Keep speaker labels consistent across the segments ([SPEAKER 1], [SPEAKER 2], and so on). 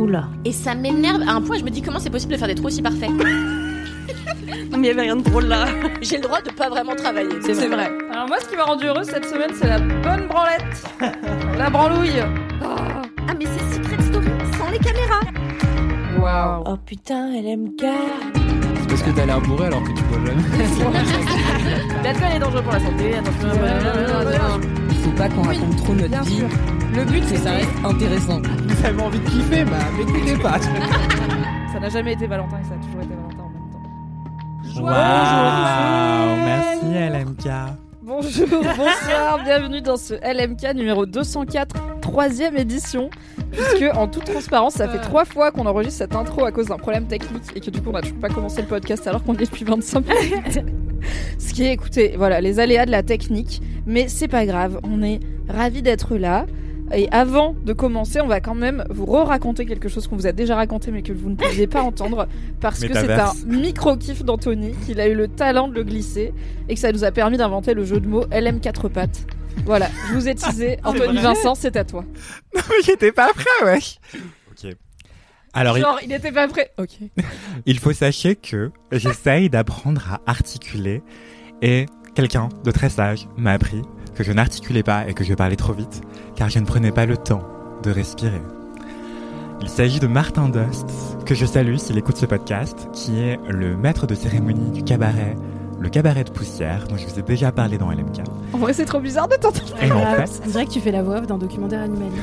[SPEAKER 1] Oula.
[SPEAKER 2] Et ça m'énerve à un point, je me dis comment c'est possible de faire des trous aussi parfaits?
[SPEAKER 1] Mais il y avait rien de drôle là.
[SPEAKER 2] J'ai le droit de pas vraiment travailler.
[SPEAKER 1] C'est vrai.
[SPEAKER 3] Alors moi, ce qui m'a rendu heureuse cette semaine, c'est la bonne branlette. la branlouille.
[SPEAKER 2] Ah mais c'est Secret Story sans les caméras.
[SPEAKER 3] Waouh.
[SPEAKER 1] Oh putain, elle aime gars.
[SPEAKER 4] C'est parce que t'as l'air bourré alors que tu bois jamais.
[SPEAKER 3] L'alcool est dangereux pour la santé. Attention.
[SPEAKER 5] Il faut pas qu'on raconte trop notre
[SPEAKER 3] Bien
[SPEAKER 5] vie.
[SPEAKER 3] sûr. Le but,
[SPEAKER 5] Que
[SPEAKER 3] c'est
[SPEAKER 5] ça reste intéressant.
[SPEAKER 4] Vous avez envie de kiffer, bah m'écoutez pas.
[SPEAKER 3] Ça n'a jamais été Valentin et ça a toujours été Valentin en même temps.
[SPEAKER 6] Waouh Merci LMK.
[SPEAKER 3] Bonjour, bonsoir, bienvenue dans ce LMK numéro 204, troisième édition. Puisque, en toute transparence, ça fait trois fois qu'on enregistre cette intro à cause d'un problème technique et que du coup, on n'a toujours pas commencé le podcast alors qu'on y est depuis 25 minutes. Ce qui est, écoutez, voilà, les aléas de la technique. Mais c'est pas grave, on est ravis d'être là. Et avant de commencer, on va quand même vous re-raconter quelque chose qu'on vous a déjà raconté mais que vous ne pouviez pas entendre parce que c'est un micro-kiff d'Anthony qu'il a eu le talent de le glisser et que ça nous a permis d'inventer le jeu de mots LM4 pattes. Voilà, je vous ai teasé. Anthony Vincent, c'est à toi.
[SPEAKER 6] Non mais j'étais pas prêt, wesh. Alors il,
[SPEAKER 3] Genre, il était pas prêt. Ok.
[SPEAKER 6] il faut sachez que j'essaye d'apprendre à articuler et quelqu'un de très sage m'a appris que je n'articulais pas et que je parlais trop vite car je ne prenais pas le temps de respirer. Il s'agit de Martin Dust, que je salue s'il écoute ce podcast, qui est le maître de cérémonie du cabaret, le cabaret de poussière, dont je vous ai déjà parlé dans LMK.
[SPEAKER 3] En vrai, c'est trop bizarre de t'entendre.
[SPEAKER 6] Et en
[SPEAKER 1] Ah,
[SPEAKER 6] fait,
[SPEAKER 1] On dirait que tu fais la voix off d'un documentaire animalier.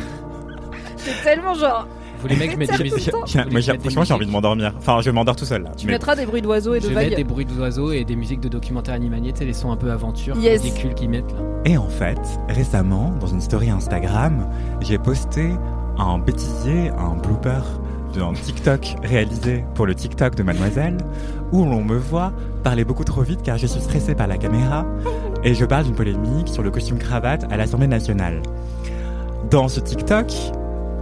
[SPEAKER 3] C'est tellement genre.
[SPEAKER 4] Vous les mecs mettent des musiques.
[SPEAKER 6] moi, franchement j'ai envie de m'endormir. Enfin, je m'endors tout seul là.
[SPEAKER 3] Tu
[SPEAKER 6] Mais-
[SPEAKER 3] mettras des bruits d'oiseaux et de
[SPEAKER 4] Je vais mettre des
[SPEAKER 3] vagues.
[SPEAKER 4] bruits d'oiseaux et des musiques de documentaires animaliers, tu sais, les sons un peu aventure,
[SPEAKER 3] Yes.
[SPEAKER 4] ridicules qu'ils mettent là.
[SPEAKER 6] Et en fait, récemment, dans une story Instagram, j'ai posté un bêtisier, un blooper d'un TikTok réalisé pour le TikTok de Mademoiselle, où l'on me voit parler beaucoup trop vite car je suis stressé par la caméra et je parle d'une polémique sur le costume cravate à l'Assemblée nationale. Dans ce TikTok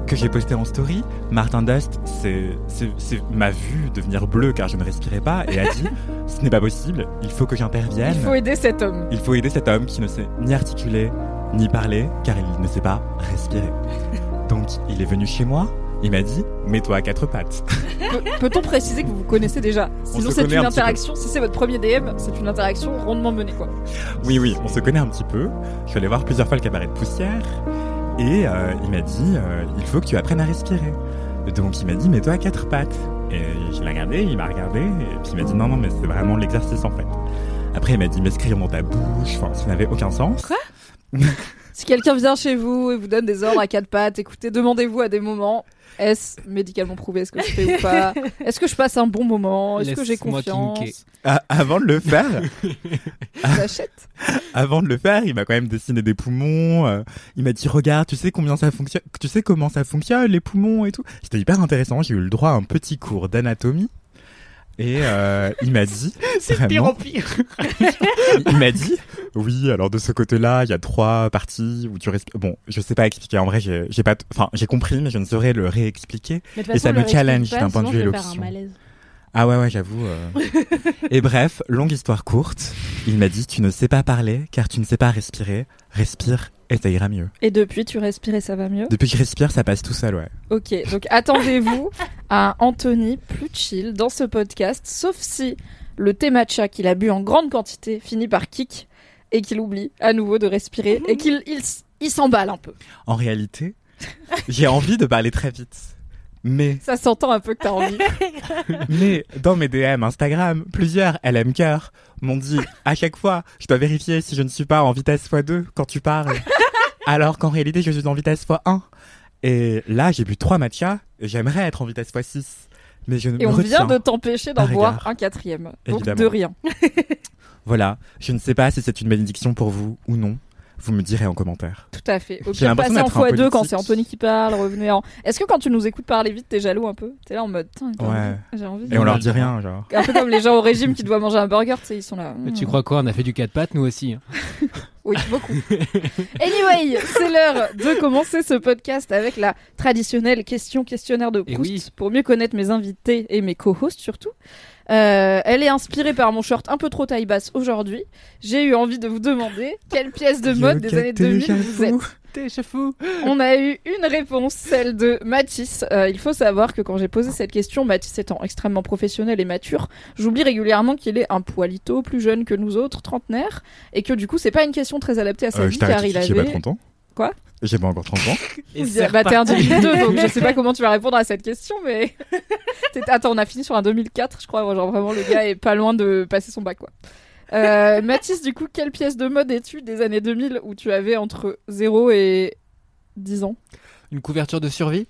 [SPEAKER 6] que j'ai posté en story, Martin Dust c'est- m'a vu devenir bleu car je ne respirais pas et a dit ce n'est pas possible, il faut que j'intervienne.
[SPEAKER 3] Il faut aider cet homme.
[SPEAKER 6] Il faut aider cet homme qui ne sait ni articuler, ni parler, car il ne sait pas respirer. Donc, il est venu chez moi, il m'a dit, mets-toi à quatre pattes.
[SPEAKER 3] Pe- Peut-on préciser que vous vous connaissez déjà? Sinon, c'est une
[SPEAKER 6] un
[SPEAKER 3] interaction. Si c'est votre premier DM, c'est une interaction rondement menée, quoi.
[SPEAKER 6] Oui, oui, on se connaît un petit peu. Je suis allé voir plusieurs fois le cabaret de poussière, et euh, il m'a dit, euh, il faut que tu apprennes à respirer. Donc, il m'a dit, mets-toi à quatre pattes. Et je l'ai regardé, il m'a regardé, et puis il m'a dit, non, non, mais c'est vraiment l'exercice en fait. Après, il m'a dit, m'inscrire dans ta bouche, enfin, ça n'avait aucun sens.
[SPEAKER 3] Quoi? Si quelqu'un vient chez vous et vous donne des ordres à quatre pattes, écoutez, demandez-vous à des moments est-ce médicalement prouvé ce que je fais ou pas Est-ce que je passe un bon moment Est-ce que j'ai confiance.
[SPEAKER 6] Ah, avant de le faire,
[SPEAKER 3] J'achète.
[SPEAKER 6] avant de le faire, il m'a quand même dessiné des poumons. euh, il m'a dit regarde, tu sais combien ça fonctionne, tu sais comment ça fonctionne les poumons et tout. C'était hyper intéressant. J'ai eu le droit à un petit cours d'anatomie. Et euh, il m'a dit, vraiment,
[SPEAKER 4] pire.
[SPEAKER 6] il m'a dit, oui, alors de ce côté-là, il y a trois parties où tu restes. Bon, je sais pas expliquer. En vrai, j'ai j'ai pas, t- enfin, j'ai compris, mais je ne saurais le réexpliquer.
[SPEAKER 1] Mais de toute
[SPEAKER 6] Et ça
[SPEAKER 1] façon,
[SPEAKER 6] me
[SPEAKER 1] le
[SPEAKER 6] challenge d'un point de vue
[SPEAKER 1] je vais faire un
[SPEAKER 6] élocution. Ah ouais, ouais, j'avoue. euh. et bref, longue histoire courte. Il m'a dit, tu ne sais pas parler car tu ne sais pas respirer. Respire et ça ira mieux.
[SPEAKER 3] Et depuis, tu respires et ça va mieux?
[SPEAKER 6] Depuis que je respire, ça passe tout seul, ouais.
[SPEAKER 3] Ok, donc attendez-vous à un Anthony plus chill dans ce podcast, sauf si le thé matcha qu'il a bu en grande quantité finit par kick et qu'il oublie à nouveau de respirer et qu'il il, s- il s'emballe un peu.
[SPEAKER 6] En réalité, j'ai envie de parler très vite. Mais,
[SPEAKER 3] Ça s'entend un peu que t'as envie.
[SPEAKER 6] mais, dans mes DM Instagram, plusieurs LM Cœur m'ont dit, à chaque fois, je dois vérifier si je ne suis pas en vitesse x2 quand tu parles. Alors qu'en réalité, je suis en vitesse x1. Et là, j'ai bu trois matchas, et j'aimerais être en vitesse x6. Mais je ne
[SPEAKER 3] Et
[SPEAKER 6] me
[SPEAKER 3] on vient de t'empêcher d'en boire un quatrième. Donc
[SPEAKER 6] Évidemment.
[SPEAKER 3] de rien.
[SPEAKER 6] Voilà. Je ne sais pas si c'est une bénédiction pour vous ou non. Vous me direz en commentaire.
[SPEAKER 3] Tout à fait. Au pire, passez en
[SPEAKER 6] d'être un
[SPEAKER 3] x2 quand c'est Anthony qui parle, revenez en. Est-ce que quand tu nous écoutes parler vite, t'es jaloux un peu? T'es là en mode, j'ai
[SPEAKER 6] Ouais.
[SPEAKER 3] envie- j'ai envie.
[SPEAKER 6] Et on
[SPEAKER 4] a
[SPEAKER 6] leur
[SPEAKER 4] le
[SPEAKER 6] dit rien, genre.
[SPEAKER 3] Un peu comme les gens au régime qui doivent manger un burger, tu sais, ils sont là.
[SPEAKER 4] Mais
[SPEAKER 3] hmm.
[SPEAKER 4] Tu crois quoi? On a fait du 4 pattes, nous aussi. hein.
[SPEAKER 3] Oui, beaucoup. anyway, c'est l'heure de commencer ce podcast avec la traditionnelle question questionnaire de
[SPEAKER 4] Eh
[SPEAKER 3] Proust
[SPEAKER 4] oui.
[SPEAKER 3] pour mieux connaître mes invités et mes co-hosts surtout. Euh, elle est inspirée par mon short un peu trop taille basse aujourd'hui. J'ai eu envie de vous demander quelle pièce de mode des années 2000 vous êtes. On a eu une réponse, celle de Mathis. Euh, il faut savoir que quand j'ai posé cette question, Mathis étant extrêmement professionnel et mature, j'oublie régulièrement qu'il est un poilito plus jeune que nous autres, trentenaires, et que du coup, c'est pas une question très adaptée à sa
[SPEAKER 6] Euh,
[SPEAKER 3] vie car il
[SPEAKER 6] j'ai pas
[SPEAKER 3] avait.
[SPEAKER 6] 30 ans.
[SPEAKER 3] Quoi?
[SPEAKER 6] J'ai pas encore 30 ans.
[SPEAKER 4] Et
[SPEAKER 3] bah, t'es un 2002, donc je sais pas comment tu vas répondre à cette question, mais. Attends, on a fini sur un 2004, je crois. Genre vraiment, le gars est pas loin de passer son bac, quoi. Euh, Mathis, du coup, quelle pièce de mode es-tu des années 2000 où tu avais entre 0 et 10 ans?
[SPEAKER 4] Une couverture de survie?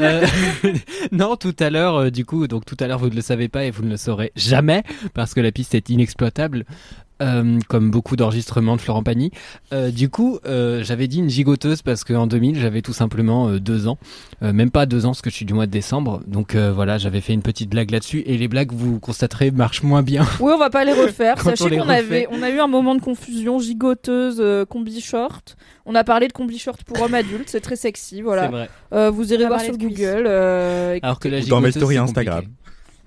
[SPEAKER 4] Euh, Non, tout à l'heure, euh, du coup, donc tout à l'heure, vous ne le savez pas et vous ne le saurez jamais parce que la piste est inexploitable. Euh, comme beaucoup d'enregistrements de Florent Pagny. Euh, du coup, euh, j'avais dit une gigoteuse parce qu'en 2000, j'avais tout simplement euh, deux ans. Euh, même pas deux ans, parce que je suis du mois de décembre. Donc euh, voilà, j'avais fait une petite blague là-dessus. Et les blagues, vous constaterez, marchent moins bien.
[SPEAKER 3] Oui, on va pas les refaire.
[SPEAKER 4] Quand on
[SPEAKER 3] Sachez
[SPEAKER 4] les
[SPEAKER 3] qu'on avait, on a eu un moment de confusion gigoteuse, euh, combi short. On a parlé de combi short pour hommes adultes, c'est très sexy,
[SPEAKER 4] C'est
[SPEAKER 3] voilà.
[SPEAKER 4] vrai.
[SPEAKER 3] Euh, vous irez voir sur. Google. euh,
[SPEAKER 4] Alors que la
[SPEAKER 6] Dans mes
[SPEAKER 4] gigoteuse,
[SPEAKER 6] stories Instagram.
[SPEAKER 4] compliqué.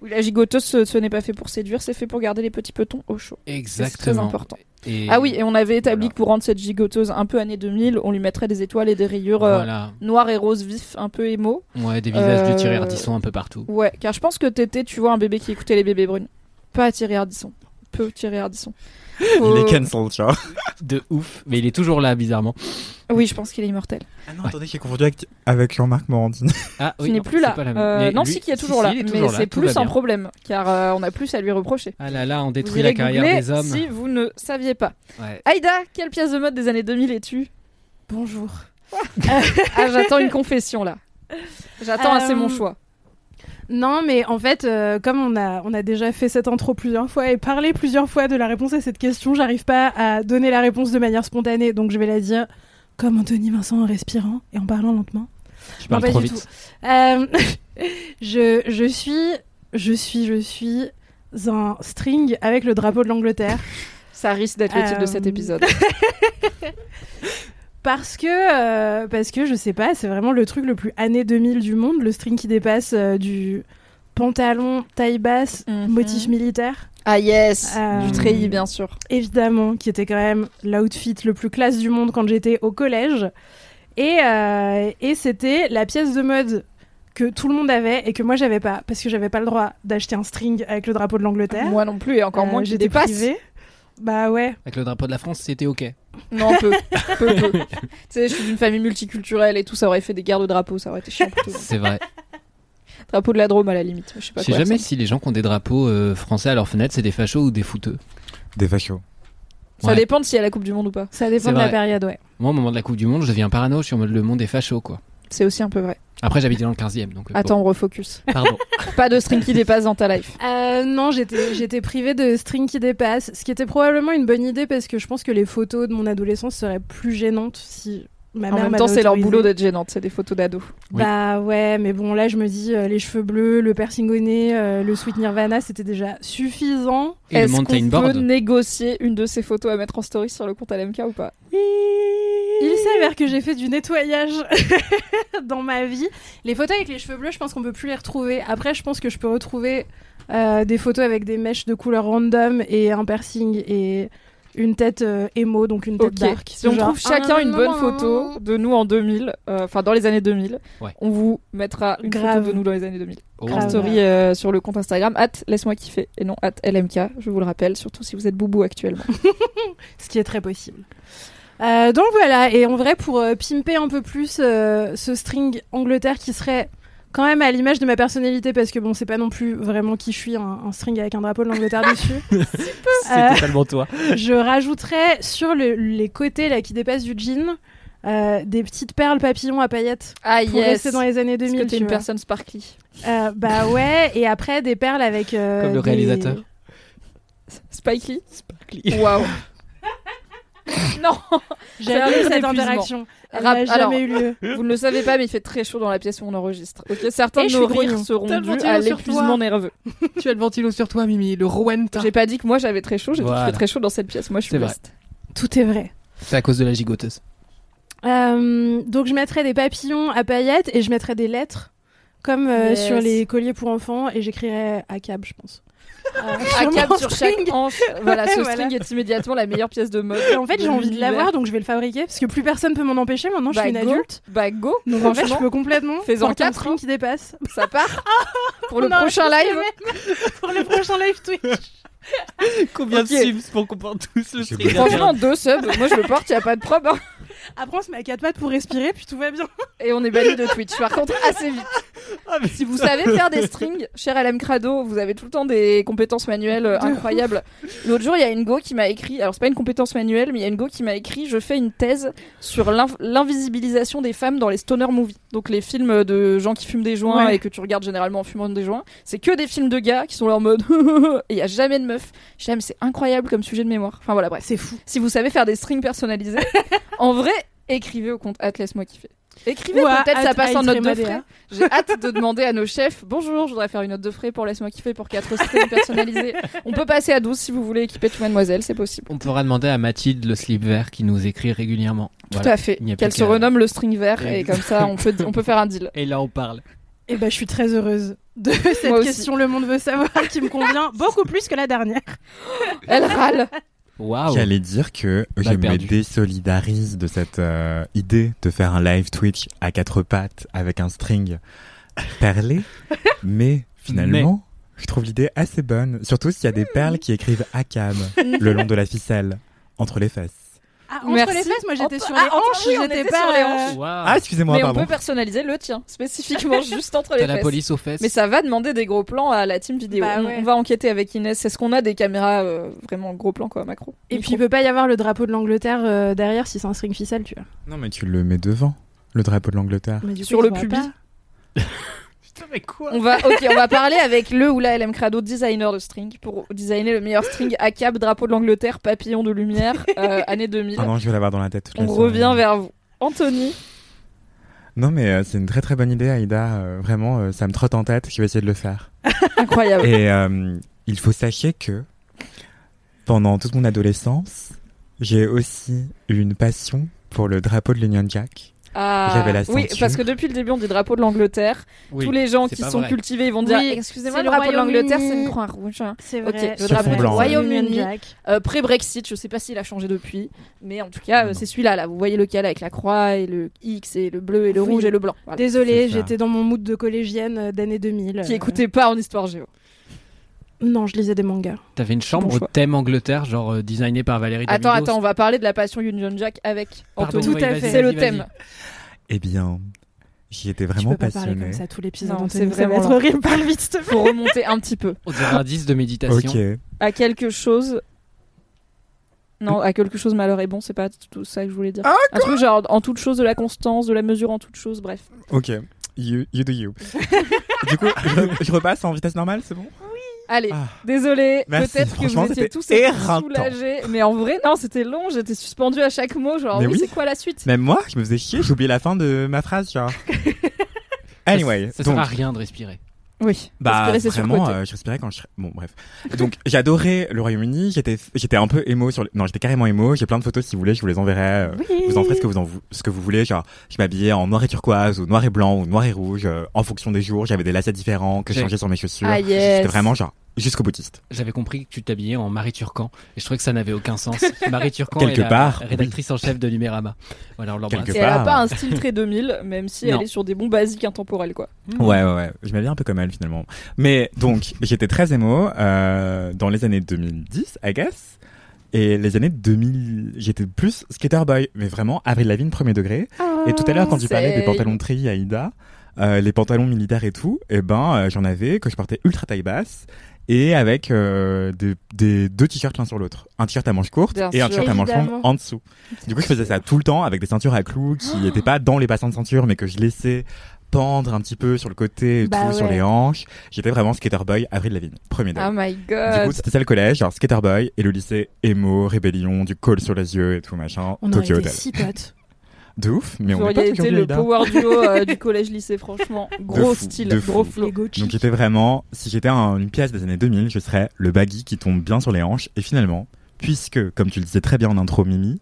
[SPEAKER 3] Oui, la gigoteuse, ce, ce n'est pas fait pour séduire, c'est fait pour garder les petits petons au chaud. C'est très
[SPEAKER 4] Exactement.
[SPEAKER 3] important.
[SPEAKER 4] Et
[SPEAKER 3] Ah oui, et on avait établi
[SPEAKER 4] Voilà.
[SPEAKER 3] que pour rendre cette gigoteuse un peu année 2000, on lui mettrait des étoiles et des rayures euh, noires et roses vifs, un peu émo.
[SPEAKER 4] Ouais, des visages de
[SPEAKER 3] Euh,
[SPEAKER 4] Thierry Ardisson un peu partout.
[SPEAKER 3] Ouais, car je pense que t'étais, tu vois, un bébé qui écoutait les bébés brunes. Pas Thierry Ardisson. Peu Thierry Ardisson.
[SPEAKER 6] Il est cancel, genre.
[SPEAKER 4] De ouf. Mais il est toujours là, bizarrement.
[SPEAKER 3] Oui, je pense qu'il est immortel.
[SPEAKER 6] Ah non,
[SPEAKER 4] Ouais.
[SPEAKER 6] attendez, j'ai confondu avec, avec Jean-Marc Morandini.
[SPEAKER 4] Ah,
[SPEAKER 3] qui
[SPEAKER 4] oui,
[SPEAKER 3] n'est plus
[SPEAKER 4] c'est
[SPEAKER 3] là.
[SPEAKER 4] pas la même.
[SPEAKER 3] Euh,
[SPEAKER 4] Mais
[SPEAKER 3] non,
[SPEAKER 4] lui-
[SPEAKER 3] si, qui est toujours
[SPEAKER 4] si,
[SPEAKER 3] là.
[SPEAKER 4] il est
[SPEAKER 3] mais
[SPEAKER 4] toujours là,
[SPEAKER 3] c'est plus un problème, car euh, on a plus à lui reprocher.
[SPEAKER 4] Ah là là, on détruit la carrière
[SPEAKER 3] googler
[SPEAKER 4] des hommes.
[SPEAKER 3] si vous ne saviez pas.
[SPEAKER 4] Ouais.
[SPEAKER 3] Aïda, quelle pièce de mode des années 2000 es-tu?
[SPEAKER 1] Bonjour.
[SPEAKER 3] Ah, j'attends une confession là. J'attends assez
[SPEAKER 1] Euh,
[SPEAKER 3] mon choix.
[SPEAKER 1] Non, mais en fait, euh, comme on a, on a déjà fait cette intro plusieurs fois et parlé plusieurs fois de la réponse à cette question, j'arrive pas à donner la réponse de manière spontanée, donc je vais la dire comme Anthony Vincent en respirant et en parlant lentement.
[SPEAKER 4] Je parle
[SPEAKER 1] Non, pas
[SPEAKER 4] trop
[SPEAKER 1] du
[SPEAKER 4] vite.
[SPEAKER 1] Euh, je, je suis, je suis, je suis un string avec le drapeau de l'Angleterre.
[SPEAKER 3] Ça risque d'être le titre de cet
[SPEAKER 1] euh,
[SPEAKER 3] épisode.
[SPEAKER 1] Parce que, euh, parce que je sais pas, c'est vraiment le truc le plus année 2000 du monde, le string qui dépasse euh, du pantalon taille basse,
[SPEAKER 3] Mhm.
[SPEAKER 1] motif militaire,
[SPEAKER 3] Ah yes,
[SPEAKER 1] Euh,
[SPEAKER 3] du treillis bien sûr.
[SPEAKER 1] évidemment, qui était quand même l'outfit le plus classe du monde quand j'étais au collège. Et, euh, et c'était la pièce de mode que tout le monde avait et que moi j'avais pas, parce que j'avais pas le droit d'acheter un string avec le drapeau de l'Angleterre.
[SPEAKER 3] Moi non plus et encore
[SPEAKER 1] Euh,
[SPEAKER 3] moins qui
[SPEAKER 1] j'étais privée. Bah ouais.
[SPEAKER 4] Avec le drapeau de la France, c'était ok.
[SPEAKER 3] Non, peu. peu, peu. Tu sais, je suis d'une famille multiculturelle et tout, ça aurait fait des guerres de drapeaux, ça aurait été chiant.
[SPEAKER 4] C'est vrai.
[SPEAKER 3] Drapeau de la Drôme à la limite, je sais pas
[SPEAKER 4] Je sais
[SPEAKER 3] quoi.
[SPEAKER 4] jamais
[SPEAKER 3] ça.
[SPEAKER 4] si les gens qui ont des drapeaux euh, français à leur fenêtre, c'est des fachos ou des fouteux.
[SPEAKER 6] Des fachos.
[SPEAKER 3] Ça
[SPEAKER 4] Ouais.
[SPEAKER 3] dépend de s'il y a la Coupe du Monde ou pas.
[SPEAKER 1] Ça dépend
[SPEAKER 4] C'est
[SPEAKER 1] de la
[SPEAKER 4] vrai.
[SPEAKER 1] période, ouais.
[SPEAKER 4] Moi, au moment de la Coupe du Monde, je deviens parano, je suis en mode le monde est facho, quoi.
[SPEAKER 3] C'est aussi un peu vrai.
[SPEAKER 4] Après, j'habitais dans le 15e, donc. euh,
[SPEAKER 3] Attends, on refocus.
[SPEAKER 4] Pardon.
[SPEAKER 3] pas de string qui dépasse dans ta life.
[SPEAKER 1] Euh, non, j'étais, j'étais privée de string qui dépasse, ce qui était probablement une bonne idée parce que je pense que les photos de mon adolescence seraient plus gênantes si ma
[SPEAKER 3] En
[SPEAKER 1] mère
[SPEAKER 3] même temps, c'est leur boulot d'être gênante, c'est des photos d'ados.
[SPEAKER 4] Oui.
[SPEAKER 1] Bah ouais, mais bon, là je me dis, euh, les cheveux bleus, le piercing au nez, euh, le sweet Nirvana, c'était déjà suffisant.
[SPEAKER 3] Est-ce qu'on peut
[SPEAKER 4] board.
[SPEAKER 3] négocier une de ces photos à mettre en story sur le compte LMK ou pas?
[SPEAKER 1] Il s'avère que j'ai fait du nettoyage dans ma vie. Les photos avec les cheveux bleus, je pense qu'on peut plus les retrouver. Après, je pense que je peux retrouver euh, des photos avec des mèches de couleur random et un piercing et une tête euh, emo, donc une tête
[SPEAKER 3] Ok.
[SPEAKER 1] dark.
[SPEAKER 3] Si on
[SPEAKER 1] Genre,
[SPEAKER 3] trouve chacun
[SPEAKER 1] ah,
[SPEAKER 3] une bonne photo de nous en 2000, euh, enfin dans les années 2000,
[SPEAKER 4] Ouais.
[SPEAKER 3] on vous mettra une
[SPEAKER 1] Grave.
[SPEAKER 3] photo de nous dans les années 2000.
[SPEAKER 4] Oh.
[SPEAKER 3] En story euh, sur le compte Instagram, at laisse-moi kiffer, et non at LMK, je vous le rappelle, surtout si vous êtes boubou actuellement.
[SPEAKER 1] ce qui est très possible. Euh, donc voilà, et en vrai, pour euh, pimper un peu plus euh, ce string Angleterre qui serait quand même à l'image de ma personnalité, parce que bon, c'est pas non plus vraiment qui je suis, un, un string avec un drapeau de l'Angleterre dessus.
[SPEAKER 4] C'est
[SPEAKER 1] Euh,
[SPEAKER 4] totalement toi.
[SPEAKER 1] je rajouterais sur le- les côtés là qui dépassent du jean euh, des petites perles papillons à paillettes
[SPEAKER 3] Ah
[SPEAKER 1] pour rester dans les années
[SPEAKER 3] Parce
[SPEAKER 1] 2000.
[SPEAKER 3] que t'es une
[SPEAKER 1] vois.
[SPEAKER 3] personne sparkly.
[SPEAKER 1] Euh, bah ouais, et après des perles avec. euh,
[SPEAKER 4] Comme le
[SPEAKER 1] des-
[SPEAKER 4] réalisateur.
[SPEAKER 3] Spike Lee Waouh Non,
[SPEAKER 1] J'ai
[SPEAKER 3] livre
[SPEAKER 1] cette interaction. Elle
[SPEAKER 3] Rap-
[SPEAKER 1] n'a jamais
[SPEAKER 3] alors-
[SPEAKER 1] eu lieu.
[SPEAKER 3] vous ne le savez pas, mais il fait très chaud dans la pièce où on enregistre. Ok, certains
[SPEAKER 1] Et
[SPEAKER 3] de nos rires seront dus à
[SPEAKER 4] sur
[SPEAKER 3] l'épuisement
[SPEAKER 4] toi.
[SPEAKER 3] nerveux.
[SPEAKER 4] tu as le ventilo sur toi, Mimi, le Rowenta.
[SPEAKER 3] J'ai pas dit que moi j'avais très chaud, j'ai dit qu'il
[SPEAKER 4] Voilà.
[SPEAKER 3] fait très chaud dans cette pièce. Moi je suis blessed.
[SPEAKER 1] Tout est vrai.
[SPEAKER 4] C'est à cause de la gigoteuse.
[SPEAKER 1] Euh, donc je mettrais des papillons à paillettes et je mettrais des lettres comme euh,
[SPEAKER 3] Yes.
[SPEAKER 1] sur les colliers pour enfants et j'écrirais à cab, je pense. Euh,
[SPEAKER 3] À
[SPEAKER 1] sur
[SPEAKER 3] cap sur
[SPEAKER 1] string.
[SPEAKER 3] chaque hanche. Voilà, ce
[SPEAKER 1] Voilà.
[SPEAKER 3] string est immédiatement la meilleure pièce de mode.
[SPEAKER 1] Et en fait, j'ai envie de l'avoir, donc je vais le fabriquer parce que plus personne peut m'en empêcher. Maintenant, je
[SPEAKER 3] Bah,
[SPEAKER 1] suis une
[SPEAKER 3] go.
[SPEAKER 1] adulte.
[SPEAKER 3] Bah go,
[SPEAKER 1] Donc en fait, je peux complètement
[SPEAKER 3] Fais-en quatre,
[SPEAKER 1] string
[SPEAKER 3] hein.
[SPEAKER 1] qui dépasse.
[SPEAKER 3] ça part pour le
[SPEAKER 1] Non,
[SPEAKER 3] prochain live.
[SPEAKER 1] pour le prochain live Twitch.
[SPEAKER 4] Combien de subs pour qu'on porte tous le string
[SPEAKER 3] Franchement, deux subs, moi je le porte, y a pas de problème.
[SPEAKER 1] Après, on se met à quatre pattes pour respirer, puis tout va bien.
[SPEAKER 3] Et on est banni de Twitch. Par contre, assez vite. Si vous savez faire des strings, cher LM Crado, vous avez tout le temps des compétences manuelles euh, incroyables. L'autre jour, il y a une go qui m'a écrit, alors c'est pas une compétence manuelle, mais il y a une go qui m'a écrit, je fais une thèse sur l'inv- l'invisibilisation des femmes dans les stoner movies. Donc les films de gens qui fument des joints
[SPEAKER 1] Ouais.
[SPEAKER 3] et que tu regardes généralement en fumant des joints. C'est que des films de gars qui sont là en mode, et il y a jamais de meufs. J'aime, c'est incroyable comme sujet de mémoire. Enfin voilà, bref.
[SPEAKER 1] C'est fou.
[SPEAKER 3] Si vous savez faire des strings personnalisés, en vrai, écrivez au compte at laisse-moi kiffer. Écrivez, peut-être ça passe en note de frais. J'ai hâte de demander à nos chefs Bonjour, je voudrais faire une note de frais pour laisse-moi kiffer pour 4 strings personnalisés. On peut passer à 12 si vous voulez équiper tout mademoiselle, c'est possible.
[SPEAKER 4] On pourra demander à Mathilde le slip vert qui nous écrit régulièrement.
[SPEAKER 3] Tout
[SPEAKER 4] Voilà.
[SPEAKER 3] à fait. Qu'elle se renomme le string vert
[SPEAKER 4] Et-
[SPEAKER 3] et comme ça on peut, on peut faire un deal.
[SPEAKER 4] Et là, on parle.
[SPEAKER 1] Et ben, je suis très heureuse de cette question. Le monde veut savoir qui me convient beaucoup plus que la dernière.
[SPEAKER 3] Elle râle.
[SPEAKER 6] J'allais dire que je me désolidarise de cette euh, idée de faire un live Twitch à quatre pattes avec un string perlé, mais finalement, je trouve l'idée assez bonne, surtout s'il y a des perles qui écrivent ACAM le long de la ficelle, entre les fesses.
[SPEAKER 1] Ah, entre
[SPEAKER 3] Merci.
[SPEAKER 1] les fesses, moi j'étais sur
[SPEAKER 3] Ah,
[SPEAKER 1] les hanches,
[SPEAKER 3] oui, on
[SPEAKER 1] j'étais pas
[SPEAKER 3] sur les
[SPEAKER 1] euh,
[SPEAKER 3] hanches.
[SPEAKER 6] Ah, excusez-moi,
[SPEAKER 3] Mais on
[SPEAKER 6] pardon.
[SPEAKER 3] peut personnaliser le tien, spécifiquement juste entre les
[SPEAKER 4] T'as la
[SPEAKER 3] fesses.
[SPEAKER 4] police aux fesses.
[SPEAKER 3] Mais ça va demander des gros plans à la team vidéo.
[SPEAKER 1] Bah
[SPEAKER 3] on,
[SPEAKER 1] ouais.
[SPEAKER 3] on va enquêter avec Inès. Est-ce qu'on a des caméras euh, vraiment gros plans quoi, macro?
[SPEAKER 1] Et
[SPEAKER 3] Micro.
[SPEAKER 1] puis il peut pas y avoir le drapeau de l'Angleterre euh, derrière si c'est un string ficelle, tu vois.
[SPEAKER 6] Non, mais tu le mets devant, le drapeau de l'Angleterre.
[SPEAKER 1] Mais du
[SPEAKER 3] Sur
[SPEAKER 1] coup,
[SPEAKER 3] le
[SPEAKER 1] il
[SPEAKER 4] Putain, mais quoi
[SPEAKER 3] On va, ok, on va parler avec le ou la LM Crado, designer de string, pour designer le meilleur string à cap, drapeau de l'Angleterre, papillon de lumière, euh, année 2000.
[SPEAKER 6] Ah non, je vais l'avoir dans la tête toute
[SPEAKER 3] on revient vers vous. Anthony,
[SPEAKER 6] Non, mais euh, c'est une très très bonne idée, Aïda. Euh, vraiment, euh, ça me trotte en tête. Je vais essayer de le faire.
[SPEAKER 3] incroyable.
[SPEAKER 6] Et euh, il faut sachez que pendant toute mon adolescence, j'ai aussi eu une passion pour le drapeau de l'Union Jack.
[SPEAKER 3] Ah,
[SPEAKER 6] J'avais la
[SPEAKER 3] oui, parce que depuis le début, on dit drapeau de l'Angleterre.
[SPEAKER 4] Oui,
[SPEAKER 3] Tous les gens qui sont
[SPEAKER 4] vrai.
[SPEAKER 3] cultivés, ils vont dire
[SPEAKER 1] Oui,
[SPEAKER 3] Excusez-moi,
[SPEAKER 1] c'est
[SPEAKER 3] le
[SPEAKER 1] le
[SPEAKER 3] drapeau de l'Angleterre, c'est une croix rouge. hein.
[SPEAKER 1] C'est
[SPEAKER 3] Ok,
[SPEAKER 1] vrai.
[SPEAKER 3] le drapeau du. Royaume-Uni. Euh, Pré-Brexit, je sais pas s'il a changé depuis, mais en tout cas, euh, c'est celui-là. Là, vous voyez lequel avec la croix et le X et le bleu et le
[SPEAKER 1] Oui.
[SPEAKER 3] rouge et le blanc. Voilà.
[SPEAKER 1] Désolée, j'étais dans mon mood de collégienne euh, d'année 2000.
[SPEAKER 3] Qui
[SPEAKER 1] euh,
[SPEAKER 3] écoutait pas en histoire géo.
[SPEAKER 1] Non, je lisais des mangas.
[SPEAKER 4] T'avais une chambre
[SPEAKER 3] Bon
[SPEAKER 4] thème Angleterre, genre euh, designée par Valérie
[SPEAKER 3] Attends,
[SPEAKER 4] Damidos.
[SPEAKER 3] attends, on va parler de la passion Union Jack avec
[SPEAKER 4] Pardon,
[SPEAKER 3] Anthony.
[SPEAKER 1] Tout à fait.
[SPEAKER 3] C'est le thème.
[SPEAKER 6] Eh bien, j'y étais
[SPEAKER 1] Tu
[SPEAKER 6] vraiment
[SPEAKER 1] peux pas parler
[SPEAKER 6] passionné.
[SPEAKER 1] comme ça tout l'épisode.
[SPEAKER 3] C'est vraiment
[SPEAKER 1] être horrible. Parle vite, s'il te plaît.
[SPEAKER 3] Faut remonter un petit peu
[SPEAKER 4] On dirait un 10 de méditation.
[SPEAKER 6] Ok.
[SPEAKER 3] à quelque chose. Non, à quelque chose malheur et bon, c'est pas tout ça que je voulais dire.
[SPEAKER 6] Ah,
[SPEAKER 3] un truc genre en toute chose de la constance, de la mesure en toute chose, bref.
[SPEAKER 6] Ok. You, you do you. du coup, je, je repasse en vitesse normale, c'est bon?
[SPEAKER 3] Allez,
[SPEAKER 6] Ah.
[SPEAKER 3] désolé, peut-être que vous étiez tous soulagés, mais en vrai, non, c'était long, j'étais suspendu à chaque mot, genre
[SPEAKER 6] Mais
[SPEAKER 3] oui, c'est quoi la suite?
[SPEAKER 6] Même moi, je me faisais chier, oublié la fin de ma phrase, genre. Anyway,
[SPEAKER 4] Ça
[SPEAKER 6] donc,
[SPEAKER 4] sert à rien de respirer.
[SPEAKER 3] Oui,
[SPEAKER 6] bah vraiment, euh, je respirais quand je. Bon, bref. Donc, j'adorais le Royaume-Uni. J'étais, j'étais un peu émo sur. Non, j'étais carrément émo. J'ai plein de photos si vous voulez, je vous les enverrai. euh,
[SPEAKER 1] Oui.
[SPEAKER 6] Vous en ferez ce que vous en vou- ce que vous voulez. Genre, je m'habillais en noir et turquoise ou noir et blanc ou noir et rouge euh, en fonction des jours. J'avais des lacets différents que je changeais sur mes chaussures.
[SPEAKER 3] Ah yes.
[SPEAKER 6] C'était vraiment genre jusqu'au boutiste.
[SPEAKER 4] J'avais compris que tu t'habillais en Marie Turcan et je trouvais que ça n'avait aucun sens. Marie Turcan
[SPEAKER 6] Quelque
[SPEAKER 4] est la
[SPEAKER 6] part,
[SPEAKER 4] rédactrice en chef de Numérama. Voilà, on l'embrasse.
[SPEAKER 3] Elle a
[SPEAKER 6] part.
[SPEAKER 3] pas un style très 2000, même si
[SPEAKER 4] Non.
[SPEAKER 3] elle est sur des bons basiques intemporels, quoi.
[SPEAKER 6] Ouais, ouais, ouais. Je m'habillais un peu comme elle finalement. Mais donc, j'étais très émo euh, dans les années 2010, I guess. Et les années 2000, j'étais plus skater boy, mais vraiment Avril Lavigne premier degré. Et tout à l'heure, quand tu parlais des pantalons de treillis Aïda, euh, les pantalons militaires et tout, et ben euh, j'en avais que je portais ultra taille basse et avec euh, des, des deux t-shirts l'un sur l'autre, un t-shirt à manches courtes
[SPEAKER 3] Bien
[SPEAKER 6] et un t-shirt à manches longues en dessous. Du coup, je faisais ça tout le temps avec des ceintures à clous qui n'étaient pas dans les bassins de ceinture, mais que je laissais pendre un petit peu sur le côté et
[SPEAKER 1] Bah
[SPEAKER 6] tout, sur les hanches. J'étais vraiment skater boy, Avril Lavigne, premier degré.
[SPEAKER 3] Oh my
[SPEAKER 6] Du
[SPEAKER 3] god.
[SPEAKER 6] coup, c'était ça le collège, genre skater boy, et le lycée emo, rébellion, du col sur les yeux et tout machin,
[SPEAKER 1] On aurait
[SPEAKER 6] Tokyo
[SPEAKER 1] été
[SPEAKER 6] Hotel.
[SPEAKER 1] si potes.
[SPEAKER 6] De ouf, mais
[SPEAKER 3] Vous
[SPEAKER 6] on
[SPEAKER 3] auriez été le power duo euh, du collège-lycée, franchement. Gros
[SPEAKER 6] fou,
[SPEAKER 3] style, gros flow.
[SPEAKER 6] Donc j'étais vraiment, si j'étais un- une pièce des années 2000, je serais le baggy qui tombe bien sur les hanches. Et finalement, puisque, comme tu le disais très bien en intro, Mimi,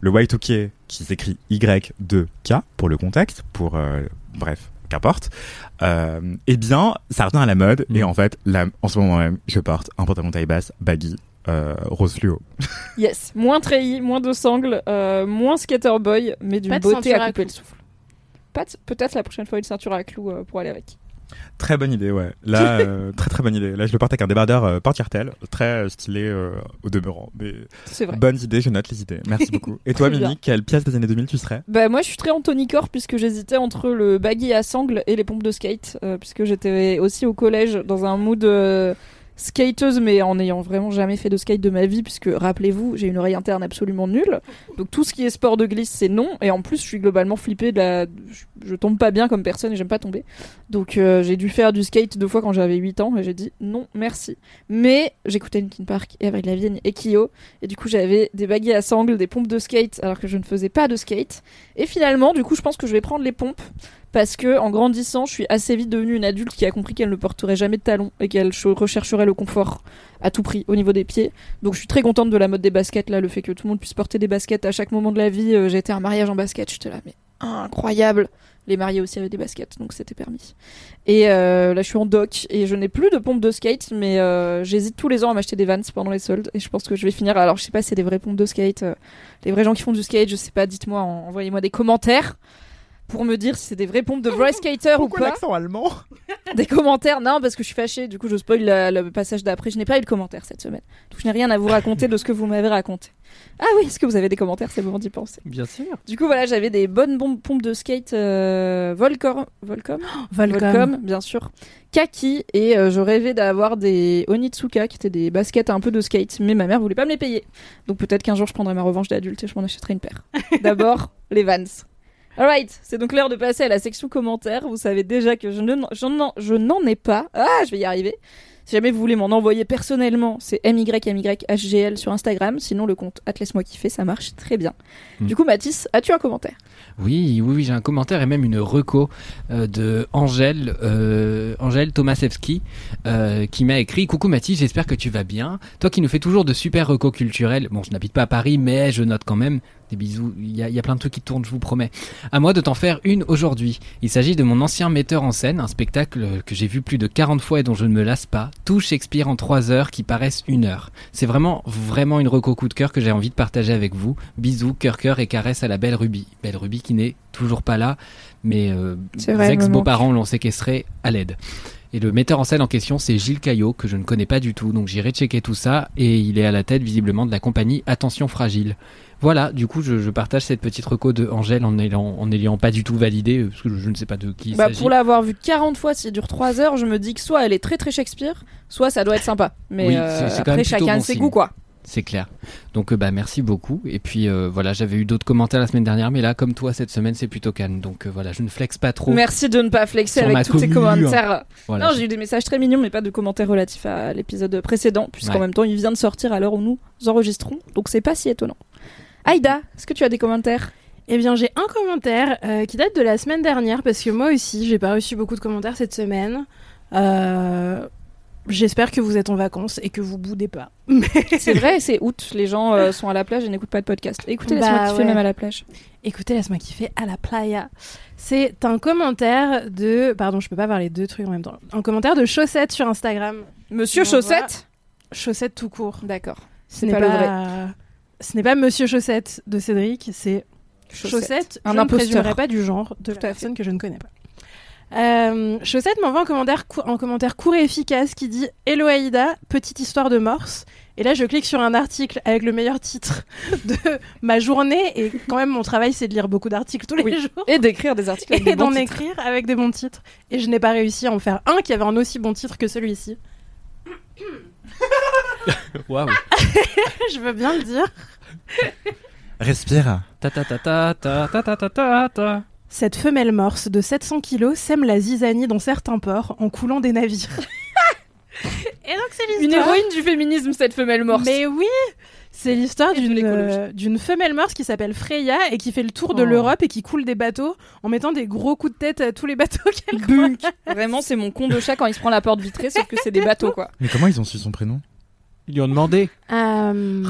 [SPEAKER 6] le Y2K qui s'écrit Y2K pour le contexte, pour euh, bref, qu'importe, euh, eh bien, ça revient à la mode.
[SPEAKER 4] Mm.
[SPEAKER 6] Et en fait, là, en ce moment même, je porte un pantalon taille basse baggy. Euh, rose fluo.
[SPEAKER 3] Yes, moins treillis, moins de sangles, euh, moins skater boy, mais d'une
[SPEAKER 1] Pas de
[SPEAKER 3] beauté
[SPEAKER 1] ceinture
[SPEAKER 3] à
[SPEAKER 1] à
[SPEAKER 3] couper le souffle. Peut-être la prochaine fois une ceinture à clous euh, pour aller avec.
[SPEAKER 6] Très bonne idée, ouais. Là, euh, très très bonne idée. Là, je le porte avec un débardeur euh, porte-cartel, très euh, stylé euh, au demeurant. Mais
[SPEAKER 3] C'est vrai.
[SPEAKER 6] bonnes idées, je note les idées. Merci beaucoup. Et toi. Mimi, quelle pièce des années 2000 tu serais?
[SPEAKER 3] Bah moi je suis très Anthony Corps puisque j'hésitais entre le baggy à sangle et les pompes de skate euh, puisque j'étais aussi au collège dans un mood euh, skateuse mais en n'ayant vraiment jamais fait de skate de ma vie puisque rappelez-vous j'ai une oreille interne absolument nulle. Donc tout ce qui est sport de glisse c'est non. Et en plus je suis globalement flippée de la je, tombe pas bien comme personne et j'aime pas tomber. Donc euh, j'ai dû faire du skate deux fois quand j'avais 8 ans et j'ai dit non merci. Mais j'écoutais Linkin Park et avec la Vigne et Kyo. Et du coup j'avais des baguilles à sangle des pompes de skate alors que je ne faisais pas de skate. Et finalement, du coup, je pense que je vais prendre les pompes parce que en grandissant, je suis assez vite devenue une adulte qui a compris qu'elle ne porterait jamais de talons et qu'elle ch- rechercherait le confort à tout prix au niveau des pieds. Donc je suis très contente de la mode des baskets là, le fait que tout le monde puisse porter des baskets à chaque moment de la vie. Euh, J'ai été à un mariage en basket, j'étais là mais incroyable. Les mariés aussi avaient des baskets, donc c'était permis. Et euh, là, je suis en doc et je n'ai plus de pompe de skate, mais euh, j'hésite tous les ans à m'acheter des Vans pendant les soldes. Et je pense que je vais finir. Alors, je sais pas si c'est des vraies pompes de skate, euh, les vrais gens qui font du skate, je sais pas. Dites-moi, en- envoyez-moi des commentaires pour me dire si c'est des vraies pompes de vrai skater ou pas.
[SPEAKER 6] allemand?
[SPEAKER 3] Des commentaires, non, parce que je suis fâchée. Du coup, je spoil la- le passage d'après. Je n'ai pas eu de commentaires cette semaine. Donc, je n'ai rien à vous raconter de ce que vous m'avez raconté. Ah oui, est-ce que vous avez des commentaires? C'est le moment d'y penser.
[SPEAKER 4] Bien sûr.
[SPEAKER 3] Du coup, voilà, j'avais des bonnes bombes- pompes de skate euh, Volcom, Volcom,
[SPEAKER 1] Volcom.
[SPEAKER 3] Volcom, bien sûr, Kaki, et euh, je rêvais d'avoir des Onitsuka, qui étaient des baskets un peu de skate, mais ma mère voulait pas me les payer. Donc peut-être qu'un jour je prendrai ma revanche d'adulte et je m'en achèterai une paire. D'abord, les Vans. Alright, c'est donc l'heure de passer à la section commentaires. Vous savez déjà que je ne- je n'en ai pas. Ah, je vais y arriver. Si jamais vous voulez m'en envoyer personnellement, c'est MYMYHGL sur Instagram. Sinon, le compte Atlas-moi kiffer, ça marche très bien.
[SPEAKER 4] Hmm.
[SPEAKER 3] Du coup, Mathis, as-tu un commentaire?
[SPEAKER 4] Oui, oui, oui, j'ai un commentaire et même une reco euh, de Angèle, euh, Angèle Tomasewski, euh, qui m'a écrit Coucou Mathis, j'espère que tu vas bien. Toi qui nous fais toujours de super recos culturels. Bon, je n'habite pas à Paris, mais je note quand même. Des bisous, il y, y a plein de trucs qui tournent, je vous promets. À moi de t'en faire une aujourd'hui. Il s'agit de mon ancien metteur en scène, un spectacle que j'ai vu plus de 40 fois et dont je ne me lasse pas. Tout Shakespeare en 3 heures qui paraissent une heure. C'est vraiment, vraiment une reco coup de cœur que j'ai envie de partager avec vous. Bisous, cœur, cœur et caresse à la belle Ruby. Belle Ruby qui n'est toujours pas là, mais euh,
[SPEAKER 3] C'est vrai, elle me
[SPEAKER 4] ex-beaux-parents l'ont séquestré à l'aide. Et le metteur en scène en question, c'est Gilles Caillot, que je ne connais pas du tout, donc j'irai checker tout ça, et il est à la tête visiblement de la compagnie Attention Fragile. Voilà, du coup, je, je partage cette petite reco de Angèle en n'ayant en n'ayant pas du tout validé, euh, parce que je, je ne sais pas de qui
[SPEAKER 3] Bah, pour l'avoir vu 40 fois, si ça dure 3 heures, je me dis que soit elle est très très Shakespeare, soit ça doit être sympa. Mais
[SPEAKER 4] Oui,
[SPEAKER 3] euh,
[SPEAKER 4] c'est- c'est quand
[SPEAKER 3] après, chacun
[SPEAKER 4] bon
[SPEAKER 3] ses
[SPEAKER 4] signe.
[SPEAKER 3] goûts, quoi.
[SPEAKER 4] C'est clair. Donc euh, bah merci beaucoup. Et puis euh, voilà, j'avais eu d'autres commentaires la semaine dernière, mais là, comme toi, cette semaine, c'est plutôt calme. Donc euh, voilà, je ne flex pas trop.
[SPEAKER 3] Merci de ne pas flexer avec tous tes
[SPEAKER 4] commu.
[SPEAKER 3] commentaires.
[SPEAKER 4] Voilà,
[SPEAKER 3] non, j'ai eu des messages très mignons, mais pas de commentaires relatifs à l'épisode précédent, puisqu'en
[SPEAKER 4] Ouais.
[SPEAKER 3] même temps, il vient de sortir à l'heure où nous enregistrons. Donc c'est pas si étonnant. Aïda, est-ce que tu as des commentaires?
[SPEAKER 1] Eh bien, j'ai un commentaire euh, qui date de la semaine dernière parce que moi aussi, j'ai pas reçu beaucoup de commentaires cette semaine. Euh, J'espère que vous êtes en vacances et que vous boudez pas.
[SPEAKER 3] C'est vrai, c'est août, les gens euh, sont à la plage et n'écoutent pas de podcast. Écoutez,
[SPEAKER 1] Bah,
[SPEAKER 3] laisse-moi kiffer
[SPEAKER 1] ouais.
[SPEAKER 3] même à la plage.
[SPEAKER 1] Écoutez, laisse-moi kiffer à la playa. C'est un commentaire de. Pardon, je peux pas les deux trucs en même temps. Un commentaire de Chaussette sur Instagram.
[SPEAKER 3] Monsieur
[SPEAKER 1] On
[SPEAKER 3] Chaussette?
[SPEAKER 1] Chaussette tout court.
[SPEAKER 3] D'accord.
[SPEAKER 1] Ce
[SPEAKER 3] C'est
[SPEAKER 1] n'est
[SPEAKER 3] pas
[SPEAKER 1] pas,
[SPEAKER 3] le
[SPEAKER 1] Ce n'est pas Monsieur Chaussette de Cédric, c'est Chaussette.
[SPEAKER 3] Un
[SPEAKER 1] je ne
[SPEAKER 3] imposteur.
[SPEAKER 1] présumerai pas du genre de la personne que je ne connais pas. Euh, Chaussette m'envoie un commentaire, un commentaire court et efficace qui dit Hello Aïda, petite histoire de morse. Et là, je clique sur un article avec le meilleur titre de ma journée. Et quand même, mon travail, c'est de lire beaucoup d'articles tous les
[SPEAKER 3] Oui.
[SPEAKER 1] jours.
[SPEAKER 3] Et d'écrire des articles avec
[SPEAKER 1] Et
[SPEAKER 3] des bons
[SPEAKER 1] d'en écrire avec des bons titres. Et je n'ai pas réussi à en faire un qui avait un aussi bon titre que celui-ci.
[SPEAKER 4] Waouh.
[SPEAKER 1] je veux bien le dire.
[SPEAKER 6] Respire.
[SPEAKER 4] Ta ta ta ta ta ta ta ta ta ta.
[SPEAKER 1] Cette femelle morse de 700 kilos sème la zizanie dans certains ports en coulant des navires. Et donc c'est
[SPEAKER 3] Une
[SPEAKER 1] l'histoire.
[SPEAKER 3] héroïne du féminisme, cette femelle morse.
[SPEAKER 1] Mais oui, c'est l'histoire d'une euh, d'une femelle morse qui s'appelle Freya et qui fait le tour de
[SPEAKER 3] Oh.
[SPEAKER 1] l'Europe et qui coule des bateaux en mettant des gros coups de tête à tous les bateaux qu'elle.
[SPEAKER 3] Vraiment, c'est mon con de chat quand il se prend la porte vitrée, sauf que c'est des bateaux, quoi.
[SPEAKER 6] Mais comment ils ont su son prénom?
[SPEAKER 4] Ils lui ont demandé.
[SPEAKER 1] Euh,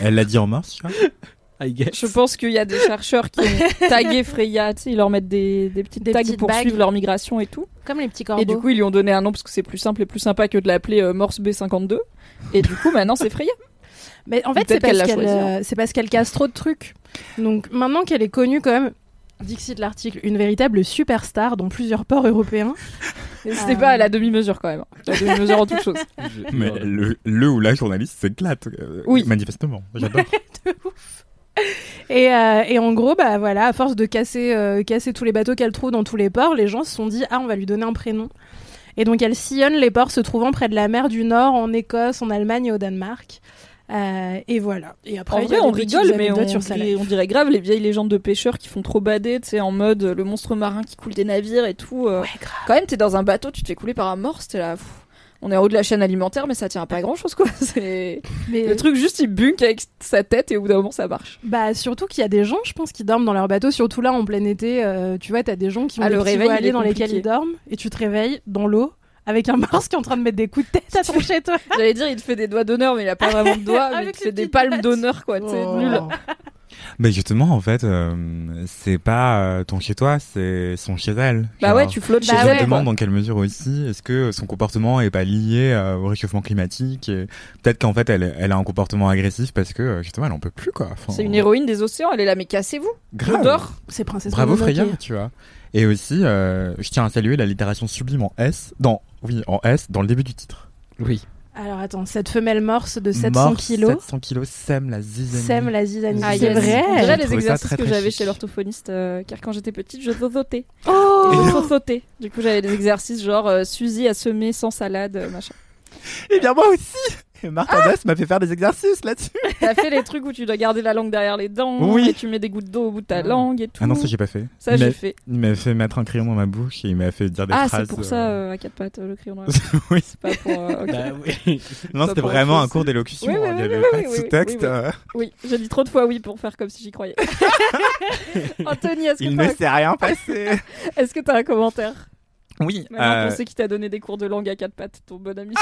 [SPEAKER 6] Elle l'a dit en vois
[SPEAKER 4] I guess.
[SPEAKER 3] Je pense qu'il y a des chercheurs qui ont tagué Freya, tu sais, ils leur mettent des, des petites
[SPEAKER 1] Des
[SPEAKER 3] tags
[SPEAKER 1] petites
[SPEAKER 3] pour
[SPEAKER 1] bagues.
[SPEAKER 3] suivre leur migration et tout.
[SPEAKER 1] comme les petits corbeaux.
[SPEAKER 3] Et du coup, ils lui ont donné un nom parce que c'est plus simple et plus sympa que de l'appeler euh, Morse B52. Et du coup, maintenant, c'est Freya.
[SPEAKER 1] Mais en fait, c'est parce
[SPEAKER 3] qu'elle choisi, hein.
[SPEAKER 1] euh, c'est parce qu'elle casse trop de trucs. Donc maintenant qu'elle est connue comme Dixit l'article, une véritable superstar dans plusieurs ports européens.
[SPEAKER 3] N'hésitez
[SPEAKER 1] Euh.
[SPEAKER 3] pas à la demi-mesure quand même. La demi-mesure en toute chose.
[SPEAKER 6] Mais le, le ou la journaliste s'éclate. euh,
[SPEAKER 3] Oui.
[SPEAKER 6] Manifestement. J'adore.
[SPEAKER 1] Et, euh, et en gros, bah voilà, à force de casser, euh, casser tous les bateaux qu'elle trouve dans tous les ports, les gens se sont dit ah on va lui donner un prénom. Et donc elle sillonne les ports se trouvant près de la mer du Nord, en Écosse, en Allemagne et au Danemark. Euh, et voilà. Et après,
[SPEAKER 3] En vrai, on rigole, mais on,
[SPEAKER 1] sur
[SPEAKER 3] dirait,
[SPEAKER 1] life.
[SPEAKER 3] on dirait grave les vieilles légendes de pêcheurs qui font trop bader, tu sais, en mode euh, le monstre marin qui coule des navires et tout. euh.
[SPEAKER 1] Ouais, grave.
[SPEAKER 3] Quand même, t'es dans un bateau, tu te fais couler par un morse, t'es là. pff, on est en haut de la chaîne alimentaire, mais ça tient à pas grand chose, quoi. C'est
[SPEAKER 1] Mais
[SPEAKER 3] le truc, juste il bunk avec sa tête et au bout d'un moment, ça marche.
[SPEAKER 1] Bah surtout qu'il y a des gens, je pense, qui dorment dans leur bateau, surtout là en plein été. euh, tu vois, t'as des gens qui ont
[SPEAKER 3] Ah,
[SPEAKER 1] des
[SPEAKER 3] le réveil,
[SPEAKER 1] dans lesquels
[SPEAKER 3] compliqué.
[SPEAKER 1] ils dorment, et tu te réveilles dans l'eau avec un morse qui est en train de mettre des coups de tête à ton chez toi.
[SPEAKER 3] J'allais dire, il te fait des doigts d'honneur, mais il a pas vraiment de doigts, mais il te fait des palmes d'honneur, quoi. C'est
[SPEAKER 1] Oh.
[SPEAKER 3] nul.
[SPEAKER 6] Mais justement, en fait, euh, c'est pas euh, ton chez toi, c'est son chez elle.
[SPEAKER 3] Bah
[SPEAKER 6] Genre,
[SPEAKER 3] ouais, tu flottes
[SPEAKER 1] Bah
[SPEAKER 3] chez
[SPEAKER 6] je
[SPEAKER 1] ouais,
[SPEAKER 6] me demande
[SPEAKER 3] quoi.
[SPEAKER 6] dans quelle mesure aussi est-ce que son comportement est pas lié euh, au réchauffement climatique et peut-être qu'en fait elle, elle a un comportement agressif parce que justement elle en peut plus quoi. Enfin,
[SPEAKER 3] C'est une héroïne des océans, elle est là, mais cassez-vous.
[SPEAKER 6] grave.
[SPEAKER 1] C'est princesse
[SPEAKER 6] Bravo
[SPEAKER 1] Mononoke.
[SPEAKER 6] Freya, tu vois. Et aussi, euh, je tiens à saluer la littération sublime en S, dans, oui, en S, dans le début du titre.
[SPEAKER 4] Oui.
[SPEAKER 1] Alors attends, cette femelle morse de 700
[SPEAKER 6] Morse,
[SPEAKER 1] kilos
[SPEAKER 6] 700 kilos sème la zizanie.
[SPEAKER 1] sème la zizanie.
[SPEAKER 6] Ah,
[SPEAKER 1] c'est vrai.
[SPEAKER 6] J'ai
[SPEAKER 3] les exercices
[SPEAKER 6] très,
[SPEAKER 3] que j'avais chez l'orthophoniste, euh, car quand j'étais petite, je zozotais.
[SPEAKER 1] Oh
[SPEAKER 3] Je zozotais. Du coup, j'avais des exercices genre euh, Suzy a semé sans salade, euh, machin.
[SPEAKER 6] Eh bien moi aussi Martin Dess m'a fait faire des exercices là-dessus.
[SPEAKER 3] T'as fait les trucs où tu dois garder la langue derrière les dents,
[SPEAKER 6] Oui.
[SPEAKER 3] et tu mets des gouttes d'eau au bout de ta
[SPEAKER 4] Ah.
[SPEAKER 3] langue et tout.
[SPEAKER 6] Ah non, ça j'ai pas fait.
[SPEAKER 3] Ça,
[SPEAKER 6] il
[SPEAKER 3] j'ai
[SPEAKER 6] m'a-
[SPEAKER 3] fait.
[SPEAKER 6] Il m'a fait mettre un crayon dans ma bouche et il m'a fait dire des
[SPEAKER 3] Ah,
[SPEAKER 6] phrases.
[SPEAKER 3] c'est pour ça,
[SPEAKER 6] euh,
[SPEAKER 3] euh, à quatre pattes, euh, le crayon dans la
[SPEAKER 6] oui.
[SPEAKER 3] C'est pas pour. euh.
[SPEAKER 4] Bah oui.
[SPEAKER 6] Non, c'était
[SPEAKER 3] pour
[SPEAKER 6] vraiment un cours d'élocution.
[SPEAKER 3] Oui, oui,
[SPEAKER 6] hein, il
[SPEAKER 3] oui,
[SPEAKER 6] y avait
[SPEAKER 3] oui,
[SPEAKER 6] pas
[SPEAKER 3] oui,
[SPEAKER 6] de
[SPEAKER 3] oui,
[SPEAKER 6] sous-texte.
[SPEAKER 3] oui, oui.
[SPEAKER 6] euh,
[SPEAKER 3] Oui, j'ai dit trop de fois oui pour faire comme si j'y croyais. Anthony, est-ce
[SPEAKER 6] Il
[SPEAKER 3] que
[SPEAKER 6] ne
[SPEAKER 3] t'as
[SPEAKER 6] s'est rien passé.
[SPEAKER 3] est-ce que t'as un commentaire?
[SPEAKER 6] Oui.
[SPEAKER 3] Qu'on sait qui t'a donné des cours de langue à quatre pattes, ton bon ami.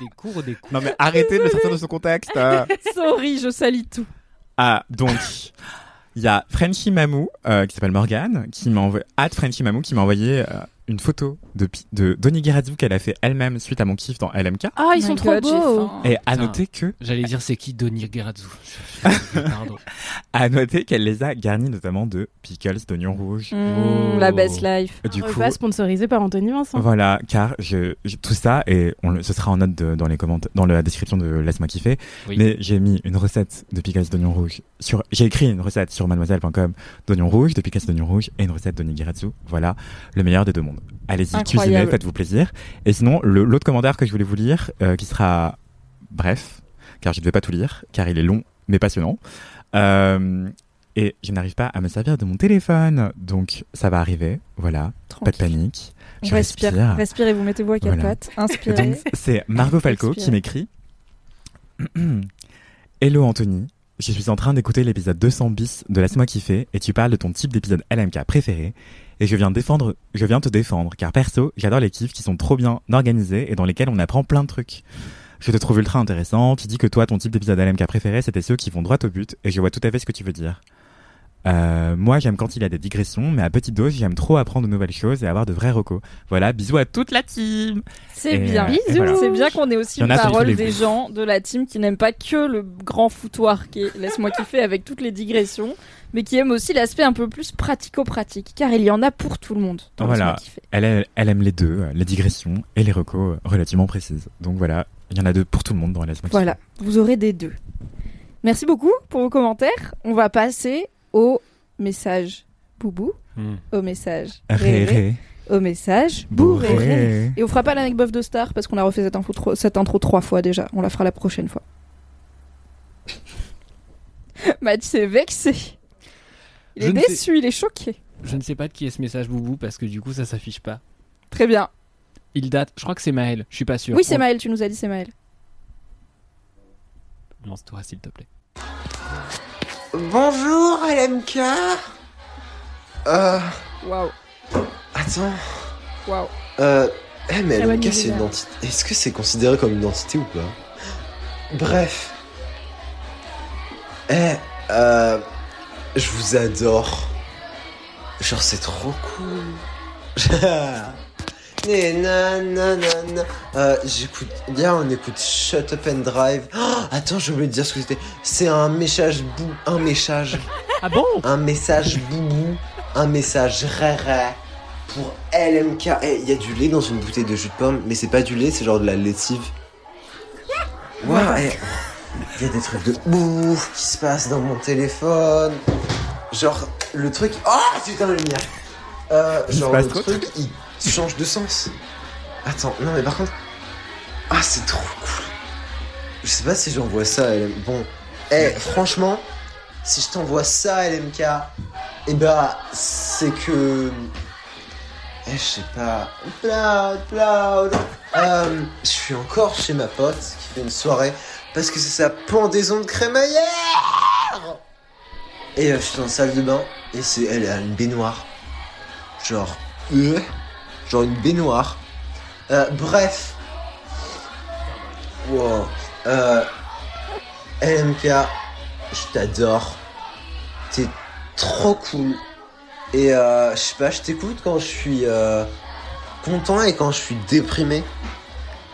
[SPEAKER 4] Des cours, des cours.
[SPEAKER 6] Non mais arrêtez de le sortir de son contexte. euh.
[SPEAKER 3] Sorry, je salis tout.
[SPEAKER 6] Ah, donc, il y a Frenchy Mamou, euh, qui s'appelle Morgane, qui m'a envoyé, Mamou, qui m'a envoyé euh, une photo de, de Donny qu'elle a fait elle-même suite à mon kiff dans LMK.
[SPEAKER 1] Ah, ils sont trop beaux.
[SPEAKER 6] Et à noter que,
[SPEAKER 4] J'allais dire c'est qui Donny je- Pardon.
[SPEAKER 6] à noter qu'elle les a garnis notamment de pickles d'oignons rouges.
[SPEAKER 3] Mmh,
[SPEAKER 4] Oh.
[SPEAKER 3] La best life.
[SPEAKER 6] Du
[SPEAKER 1] Un
[SPEAKER 6] coup,
[SPEAKER 1] repas sponsorisé par Anthony Vincent.
[SPEAKER 6] Voilà, car je, je- tout ça et on le, ce sera en note de- dans les commentaires, dans la description de laisse-moi kiffer.
[SPEAKER 4] Oui.
[SPEAKER 6] Mais j'ai mis une recette de pickles d'oignons rouges sur, j'ai écrit une recette sur mademoiselle.com d'oignons rouges, de pickles d'oignons rouges et une recette d'onigiratsu. Voilà, le meilleur des deux mondes. Allez-y, cuisinez, faites-vous plaisir. Et sinon, l'autre commentaire que je voulais vous lire, euh, qui sera bref, car je ne vais pas tout lire, car il est long mais passionnant. Euh, et je n'arrive pas à me servir de mon téléphone, donc ça va arriver. Voilà, pas de panique.
[SPEAKER 3] On
[SPEAKER 6] Je
[SPEAKER 3] respire.
[SPEAKER 6] respire.
[SPEAKER 3] Respirez, vous mettez-vous à quatre
[SPEAKER 6] Voilà.
[SPEAKER 3] pattes. Inspirez.
[SPEAKER 6] C'est Margot Falco qui m'écrit Hello Anthony, je suis en train d'écouter l'épisode 200 bis de Laisse-moi kiffer et tu parles de ton type d'épisode LMK préféré et je viens défendre, je viens te défendre car perso, j'adore les kiffs qui sont trop bien organisés et dans lesquels on apprend plein de trucs. Je te trouve ultra intéressant, tu dis que toi ton type d'épisode LMK préféré c'était ceux qui vont droit au but et je vois tout à fait ce que tu veux dire. Euh, moi j'aime quand il y a des digressions mais à petite dose j'aime trop apprendre de nouvelles choses et avoir de vrais recos. Voilà, bisous à toute la team
[SPEAKER 3] C'est bien.
[SPEAKER 6] euh, voilà.
[SPEAKER 3] C'est bien qu'on ait aussi une parole des gens de la team qui n'aiment pas que le grand foutoir qui est Laisse-moi kiffer avec toutes les digressions, mais qui aiment aussi l'aspect un peu plus pratico-pratique, car il y en a pour tout le monde. dans
[SPEAKER 6] Voilà. Elle, elle, elle aime les deux, euh, les digressions et les recos euh, relativement précises. Donc voilà, il y en a deux pour tout le monde dans Laisse-moi
[SPEAKER 3] Voilà, vous aurez des deux. Merci beaucoup pour vos commentaires. On va passer au message boubou,
[SPEAKER 4] Hmm.
[SPEAKER 3] au message ré,
[SPEAKER 6] Ré,
[SPEAKER 3] au message bourré.
[SPEAKER 6] bourré.
[SPEAKER 3] Et on fera pas l'anecdote de star parce qu'on a refait cette, info tro- cette intro trois fois déjà. On la fera la prochaine fois. Mathis est vexé. Il
[SPEAKER 4] Je
[SPEAKER 3] est
[SPEAKER 4] sais-
[SPEAKER 3] déçu, il est choqué.
[SPEAKER 4] Je ne sais pas de qui est ce message boubou parce que du coup ça s'affiche pas.
[SPEAKER 3] Très bien.
[SPEAKER 4] Il date, je crois que c'est Maël, je suis pas sûr.
[SPEAKER 3] Oui, c'est
[SPEAKER 4] On-
[SPEAKER 3] Maël, tu nous as dit c'est Maël.
[SPEAKER 4] Lance-toi s'il te plaît.
[SPEAKER 7] Bonjour LMK Euh...
[SPEAKER 3] Waouh,
[SPEAKER 7] Attends...
[SPEAKER 3] waouh.
[SPEAKER 7] Euh... Eh mais LMK c'est une entité... Est-ce que c'est considéré comme une entité ou pas? Bref... Eh... Euh... Je vous adore. Genre c'est trop cool. Na. Euh, j'écoute, hier on écoute Shut Up and Drive. Oh, attends, j'ai oublié de dire ce que c'était. C'est un message bou, un message
[SPEAKER 4] Ah bon?
[SPEAKER 7] Un message boubou, un message rare pour LMK. Eh, il y a du lait dans une bouteille de jus de pomme, mais c'est pas du lait, c'est genre de la lessive. Waouh, eh, il y a des trucs de ouf qui se passent dans mon téléphone. Genre, le truc. Oh putain, la lumière! Euh, genre, le truc, il change de sens. Attends, non, mais par contre. Ah, c'est trop cool. Je sais pas si j'envoie ça à LMK. Bon, eh, franchement, si je t'envoie ça à LMK, eh bah, c'est que. Eh, je sais pas. Cloud, cloud. Euh, je suis encore chez ma pote qui fait une soirée parce que c'est sa pendaison de crémaillère. Et euh, je suis dans la salle de bain et c'est elle a une baignoire. Genre, euh, genre une baignoire. Euh, bref. Wow. Euh, LMK, je t'adore. T'es trop cool. Et euh, je sais pas, je t'écoute quand je suis content et quand je suis déprimé.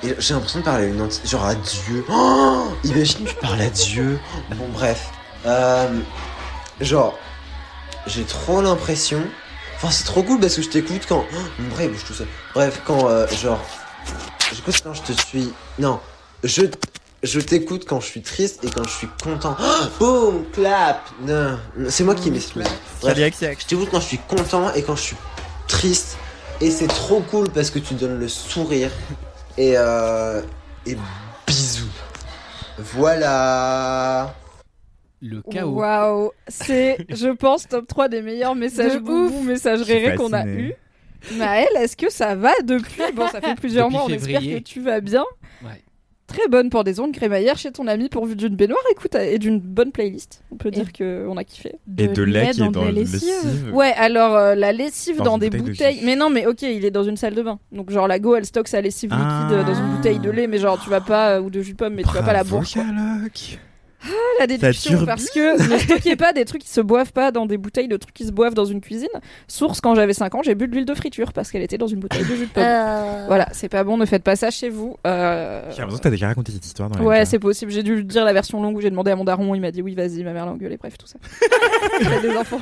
[SPEAKER 7] Et j'ai l'impression de parler à une entité, genre à Dieu. Oh Imagine, tu parles à Dieu. Bon, bref. Euh, genre, j'ai trop l'impression. Enfin, c'est trop cool parce que je t'écoute quand. Oh, bras, il bouge tout seul. Bref, quand, euh, genre. J'écoute quand je te suis. Non, je, je t'écoute quand je suis triste et quand je suis content. Oh, boum, clap. Non, c'est moi qui m'explique. Bref, je t'écoute quand je suis content et quand je suis triste. Et c'est trop cool parce que tu donnes le sourire. Et, euh, et bisous. Voilà.
[SPEAKER 4] Le chaos.
[SPEAKER 3] Waouh, c'est, je pense, top 3 des meilleurs messages
[SPEAKER 1] De
[SPEAKER 3] boubou, messages rérés qu'on a eu. Maëlle, est-ce que ça va depuis? Bon, ça fait plusieurs
[SPEAKER 4] Depuis
[SPEAKER 3] mois, on espère que tu vas bien.
[SPEAKER 4] Ouais.
[SPEAKER 3] Très bonne pendaison de crémaillère chez ton ami pourvu d'une baignoire, écoute, et d'une bonne playlist. On peut
[SPEAKER 1] Et-
[SPEAKER 3] dire qu'on a kiffé.
[SPEAKER 6] Et de lait qui est dans
[SPEAKER 1] la
[SPEAKER 6] le
[SPEAKER 1] lessive.
[SPEAKER 6] lessive.
[SPEAKER 3] Ouais, alors euh, la lessive
[SPEAKER 6] Dans
[SPEAKER 3] des
[SPEAKER 6] bouteille de
[SPEAKER 3] bouteilles. Mais non, mais ok, il est dans une salle de bain. Donc genre la go, elle stocke sa lessive liquide
[SPEAKER 6] Ah.
[SPEAKER 3] euh, dans une bouteille de lait, mais genre tu vas pas euh, ou de jus de pomme, mais tu vas pas la boire.
[SPEAKER 6] Sherlock.
[SPEAKER 3] La déduction parce que ne stockez pas des trucs qui se boivent pas dans des bouteilles de trucs qui se boivent dans une cuisine. Source quand j'avais 5 ans, j'ai bu de l'huile de friture parce qu'elle était dans une bouteille de jus de pomme. Voilà, c'est pas bon, ne faites pas ça chez vous. Euh,
[SPEAKER 6] J'ai l'impression que t'as déjà raconté cette histoire dans
[SPEAKER 3] Ouais, c'est possible. J'ai dû dire la version longue où j'ai demandé à mon daron, il m'a dit oui, vas-y, ma mère l'a engueulé, bref, tout ça. Il a des enfants.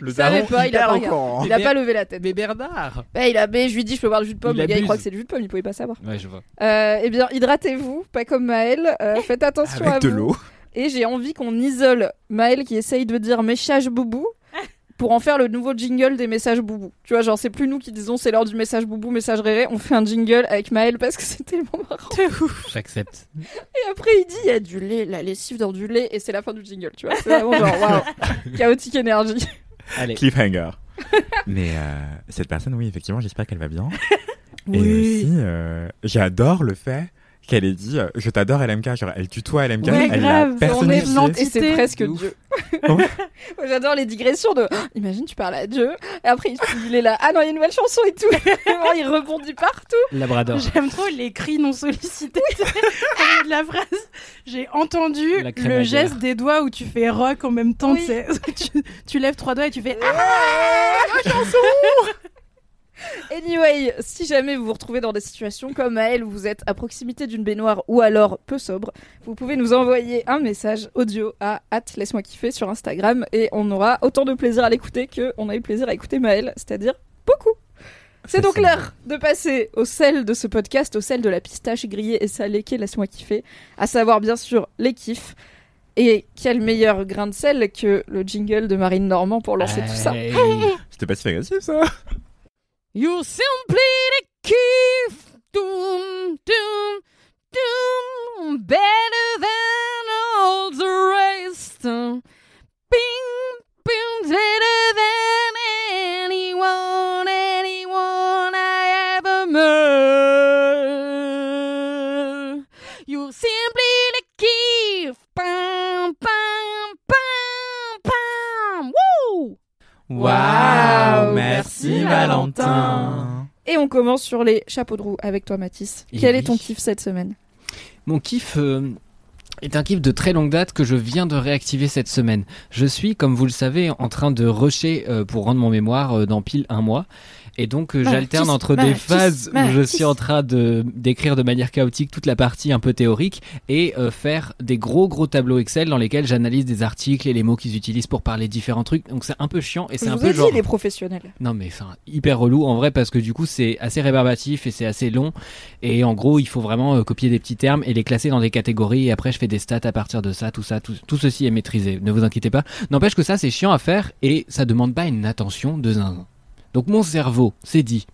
[SPEAKER 6] Le
[SPEAKER 3] il savait
[SPEAKER 6] daron
[SPEAKER 3] pas, il a
[SPEAKER 6] hyper
[SPEAKER 3] pas
[SPEAKER 6] au
[SPEAKER 3] regardé.
[SPEAKER 6] courant.
[SPEAKER 3] Il a pas levé la tête.
[SPEAKER 4] Mais Bernard
[SPEAKER 3] Bah, il a, mais je lui dis, je peux boire du jus de pomme.
[SPEAKER 4] Il
[SPEAKER 3] le gars, il croit que c'est du jus de pomme, il pouvait pas savoir.
[SPEAKER 4] Ouais, je vois.
[SPEAKER 3] Euh, eh bien, hydratez-vous, pas comme Maël. Euh, faites attention à
[SPEAKER 6] Avec de
[SPEAKER 3] vous.
[SPEAKER 6] l'eau.
[SPEAKER 3] Et j'ai envie qu'on isole Maël qui essaye de dire message boubou pour en faire le nouveau jingle des messages boubou. Tu vois, genre, c'est plus nous qui disons c'est l'heure du message boubou, message réré. On fait un jingle avec Maël parce que c'est tellement marrant.
[SPEAKER 4] J'accepte.
[SPEAKER 3] Et après, il dit il y a du lait, la lessive dans du lait, et c'est la fin du jingle, tu vois. C'est vraiment genre, waouh, chaotique énergie.
[SPEAKER 4] Allez.
[SPEAKER 6] Cliffhanger. Mais euh, cette personne, oui, effectivement, j'espère qu'elle va bien. Et aussi, euh, j'adore le fait qu'elle ait dit euh, Je t'adore LMK. Genre, elle tutoie LMK.
[SPEAKER 1] Ouais,
[SPEAKER 6] elle
[SPEAKER 1] grave.
[SPEAKER 6] l'a
[SPEAKER 1] On
[SPEAKER 6] personnifié.
[SPEAKER 1] est lente.
[SPEAKER 3] Et c'est presque
[SPEAKER 4] ouf.
[SPEAKER 3] Dieu. J'adore les digressions de Oh, imagine tu parles à Dieu et après il, est là ah non il y a une nouvelle chanson et tout il rebondit partout
[SPEAKER 4] Labrador.
[SPEAKER 1] J'aime trop les cris non sollicités de la phrase. J'ai entendu le geste des doigts où tu fais rock en même temps.
[SPEAKER 3] Oui.
[SPEAKER 1] tu lèves trois doigts et tu fais
[SPEAKER 3] Anyway, si jamais vous vous retrouvez dans des situations comme à elle, où vous êtes à proximité d'une baignoire ou alors peu sobre, vous pouvez nous envoyer un message audio à laisse-moi kiffer sur Instagram et on aura autant de plaisir à l'écouter que on a eu plaisir à écouter Maëlle, c'est-à-dire beaucoup. C'est donc l'heure de passer au sel de ce podcast, au sel de la pistache grillée et salée qu'est Laisse-moi kiffer, à savoir bien sûr les kiffs. Et quel meilleur grain de sel que le jingle de Marine Normand pour lancer tout ça.
[SPEAKER 6] C'était pas si agressif, ça.
[SPEAKER 4] You simply the key. Doom, doom, doom. Better than all the rest. Bing, bing
[SPEAKER 8] better than anyone, anyone I ever met. You simply the key. Bam, bam, bam, bam. Woo!
[SPEAKER 6] Wow. Saint-Valentin.
[SPEAKER 3] Et on commence sur les chapeaux de roue avec toi, Mathis.
[SPEAKER 4] Et
[SPEAKER 3] Quel
[SPEAKER 4] oui.
[SPEAKER 3] est ton kiff cette semaine?
[SPEAKER 4] Mon kiff euh, est un kiff de très longue date que je viens de réactiver cette semaine. Je suis, comme vous le savez, en train de rusher euh, pour rendre mon mémoire euh, dans pile un mois. Et donc euh, j'alterne entre des phases où je suis en train de d'écrire de manière chaotique toute la partie un peu théorique et euh, faire des gros gros tableaux Excel dans lesquels j'analyse des articles et les mots qu'ils utilisent pour parler différents trucs. Donc c'est un peu chiant et c'est un peu genre
[SPEAKER 3] les professionnels.
[SPEAKER 4] non mais c'est hyper relou en vrai parce que du coup c'est assez rébarbatif et c'est assez long et en gros il faut vraiment euh, copier des petits termes et les classer dans des catégories et après je fais des stats à partir de ça, tout ça, tout, tout ceci est maîtrisé, ne vous inquiétez pas. N'empêche que ça c'est chiant à faire et ça demande pas une attention de zinzin. Donc mon cerveau s'est dit,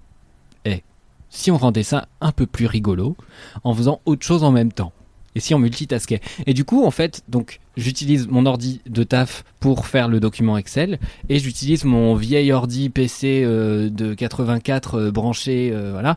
[SPEAKER 4] eh, si on rendait ça un peu plus rigolo en faisant autre chose en même temps et si on multitaskait. Et du coup en fait donc j'utilise mon ordi de taf pour faire le document Excel et j'utilise mon vieil ordi PC euh, de 84 euh, branché euh, voilà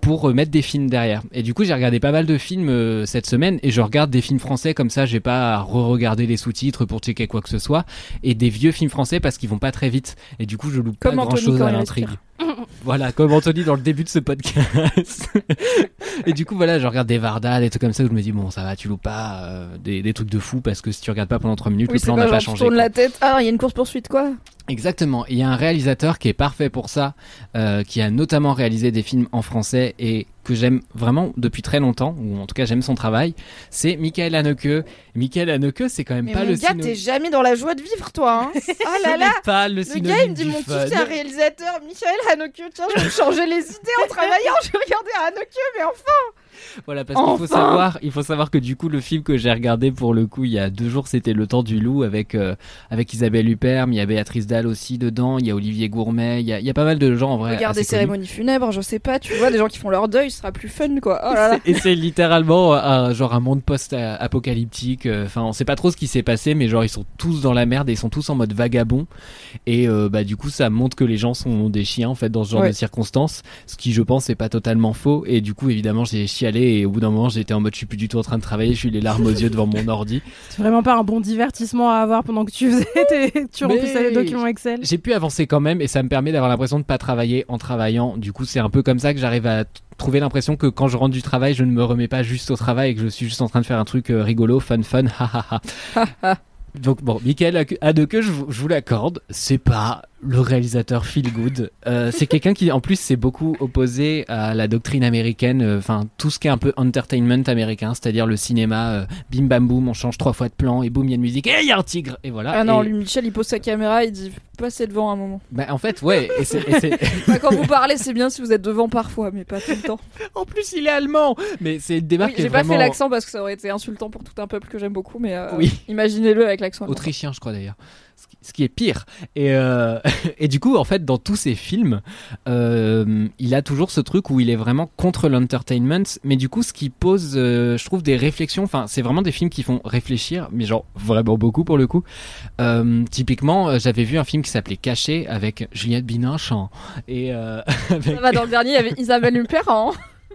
[SPEAKER 4] pour mettre des films derrière. Et du coup, j'ai regardé pas mal de films cette semaine et je regarde des films français comme ça, j'ai pas à re-regarder les sous-titres pour checker quoi que ce soit et des vieux films français parce qu'ils vont pas très vite et du coup, je loupe
[SPEAKER 3] Comme
[SPEAKER 4] pas grand-chose à l'intrigue. Voilà, comme Anthony dans le début de ce podcast. et du coup, voilà, je regarde des Varda, des trucs comme ça où je me dis bon, ça va, tu loupes pas des, des trucs de fou parce que si tu regardes pas pendant 3 minutes,
[SPEAKER 3] Oui,
[SPEAKER 4] le plan
[SPEAKER 3] pas
[SPEAKER 4] n'a pas
[SPEAKER 3] tu
[SPEAKER 4] changé.
[SPEAKER 3] tournes
[SPEAKER 4] quoi.
[SPEAKER 3] la tête. Ah, il y a une course poursuite quoi
[SPEAKER 4] Exactement. Il y a un réalisateur qui est parfait pour ça, euh, qui a notamment réalisé des films en français et que j'aime vraiment depuis très longtemps, ou en tout cas j'aime son travail. C'est Michael Haneke. Michael Haneke, c'est quand même
[SPEAKER 3] Mais
[SPEAKER 4] pas
[SPEAKER 3] mon
[SPEAKER 4] le
[SPEAKER 3] gars, t'es jamais dans la joie de vivre, toi. Hein oh là là
[SPEAKER 4] pas le,
[SPEAKER 3] Le gars, il me dit mon
[SPEAKER 4] fun.
[SPEAKER 3] c'est un réalisateur, Michael Haneke. Tiens, je vais me changer les idées en travaillant. Je regarder Haneke, mais enfin.
[SPEAKER 4] Voilà, parce qu'il faut savoir, il faut savoir que du coup, le film que j'ai regardé pour le coup il y a deux jours, c'était Le Temps du Loup avec euh, avec Isabelle Huppert, mais il y a Béatrice Dalle aussi dedans, il y a Olivier Gourmet, il y a, il y a pas mal de gens en vrai.
[SPEAKER 3] Regarde des
[SPEAKER 4] connus.
[SPEAKER 3] cérémonies funèbres, je sais pas, tu vois, des gens qui font leur deuil, ce sera plus fun, quoi. Oh là là.
[SPEAKER 4] Et c'est littéralement un, genre un monde post-apocalyptique. euh, Enfin, on sait pas trop ce qui s'est passé, mais genre ils sont tous dans la merde et ils sont tous en mode vagabond. Et euh, bah du coup, ça montre que les gens sont des chiens en fait dans ce genre
[SPEAKER 3] Ouais.
[SPEAKER 4] de circonstances, ce qui je pense est pas totalement faux. Et du coup, évidemment, j'ai chialé et au bout d'un moment, j'étais en mode je suis plus du tout en train de travailler, je suis les larmes aux yeux devant mon ordi.
[SPEAKER 1] C'est vraiment pas un bon divertissement à avoir pendant que tu faisais tes... tu remplissais les documents Excel.
[SPEAKER 4] J'ai pu avancer quand même et ça me permet d'avoir l'impression de pas travailler en travaillant. Du coup, c'est un peu comme ça que j'arrive à trouver l'impression que quand je rentre du travail, je ne me remets pas juste au travail et que je suis juste en train de faire un truc euh, rigolo, fun, fun, ha ha ha. Donc bon, Michael Haneke, je, vous- je vous l'accorde, c'est pas le réalisateur feel good. Euh, c'est quelqu'un qui, en plus, s'est beaucoup opposé à la doctrine américaine, euh, enfin tout ce qui est un peu entertainment américain, c'est-à-dire le cinéma, euh, bim bam boum, on change trois fois de plan et boum, il y a une musique et il y a un tigre et voilà.
[SPEAKER 3] Ah non,
[SPEAKER 4] Et-
[SPEAKER 3] lui, Michel, il pose sa caméra, il dit passez devant un moment.
[SPEAKER 4] bah, en fait, ouais. Et c'est- et c'est-
[SPEAKER 3] Bah, quand vous parlez, c'est bien si vous êtes devant parfois, mais pas tout le temps.
[SPEAKER 4] en plus, il est allemand. Mais c'est une démarque
[SPEAKER 3] Oui,
[SPEAKER 4] qui est
[SPEAKER 3] J'ai pas fait l'accent parce que ça aurait été insultant pour tout un peuple que j'aime beaucoup, mais
[SPEAKER 4] Oui.
[SPEAKER 3] imaginez-le avec l'accent.
[SPEAKER 4] autrichien, je crois d'ailleurs. Ce qui- est pire. Et, euh, et du coup, en fait, dans tous ses films, euh, il a toujours ce truc où il est vraiment contre l'entertainment. Mais du coup, ce qui pose, euh, je trouve, des réflexions. Enfin, c'est vraiment des films qui font réfléchir, mais genre vraiment beaucoup pour le coup. Typiquement, j'avais vu un film qui s'appelait Caché avec Juliette Binoche en- et avec...
[SPEAKER 3] Ça va, dans le dernier, il y avait Isabelle Huppert. Hein.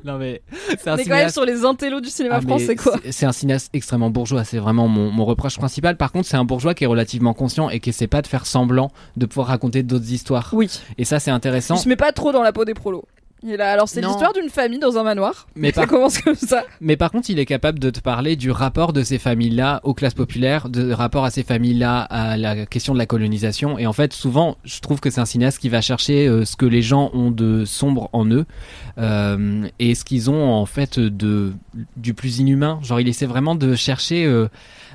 [SPEAKER 4] Non mais c'est un
[SPEAKER 3] quand même
[SPEAKER 4] cinéaste
[SPEAKER 3] sur les intellos du cinéma
[SPEAKER 4] Ah,
[SPEAKER 3] français, quoi.
[SPEAKER 4] c'est- C'est un cinéaste extrêmement bourgeois, c'est vraiment mon, mon reproche principal. Par contre, c'est un bourgeois qui est relativement conscient et qui essaie pas de faire semblant de pouvoir raconter d'autres histoires.
[SPEAKER 3] Oui.
[SPEAKER 4] Et ça, c'est intéressant.
[SPEAKER 3] Il se met pas trop dans la peau des prolos. Il là. Alors, c'est
[SPEAKER 4] Non.
[SPEAKER 3] l'histoire d'une famille dans un manoir.
[SPEAKER 4] Mais
[SPEAKER 3] Ça
[SPEAKER 4] par,
[SPEAKER 3] commence comme ça.
[SPEAKER 4] mais par contre, il est capable de te parler du rapport de ces familles-là aux classes populaires, de rapport à ces familles-là à la question de la colonisation. Et en fait, souvent, je trouve que c'est un cinéaste qui va chercher euh, ce que les gens ont de sombre en eux euh, et ce qu'ils ont en fait de du plus inhumain. Genre, il essaie vraiment de chercher euh,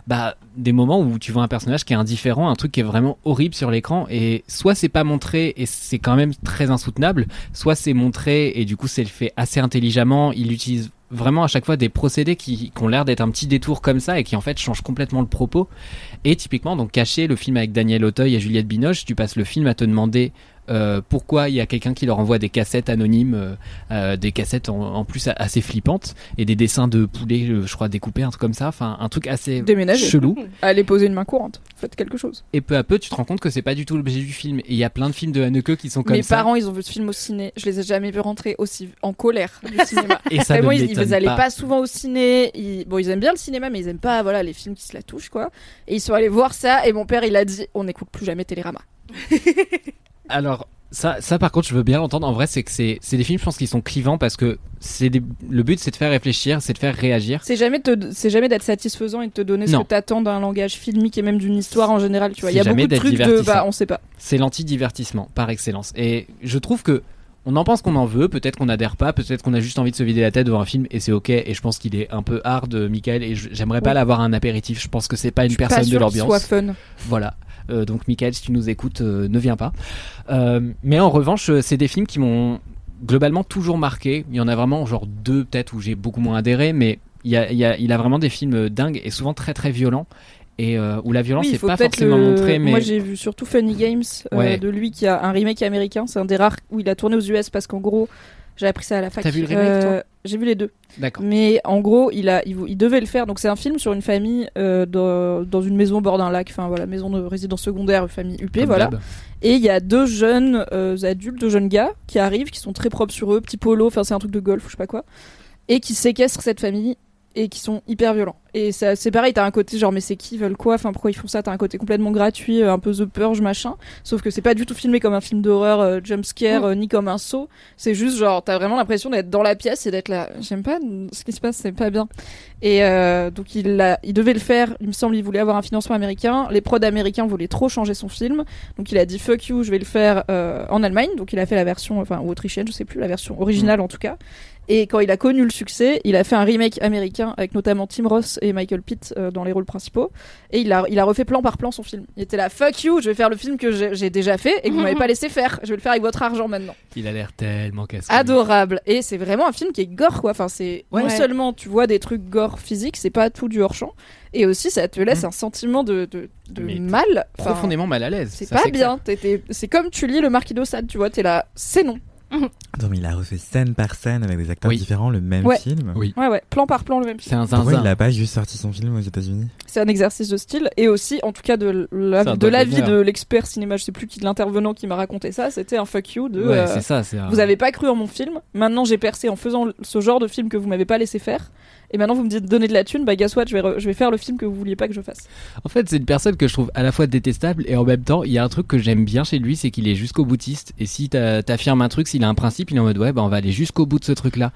[SPEAKER 4] bah, des moments où tu vois un personnage qui est indifférent, un truc qui est vraiment horrible sur l'écran, et soit c'est pas montré et c'est quand même très insoutenable, soit c'est montré et du coup c'est fait assez intelligemment. Il utilise vraiment à chaque fois des procédés qui, qui ont l'air d'être un petit détour comme ça et qui en fait changent complètement le propos. Et typiquement, donc Caché, le film avec Daniel Auteuil et Juliette Binoche, tu passes le film à te demander euh, pourquoi il y a quelqu'un qui leur envoie des cassettes anonymes, euh, euh, des cassettes en, en plus assez flippantes et des dessins de poulets, je crois découpés, un truc comme ça, enfin un truc assez
[SPEAKER 3] Déménager.
[SPEAKER 4] chelou.
[SPEAKER 3] Allez poser une main courante. Faites quelque chose.
[SPEAKER 4] Et peu à peu, tu te rends compte que c'est pas du tout l'objet du film. Et il y a plein de films de Haneke qui sont comme
[SPEAKER 3] Mes
[SPEAKER 4] ça.
[SPEAKER 3] parents, ils ont vu ce film au ciné. Je les ai jamais vus rentrer aussi en colère du cinéma.
[SPEAKER 4] Et ça ne
[SPEAKER 3] Vraiment, ils, ils allaient
[SPEAKER 4] pas.
[SPEAKER 3] pas. souvent au ciné. Ils... Bon, ils aiment bien le cinéma, mais ils aiment pas voilà les films qui se la touchent quoi. Et ils sont allés voir ça. Et mon père, il a dit, on n'écoute plus jamais Télérama.
[SPEAKER 4] Alors, Ça, ça par contre, je veux bien l'entendre. En vrai, c'est que c'est des films, je pense, qui sont clivants parce que c'est le but, c'est de faire réfléchir, c'est de faire réagir.
[SPEAKER 3] C'est jamais, c'est jamais d'être satisfaisant et de te donner ce que t'attends d'un langage filmique et même d'une histoire en général. Tu vois, il y a beaucoup de trucs de bah on sait pas.
[SPEAKER 4] C'est l'anti-divertissement par excellence. Et je trouve que on en pense qu'on en veut, peut-être qu'on n'adhère pas, peut-être qu'on a juste envie de se vider la tête devant un film et c'est ok. Et je pense qu'il est un peu hard, euh, Michael, et j'aimerais pas
[SPEAKER 3] Ouais.
[SPEAKER 4] l'avoir un apéritif. Je pense que c'est pas
[SPEAKER 3] Je
[SPEAKER 4] une
[SPEAKER 3] pas
[SPEAKER 4] personne de l'ambiance.
[SPEAKER 3] soit fun.
[SPEAKER 4] Voilà. Euh, donc Michael, si tu nous écoutes, euh, ne viens pas. Euh, mais en revanche, c'est des films qui m'ont globalement toujours marqué. Il y en a vraiment genre deux peut-être où j'ai beaucoup moins adhéré, mais il, y a, il, y a, il a vraiment des films dingues et souvent très très violents. Et euh, où la violence n'est pas forcément
[SPEAKER 3] le-
[SPEAKER 4] montrée, mais
[SPEAKER 3] Moi j'ai vu surtout Funny Games euh,
[SPEAKER 4] Ouais.
[SPEAKER 3] de lui qui a un remake américain. C'est un des rares où il a tourné aux US parce qu'en gros, j'ai appris ça à la fac.
[SPEAKER 4] T'as vu le remake, toi?
[SPEAKER 3] J'ai vu les deux.
[SPEAKER 4] d'accord.
[SPEAKER 3] Mais en gros, il, a, il, il devait le faire. Donc c'est un film sur une famille euh, dans, dans une maison au bord d'un lac. Enfin voilà, maison de résidence secondaire, famille UP,
[SPEAKER 4] Comme
[SPEAKER 3] voilà. Et il y a deux jeunes euh, adultes, deux jeunes gars qui arrivent, qui sont très propres sur eux, petit polo, enfin c'est un truc de golf ou je sais pas quoi, et qui séquestrent cette famille et qui sont hyper violents. Et ça- c'est pareil, t'as un côté genre mais c'est qui, ils veulent quoi, enfin pourquoi ils font ça, t'as un côté complètement gratuit, euh, un peu The Purge machin, sauf que c'est pas du tout filmé comme un film d'horreur euh, jumpscare
[SPEAKER 4] Mm.
[SPEAKER 3] euh, ni comme un saut, c'est juste genre t'as vraiment l'impression d'être dans la pièce et d'être là, j'aime pas ce qui se passe, c'est pas bien. Et euh, donc il, a, il devait le faire, il me semble, il voulait avoir un financement américain, les prods américains voulaient trop changer son film, donc il a dit fuck you, je vais le faire en Allemagne. Donc il a fait la version, enfin ou autrichienne, je sais plus, la version originale en tout cas. Et quand il a connu le succès, il a fait un remake américain avec notamment Tim Ross et Michael Pitt euh, dans les rôles principaux. Et il a, il a refait plan par plan son film. Il était là, fuck you, je vais faire le film que j'ai déjà fait et que vous m'avez pas laissé faire. Je vais le faire avec votre argent maintenant.
[SPEAKER 4] Il a l'air tellement casse
[SPEAKER 3] Adorable. Et c'est vraiment un film qui est gore, quoi. Enfin, c'est non seulement tu vois des trucs gore physiques, c'est pas tout du hors champ. Et aussi, ça te laisse
[SPEAKER 4] Mm.
[SPEAKER 3] un sentiment de, de, mal. Enfin,
[SPEAKER 4] Profondément mal à l'aise.
[SPEAKER 3] c'est pas bien. C'est comme tu lis le Marquis de Sade, tu vois, t'es là, c'est non.
[SPEAKER 6] Attends, mais il a refait scène par scène avec des acteurs
[SPEAKER 4] Oui.
[SPEAKER 6] différents le même
[SPEAKER 3] Ouais.
[SPEAKER 6] film.
[SPEAKER 4] Oui.
[SPEAKER 3] Ouais, ouais, plan par plan, le même film.
[SPEAKER 4] C'est un
[SPEAKER 6] Pourquoi
[SPEAKER 4] zinzin.
[SPEAKER 6] il a pas juste sorti son film aux États-Unis?
[SPEAKER 3] C'est un exercice de style. Et aussi, en tout cas, de de l'avis
[SPEAKER 4] doigt
[SPEAKER 3] de l'expert cinéma, je sais plus qui de l'intervenant qui m'a raconté ça, c'était un fuck you de.
[SPEAKER 4] Ouais,
[SPEAKER 3] euh,
[SPEAKER 4] c'est ça. un-
[SPEAKER 3] vous avez pas cru en mon film, maintenant j'ai percé en faisant ce genre de film que vous m'avez pas laissé faire. Et maintenant vous me dites donner de la thune, bah guess what, je vais, re- je vais faire le film que vous vouliez pas que je fasse.
[SPEAKER 4] En fait, c'est une personne que je trouve à la fois détestable et en même temps, il y a un truc que j'aime bien chez lui, c'est qu'il est jusqu'au boutiste. Et si t'a- t'affirmes un truc, s'il a un principe, il est en mode ouais, bah on va aller jusqu'au bout de ce truc-là.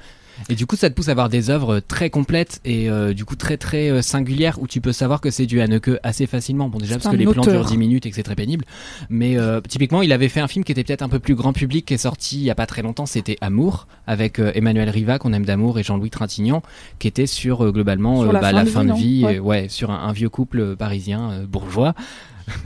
[SPEAKER 4] Et du coup, ça te pousse à avoir des œuvres très complètes et euh, du coup très très euh, singulières où tu peux savoir que c'est du Haneke assez facilement. Bon déjà parce que les plans
[SPEAKER 3] auteur.
[SPEAKER 4] durent 10 minutes et que c'est très pénible. Mais euh, typiquement, il avait fait un film qui était peut-être un peu plus grand public, qui est sorti il y a pas très longtemps. C'était Amour avec euh, Emmanuel Riva qu'on aime d'amour et Jean-Louis Trintignant, qui était sur euh, globalement
[SPEAKER 3] Sur la
[SPEAKER 4] bah,
[SPEAKER 3] fin
[SPEAKER 4] la
[SPEAKER 3] de
[SPEAKER 4] fin
[SPEAKER 3] vie,
[SPEAKER 4] de vie,
[SPEAKER 3] Ouais.
[SPEAKER 4] ouais, sur un, un vieux couple parisien bourgeois.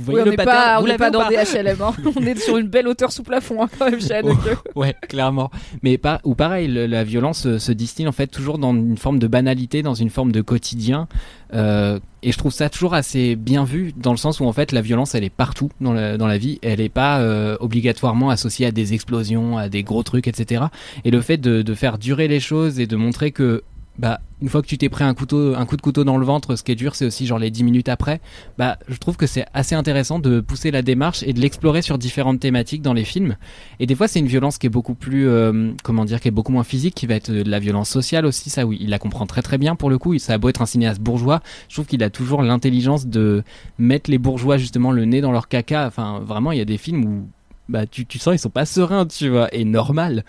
[SPEAKER 4] Vous
[SPEAKER 3] Oui, on n'est pas, dans des HLM, hein. on est sur une belle hauteur sous plafond hein, quand même chez Haneke.
[SPEAKER 4] Ouais, clairement. Mais pas, ou pareil, le- la violence euh, se distille en fait toujours dans une forme de banalité, dans une forme de quotidien. Euh, et je trouve ça toujours assez bien vu dans le sens où en fait la violence elle est partout dans la, dans la vie. Elle n'est pas euh, obligatoirement associée à des explosions, à des gros trucs, etc. Et le fait de, de faire durer les choses et de montrer que bah une fois que tu t'es pris un couteau un coup de couteau dans le ventre ce qui est dur c'est aussi genre les 10 minutes après. Bah je trouve que c'est assez intéressant de pousser la démarche et de l'explorer sur différentes thématiques dans les films. Et des fois c'est une violence qui est beaucoup plus euh, comment dire qui est beaucoup moins physique qui va être de la violence sociale aussi ça oui. Il la comprend très très bien pour le coup. Ça a beau être un cinéaste bourgeois je trouve qu'il a toujours l'intelligence de mettre les bourgeois justement le nez dans leur caca. Enfin vraiment il y a des films où bah tu, tu sens ils sont pas sereins tu vois et normal.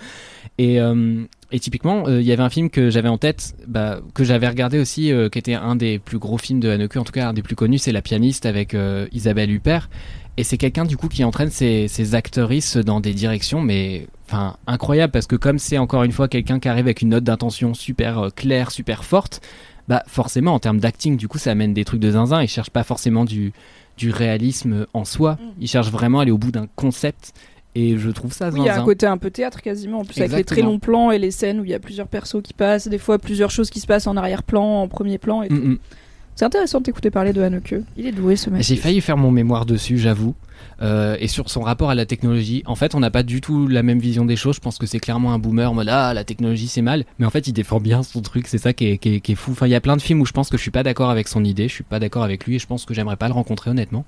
[SPEAKER 4] Et euh, et typiquement, euh, il y avait un film que j'avais en tête, bah, que j'avais regardé aussi, euh, qui était un des plus gros films de Haneke, en tout cas un des plus connus, c'est La pianiste avec euh, Isabelle Huppert. Et c'est quelqu'un du coup qui entraîne ses, ses actrices dans des directions, mais enfin incroyable parce que comme c'est encore une fois quelqu'un qui arrive avec une note d'intention super claire, super forte, bah forcément en termes d'acting, du coup ça amène des trucs de zinzin. Il cherche pas forcément du du réalisme en soi. Il cherche vraiment à aller au bout d'un concept. Et je trouve ça
[SPEAKER 3] Oui, il y a un côté un peu théâtre quasiment, en plus avec les très longs plans et les scènes où il y a plusieurs persos qui passent, des fois plusieurs choses qui se passent en arrière-plan, en premier plan. Et tout.
[SPEAKER 4] Mm, mm.
[SPEAKER 3] C'est intéressant de t'écouter parler de Haneke. Il est doué ce mec.
[SPEAKER 4] J'ai failli faire mon mémoire dessus, j'avoue. Euh, et sur son rapport à la technologie, en fait, on n'a pas du tout la même vision des choses. Je pense que c'est clairement un boomer, en mode ah la technologie c'est mal. Mais en fait, il défend bien son truc. C'est ça qui est, qui est- qui est fou. Enfin, il y a plein de films où je pense que je suis pas d'accord avec son idée, je suis pas d'accord avec lui, et je pense que j'aimerais pas le rencontrer honnêtement.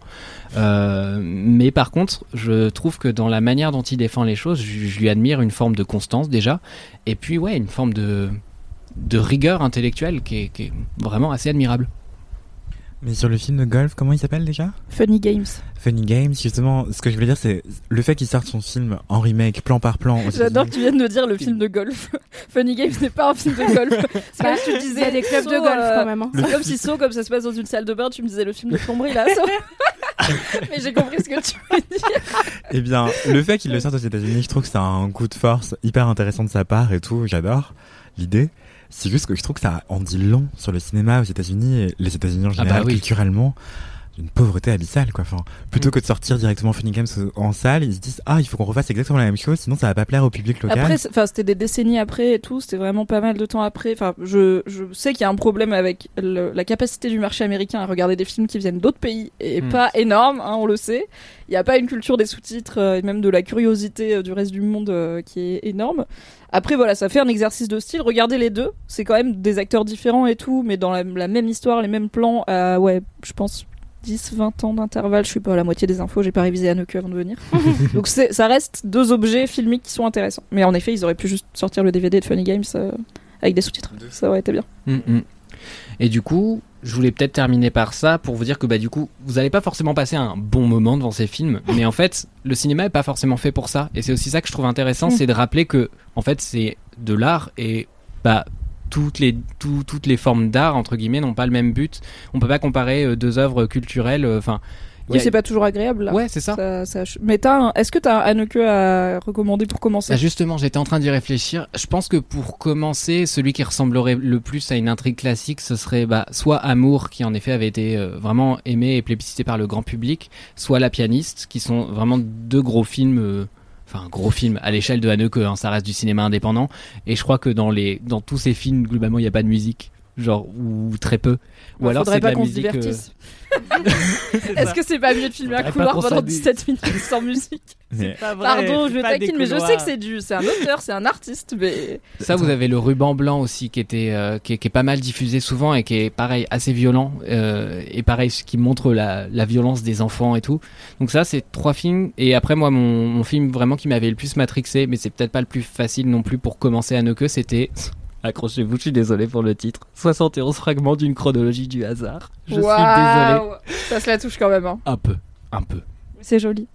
[SPEAKER 4] Euh, mais par contre, je trouve que dans la manière dont il défend les choses, je, je lui admire une forme de constance déjà, et puis ouais, une forme de de rigueur intellectuelle qui est, qui est vraiment assez admirable.
[SPEAKER 6] Mais sur le film de golf, comment il s'appelle déjà?
[SPEAKER 3] Funny Games.
[SPEAKER 6] Funny Games, justement, ce que je voulais dire, c'est le fait qu'il sorte son film en remake, plan par plan.
[SPEAKER 3] J'adore que tu viennes de dire le film de golf. Funny Games n'est pas un film de golf. C'est comme si tu
[SPEAKER 1] y
[SPEAKER 3] disais
[SPEAKER 1] des clubs de golf
[SPEAKER 3] euh,
[SPEAKER 1] quand même. hein.
[SPEAKER 3] C'est comme si saut, comme ça se passe dans une salle de bain, tu me disais le film de plomberie là. Saut. Mais j'ai compris ce que tu veux dire.
[SPEAKER 6] Eh bien, le fait qu'il le sorte aux États-Unis, je trouve que c'est un coup de force hyper intéressant de sa part et tout. J'adore l'idée. C'est juste que je trouve que ça en dit long sur le cinéma aux États-Unis et les États-Unis en
[SPEAKER 4] Ah bah
[SPEAKER 6] général,
[SPEAKER 4] oui.
[SPEAKER 6] culturellement. Une pauvreté abyssale, quoi. Enfin, plutôt
[SPEAKER 4] Mm.
[SPEAKER 6] que de sortir directement Funny Games en salle, ils se disent ah il faut qu'on refasse exactement la même chose, sinon ça va pas plaire au public local.
[SPEAKER 3] Après, enfin, c'était des décennies après et tout. C'était vraiment pas mal de temps après. Enfin, je, je sais qu'il y a un problème avec le- la capacité du marché américain à regarder des films qui viennent d'autres pays et
[SPEAKER 4] Hmm.
[SPEAKER 3] pas énorme, hein, on le sait. Il n'y a pas une culture des sous-titres euh, et même de la curiosité euh, du reste du monde euh, qui est énorme. Après, voilà, ça fait un exercice de style. Regardez les deux. C'est quand même des acteurs différents et tout, mais dans la, la même histoire, les mêmes plans. ouais, je pense 10, 20 ans d'intervalle. Je suis pas à la moitié des infos. J'ai pas révisé Anneke avant de venir. Donc c'est- ça reste deux objets filmiques qui sont intéressants. Mais en effet, ils auraient pu juste sortir le DVD de Funny Games euh, avec des sous-titres. Ça aurait été bien.
[SPEAKER 4] Mm, mm. Et du coup, je voulais peut-être terminer par ça pour vous dire que bah du coup, vous n'allez pas forcément passer un bon moment devant ces films, mais en fait, le cinéma est pas forcément fait pour ça. Et c'est aussi ça que je trouve intéressant,
[SPEAKER 3] Mm.
[SPEAKER 4] c'est de rappeler que en fait, c'est de l'art et bah toutes les tout- toutes les formes d'art entre guillemets n'ont pas le même but. On peut pas comparer euh, deux œuvres culturelles. euh, Enfin,
[SPEAKER 3] Oui,
[SPEAKER 4] a-
[SPEAKER 3] c'est pas toujours agréable. Là.
[SPEAKER 4] ouais, c'est ça.
[SPEAKER 3] Ça- ça ch- Mais un- est-ce que t'as un Anneke à recommander pour commencer?
[SPEAKER 4] Ah, justement, j'étais en train d'y réfléchir. Je pense que pour commencer, celui qui ressemblerait le plus à une intrigue classique, ce serait bah, soit Amour, qui en effet avait été euh, vraiment aimé et plébiscité par le grand public, soit La pianiste, qui sont vraiment deux gros films. euh, Enfin, gros films à l'échelle de Haneke, hein, ça reste du cinéma indépendant. Et je crois que dans, les, dans tous ces films, globalement, il n'y a pas de musique. Genre, ou très peu. Ou alors
[SPEAKER 3] faudrait
[SPEAKER 4] c'est de
[SPEAKER 3] pas
[SPEAKER 4] la
[SPEAKER 3] qu'on se
[SPEAKER 4] musique. euh,
[SPEAKER 3] divertisse. Est-ce que c'est pas mieux de filmer un
[SPEAKER 4] pas
[SPEAKER 3] couloir pendant
[SPEAKER 4] s'amuse.
[SPEAKER 3] 17 minutes sans musique
[SPEAKER 6] Mais-
[SPEAKER 3] Pardon, je taquine, mais je sais que c'est du, c'est un auteur, c'est un artiste, mais
[SPEAKER 4] Ça, vous avez le ruban blanc aussi qui était, euh, qui, est, qui est pas mal diffusé souvent et qui est pareil assez violent euh, et pareil ce qui montre la, la violence des enfants et tout. Donc ça, c'est trois films. Et après moi, mon, mon film vraiment qui m'avait le plus matrixé, mais c'est peut-être pas le plus facile non plus pour commencer à que c'était. Accrochez-vous, je suis désolé pour le titre. 71 fragments d'une chronologie du hasard. Je suis désolé.
[SPEAKER 3] Ça se la touche quand même. Hein.
[SPEAKER 4] Un peu, un peu.
[SPEAKER 3] C'est joli.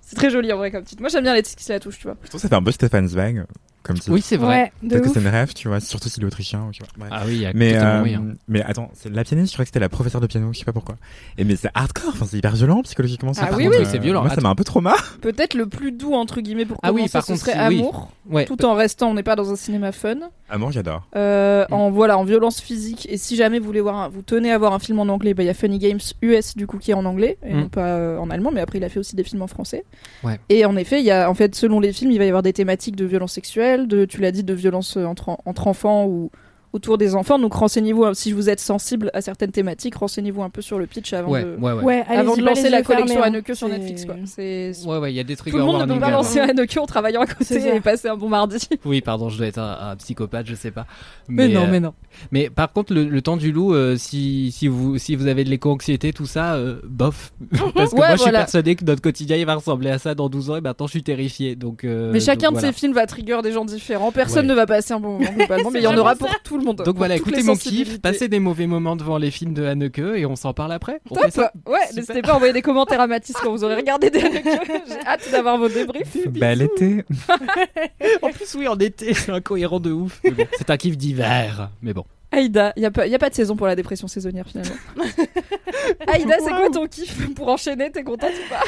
[SPEAKER 3] C'est très joli en vrai comme titre. Moi j'aime bien les titres qui se la touchent, tu vois.
[SPEAKER 6] Je trouve que ça fait un peu Stefan Zweig comme titre.
[SPEAKER 4] Oui, c'est vrai.
[SPEAKER 1] Ouais,
[SPEAKER 6] Peut-être que c'est une rêve, tu vois, surtout s'il est autrichien. Tu vois. Bref.
[SPEAKER 4] Ah oui, il y a
[SPEAKER 6] Mais, euh,
[SPEAKER 4] moyen.
[SPEAKER 6] mais attends, c'est la pianiste, je crois que c'était la professeure de piano, je sais pas pourquoi. Et mais c'est hardcore, enfin c'est hyper violent psychologiquement. ça,
[SPEAKER 3] Ah oui,
[SPEAKER 6] contre,
[SPEAKER 4] oui, c'est violent.
[SPEAKER 6] Moi ça m'a un peu trauma.
[SPEAKER 3] Peut-être le plus doux entre guillemets pour
[SPEAKER 4] Ah
[SPEAKER 3] commencer,
[SPEAKER 4] oui, par
[SPEAKER 3] ce
[SPEAKER 4] contre,
[SPEAKER 3] serait
[SPEAKER 4] oui.
[SPEAKER 3] Amour,
[SPEAKER 4] Ouais.
[SPEAKER 3] tout en restant, on n'est pas dans un cinéma fun.
[SPEAKER 6] Moi j'adore.
[SPEAKER 3] Euh,
[SPEAKER 4] Mm.
[SPEAKER 3] en voilà en violence physique et si jamais vous voulez voir un- vous tenez à voir un film en anglais bah il y a Funny Games US du coup qui est en anglais et
[SPEAKER 4] Mm.
[SPEAKER 3] non pas euh, en allemand mais après il a fait aussi des films en français
[SPEAKER 4] Ouais.
[SPEAKER 3] et en effet il y a en fait selon les films il va y avoir des thématiques de violence sexuelle de tu l'as dit de violence euh, entre entre enfants ou autour des enfants donc renseignez-vous si vous êtes sensible à certaines thématiques renseignez-vous un peu sur le pitch avant
[SPEAKER 4] Ouais,
[SPEAKER 3] de
[SPEAKER 4] ouais, ouais.
[SPEAKER 1] Ouais,
[SPEAKER 3] avant
[SPEAKER 1] allez-y,
[SPEAKER 3] de
[SPEAKER 1] pas
[SPEAKER 3] lancer la collection
[SPEAKER 1] hein.
[SPEAKER 3] Haneke sur Netflix quoi
[SPEAKER 4] Ouais, ouais, il y a des trucs
[SPEAKER 3] tout le monde ne peut pas lancer Haneke en travaillant à côté et passer un bon mardi
[SPEAKER 4] Oui, pardon, je dois être un, un psychopathe, je sais pas.
[SPEAKER 3] mais, non
[SPEAKER 4] euh,
[SPEAKER 3] mais non
[SPEAKER 4] Mais par contre, le, le temps du loup, euh, si, si, vous, si vous avez de l'éco-anxiété, tout ça, euh, bof. Parce que
[SPEAKER 3] Ouais,
[SPEAKER 4] moi, je suis persuadé que notre quotidien, il va ressembler à ça dans 12 ans, et maintenant, je suis terrifié. Donc, euh,
[SPEAKER 3] Mais chacun
[SPEAKER 4] donc
[SPEAKER 3] de
[SPEAKER 4] voilà.
[SPEAKER 3] ces films va trigger des gens différents. Personne
[SPEAKER 4] Ouais.
[SPEAKER 3] ne va passer un bon moment globalement, mais il y en aura pour tout le monde.
[SPEAKER 4] Donc voilà, écoutez mon kiff, passez des mauvais moments devant les films de Haneke et on s'en parle après. On
[SPEAKER 3] Top
[SPEAKER 4] fait ça
[SPEAKER 3] Ouais, n'hésitez pas à envoyer des commentaires à Mathis quand vous aurez regardé des Haneke. J'ai hâte d'avoir vos débriefs.
[SPEAKER 6] Bel été.
[SPEAKER 4] En plus, oui, en été, c'est incohérent de ouf. Bon, c'est un kiff d'hiver, mais bon.
[SPEAKER 3] Aïda, il n'y a, pas- y a pas de saison pour la dépression saisonnière finalement. Aïda, c'est quoi ton kiff pour enchaîner? T'es contente ou pas?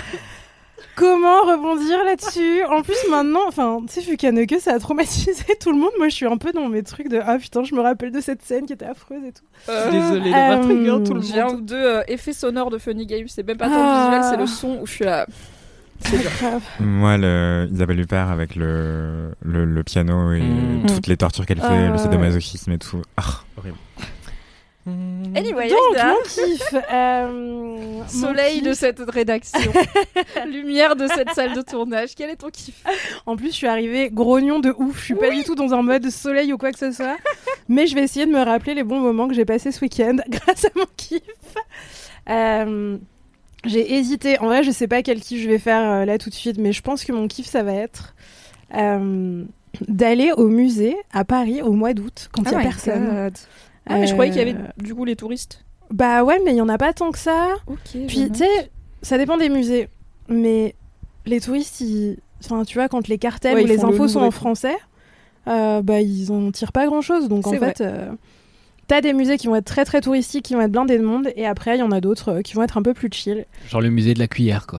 [SPEAKER 1] Comment rebondir là-dessus En plus, maintenant, enfin, tu sais, vu qu'Anneke, ça a traumatisé tout le monde. Moi, je suis un peu dans mes trucs de Ah putain, je me rappelle de cette scène qui était affreuse et tout.
[SPEAKER 3] Euh,
[SPEAKER 4] Désolé
[SPEAKER 1] euh,
[SPEAKER 4] trigger tout le
[SPEAKER 3] J'ai un
[SPEAKER 4] monde.
[SPEAKER 3] ou deux euh, effets sonores de Funny Games. C'est même pas tant
[SPEAKER 1] Ah.
[SPEAKER 3] le visuel, c'est le son où je suis là. C'est.
[SPEAKER 1] Grave.
[SPEAKER 6] Moi, le Isabelle Huppert avec le, le, le piano et
[SPEAKER 4] Mm.
[SPEAKER 6] toutes les tortures qu'elle fait,
[SPEAKER 1] Ah,
[SPEAKER 6] le
[SPEAKER 1] ouais.
[SPEAKER 6] sadomasochisme et tout. Ah, horrible.
[SPEAKER 3] Anyway,
[SPEAKER 1] Donc,
[SPEAKER 3] Aïda.
[SPEAKER 1] mon kiff. euh, mon
[SPEAKER 3] Soleil
[SPEAKER 1] kiff-
[SPEAKER 3] de cette rédaction, lumière de cette salle de tournage. Quel est ton kiff?
[SPEAKER 1] En plus, je suis arrivée grognon de ouf. Je suis pas du tout dans un mode soleil ou quoi que ce soit. Mais je vais essayer de me rappeler les bons moments que j'ai passés ce week-end grâce à mon kiff. Euh, j'ai hésité. En vrai, je sais pas quel kiff je vais faire euh, là tout de suite, mais je pense que mon kiff, ça va être euh, d'aller au musée à Paris au mois d'août quand il y a personne.
[SPEAKER 3] Ah, mais je croyais qu'il y avait
[SPEAKER 1] Euh,
[SPEAKER 3] du coup les touristes.
[SPEAKER 1] Bah ouais, mais il y en a pas tant que ça.
[SPEAKER 3] Ok.
[SPEAKER 1] Puis, tu sais, ça dépend des musées. Mais les touristes, ils... enfin, tu vois, quand les cartels
[SPEAKER 3] Ouais,
[SPEAKER 1] ou les
[SPEAKER 3] le
[SPEAKER 1] infos sont en français, euh, bah, ils en tirent pas grand chose. Donc, en fait, euh, t'as des musées qui vont être très très touristiques, qui vont être blindés de monde. Et après, il y en a d'autres euh, qui vont être un peu plus chill.
[SPEAKER 4] Genre le musée de la cuillère, quoi.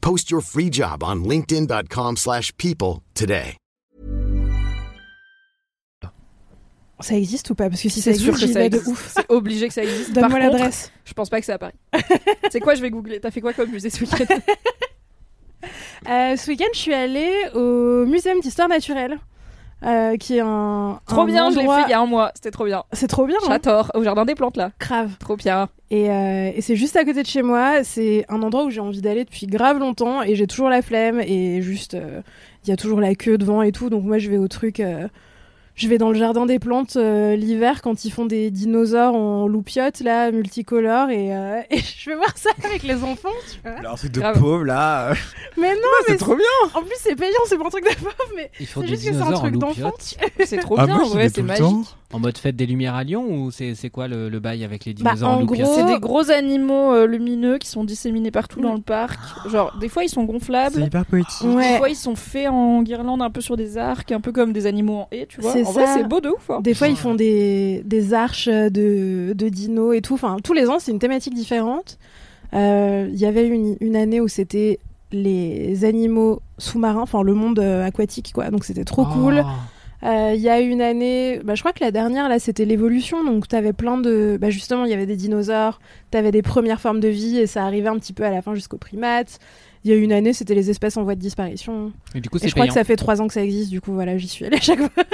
[SPEAKER 9] Post your free job on linkedin.com/people slash people today.
[SPEAKER 1] Ça existe ou pas? Parce que si ça
[SPEAKER 3] C'est sûr
[SPEAKER 1] existe,
[SPEAKER 3] que
[SPEAKER 1] j'y
[SPEAKER 3] ça
[SPEAKER 1] vais de
[SPEAKER 3] existe.
[SPEAKER 1] ouf.
[SPEAKER 3] C'est obligé que ça existe.
[SPEAKER 1] Donne-moi l'adresse.
[SPEAKER 3] Je pense pas que c'est à Paris. c'est quoi Je vais googler. T'as fait quoi comme musée ce week-end?
[SPEAKER 1] Euh, ce week-end, je suis allée au Muséum d'histoire naturelle, euh, qui est un.
[SPEAKER 3] Trop
[SPEAKER 1] un
[SPEAKER 3] bien, je l'ai
[SPEAKER 1] endroit-
[SPEAKER 3] fait il y a un mois. C'était trop bien.
[SPEAKER 1] C'est trop bien, hein
[SPEAKER 3] J'adore. Au jardin des plantes là.
[SPEAKER 1] Grave.
[SPEAKER 3] Trop bien.
[SPEAKER 1] Et, euh, et c'est juste à côté de chez moi. C'est un endroit où j'ai envie d'aller depuis grave longtemps et j'ai toujours la flemme et juste euh, il y a toujours la queue devant et tout. Donc moi je vais au truc. Je vais dans le jardin des plantes euh, l'hiver quand ils font des dinosaures en loupiote là multicolores et, euh, et je vais voir ça avec les enfants. Tu vois.
[SPEAKER 6] Alors, un truc de
[SPEAKER 3] Grave.
[SPEAKER 6] pauvre là.
[SPEAKER 1] Mais non,
[SPEAKER 6] c'est
[SPEAKER 1] mais
[SPEAKER 6] trop bien.
[SPEAKER 1] en plus c'est payant, c'est pas un truc de pauvre, mais
[SPEAKER 4] Ils font
[SPEAKER 1] c'est
[SPEAKER 4] des
[SPEAKER 1] juste que c'est un
[SPEAKER 4] en
[SPEAKER 1] truc d'enfant.
[SPEAKER 3] C'est trop
[SPEAKER 6] Ah,
[SPEAKER 3] bien.
[SPEAKER 6] moi,
[SPEAKER 3] ouais,
[SPEAKER 6] vais
[SPEAKER 3] c'est magique.
[SPEAKER 4] En mode fête des Lumières à Lyon ou c'est c'est quoi le, le bail avec les
[SPEAKER 1] Bah,
[SPEAKER 4] dinosaures
[SPEAKER 1] en
[SPEAKER 4] en
[SPEAKER 1] gros-
[SPEAKER 3] C'est des gros animaux euh, lumineux qui sont disséminés partout dans le parc. Genre, des fois ils sont
[SPEAKER 6] C'est
[SPEAKER 3] gonflables.
[SPEAKER 6] hyper poétique.
[SPEAKER 3] Des fois ils sont faits en guirlande un peu sur des arcs, un peu comme des animaux en haie, tu vois.
[SPEAKER 1] C'est
[SPEAKER 3] vrai,
[SPEAKER 1] ça.
[SPEAKER 3] c'est beau de ouf. hein.
[SPEAKER 1] Des fois, ils font des, des arches de, de dinos et tout. Enfin, tous les ans, c'est une thématique différente. Euh, Il y avait une, une année où c'était les animaux sous-marins, enfin le monde euh, aquatique, quoi. Donc c'était trop cool.
[SPEAKER 4] Oh.
[SPEAKER 1] Euh, Il y a une année, bah, je crois que la dernière, là, c'était l'évolution. Donc t'avais plein de. Bah, justement, il y avait des dinosaures, t'avais des premières formes de vie et ça arrivait un petit peu à la fin jusqu'aux primates. Il y a une année, c'était les espèces en voie de disparition.
[SPEAKER 4] Et du coup,
[SPEAKER 1] Et
[SPEAKER 4] c'est
[SPEAKER 1] je crois
[SPEAKER 4] payant.
[SPEAKER 1] que ça fait trois ans que ça existe, du coup, voilà, j'y suis allée à chaque fois.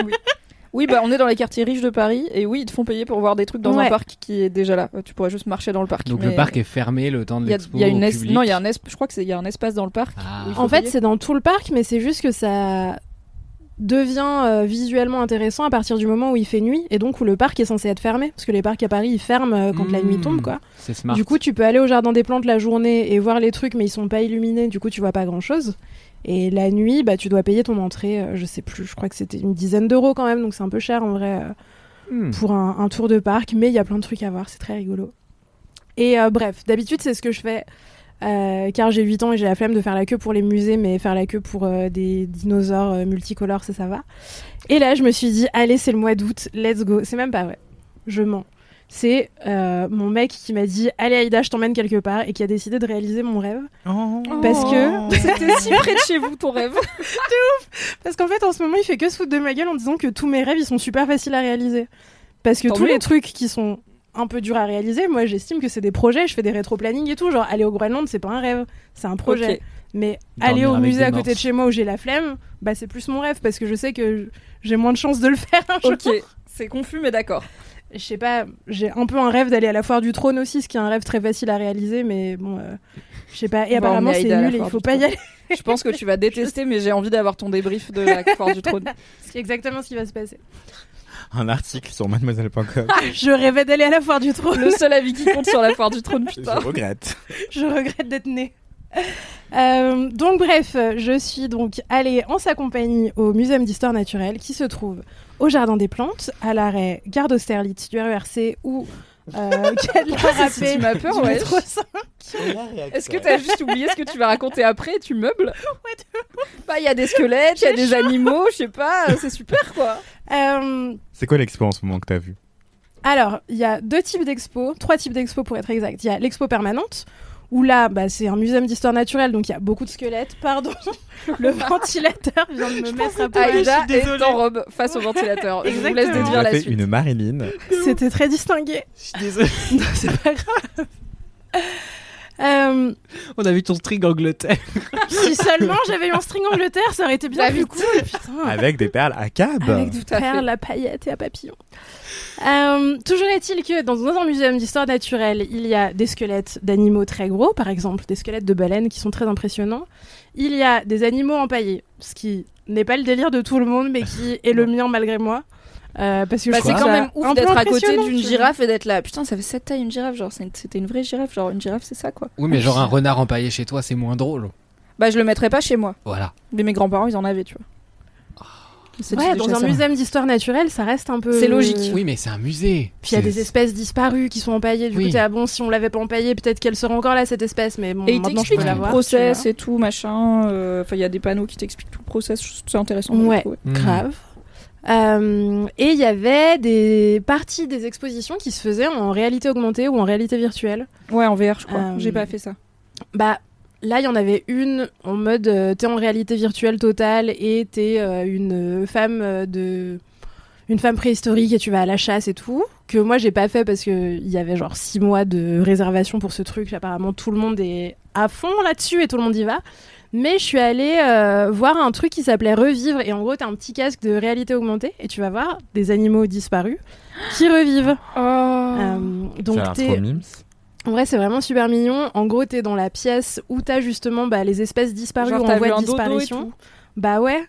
[SPEAKER 3] Oui, bah on est dans les quartiers riches de Paris et oui, ils te font payer pour voir des trucs dans
[SPEAKER 1] Ouais.
[SPEAKER 3] un parc qui est déjà là. Tu pourrais juste marcher dans le parc.
[SPEAKER 4] Donc
[SPEAKER 3] mais
[SPEAKER 4] le parc est fermé le temps de l'expo
[SPEAKER 3] il y a une es- non, il y a un es- je crois que c'est il y a un espace dans le parc.
[SPEAKER 4] Ah.
[SPEAKER 1] En fait, c'est dans tout le parc, mais c'est juste que ça devient euh, visuellement intéressant à partir du moment où il fait nuit et donc où le parc est censé être fermé. Parce que les parcs à Paris, ils ferment euh, quand la nuit
[SPEAKER 4] Mmh.
[SPEAKER 1] tombe, quoi.
[SPEAKER 4] Smart.
[SPEAKER 1] Du coup, tu peux aller au jardin des plantes la journée et voir les trucs, mais ils sont pas illuminés, du coup, tu vois pas grand chose. Et la nuit, bah, tu dois payer ton entrée, euh, je sais plus, je crois que c'était une dizaine d'euros quand même, donc c'est un peu cher en vrai
[SPEAKER 4] Hmm.
[SPEAKER 1] pour un, un tour de parc, mais il y a plein de trucs à voir, c'est très rigolo. Et bref, d'habitude, c'est ce que je fais. Euh, car j'ai 8 ans et j'ai la flemme de faire la queue pour les musées, mais faire la queue pour euh, des dinosaures euh, multicolores, ça, ça va. Et là, je me suis dit, allez, c'est le mois d'août, let's go. C'est même pas vrai, je mens. C'est mon mec qui m'a dit, allez Aïda, je t'emmène quelque part, et qui a décidé de réaliser mon rêve. Parce que-
[SPEAKER 3] c'était si près de chez vous ton rêve.
[SPEAKER 1] Parce qu'en fait, en ce moment, il fait que se foutre de ma gueule en disant que tous mes rêves, ils sont super faciles à réaliser. Parce que
[SPEAKER 3] Tant
[SPEAKER 1] tous
[SPEAKER 3] mieux.
[SPEAKER 1] les trucs qui sont un peu durs à réaliser, moi, j'estime que c'est des projets. Je fais des rétro-planning et tout. Genre, aller au Groenland, c'est pas un rêve, c'est un projet. Mais
[SPEAKER 4] Dormir
[SPEAKER 1] aller au musée à côté de chez moi où j'ai la flemme, bah, c'est plus mon rêve parce que je sais que j'ai moins de chances de le faire un jour.
[SPEAKER 3] Ok, c'est confus mais d'accord.
[SPEAKER 1] Je sais pas, j'ai un peu un rêve d'aller à la foire du trône aussi, ce qui est un rêve très facile à réaliser, mais bon, euh, je sais pas. Et
[SPEAKER 3] va
[SPEAKER 1] apparemment, c'est nul et il faut pas y aller.
[SPEAKER 3] Je pense que tu vas détester mais j'ai envie d'avoir ton débrief de la foire du trône.
[SPEAKER 1] C'est exactement ce qui va se passer.
[SPEAKER 6] Un article sur mademoiselle.com.
[SPEAKER 1] Je rêvais d'aller à la foire du trône.
[SPEAKER 3] Le seul avis qui compte sur la foire du trône,
[SPEAKER 6] Je
[SPEAKER 3] putain.
[SPEAKER 6] regrette.
[SPEAKER 1] je regrette d'être née. Euh, donc bref, je suis donc allée en sa compagnie au Muséum d'histoire naturelle qui se trouve au Jardin des Plantes, à l'arrêt Gare d'Austerlitz du RERC ou euh, Râpée
[SPEAKER 3] Tu m'as peur, ouais.
[SPEAKER 1] métro 5.
[SPEAKER 3] Est-ce que t'as juste oublié ce que tu vas raconter après et tu meubles Bah, il y a des squelettes, il y a des animaux, je sais pas, c'est super quoi.
[SPEAKER 1] Euh,
[SPEAKER 6] C'est quoi l'expo en ce moment que t'as vu?
[SPEAKER 1] alors, il y a deux types d'expos, trois types d'expos pour être exact. Il y a l'expo permanente, où là, bah, c'est un muséum d'histoire naturelle, donc il y a beaucoup de squelettes. Pardon, le ventilateur vient de me mettre à poil.
[SPEAKER 3] Aïda est en robe face au ventilateur. Je vous laisse
[SPEAKER 1] Exactement.
[SPEAKER 3] déduire
[SPEAKER 6] Tu
[SPEAKER 3] la
[SPEAKER 6] as fait
[SPEAKER 3] suite.
[SPEAKER 6] une Marilyn.
[SPEAKER 1] C'était très distingué.
[SPEAKER 4] Je suis désolé.
[SPEAKER 1] Non, c'est pas grave. Euh,
[SPEAKER 4] On a vu ton string Angleterre.
[SPEAKER 1] si seulement j'avais eu un string Angleterre, ça aurait été bien plus cool. Putain.
[SPEAKER 6] Avec des perles à cab.
[SPEAKER 1] Avec du
[SPEAKER 3] Tout à fait.
[SPEAKER 1] perles, à paillettes et à papillons. Euh, toujours est-il que dans un muséum d'histoire naturelle, il y a des squelettes d'animaux très gros, par exemple des squelettes de baleines qui sont très impressionnants. Il y a des animaux empaillés, ce qui n'est pas le délire de tout le monde, mais qui est le mien malgré moi. Euh, parce que
[SPEAKER 3] Bah, c'est quand
[SPEAKER 1] ça
[SPEAKER 3] même ouf d'être à côté d'une girafe et d'être là. Putain, ça fait cette taille une girafe. Genre, c'était une vraie girafe. Genre, une girafe, c'est ça quoi.
[SPEAKER 4] Oui, mais genre un renard empaillé chez toi, c'est moins drôle.
[SPEAKER 3] Bah, je le mettrais pas chez moi.
[SPEAKER 4] Voilà.
[SPEAKER 3] Mais mes grands-parents, ils en avaient, tu vois. C'est
[SPEAKER 1] Ouais, dans un
[SPEAKER 3] chasseurs.
[SPEAKER 1] muséum d'histoire naturelle, ça reste un peu.
[SPEAKER 3] C'est logique.
[SPEAKER 4] Oui, mais c'est un musée.
[SPEAKER 1] Puis il y a des espèces disparues qui sont empaillées. Du
[SPEAKER 4] Oui.
[SPEAKER 1] coup, t'es ah bon, si on l'avait pas empaillée, peut-être qu'elle serait encore là, cette espèce. Mais bon,
[SPEAKER 3] Et ils
[SPEAKER 1] maintenant, je
[SPEAKER 3] t'expliquent
[SPEAKER 1] peux la
[SPEAKER 3] le
[SPEAKER 1] voir.
[SPEAKER 3] process et tout, machin. euh, Enfin, il y a des panneaux qui t'expliquent tout le process. C'est intéressant.
[SPEAKER 1] Ouais,
[SPEAKER 3] trouve.
[SPEAKER 4] Mm.
[SPEAKER 1] grave. Euh, et il y avait des parties des expositions qui se faisaient en réalité augmentée ou en réalité virtuelle.
[SPEAKER 3] Ouais, en VR, je crois.
[SPEAKER 1] Euh,
[SPEAKER 3] J'ai pas fait ça.
[SPEAKER 1] Bah, là, il y en avait une en mode euh, t'es en réalité virtuelle totale et t'es une femme de. Une femme préhistorique et tu vas à la chasse et tout. Que moi, j'ai pas fait parce qu'il y avait genre six mois de réservation pour ce truc. Apparemment, tout le monde est à fond là-dessus et tout le monde y va. Mais je suis allée euh, voir un truc qui s'appelait Revivre. Et en gros, t'as un petit casque de réalité augmentée et tu vas voir des animaux disparus qui revivent.
[SPEAKER 3] Oh.
[SPEAKER 1] Euh, donc, t'es- en vrai, c'est vraiment super mignon. En gros, t'es dans la pièce où t'as justement bah, les espèces disparues
[SPEAKER 3] Genre,
[SPEAKER 1] en voie de disparition. Bah ouais.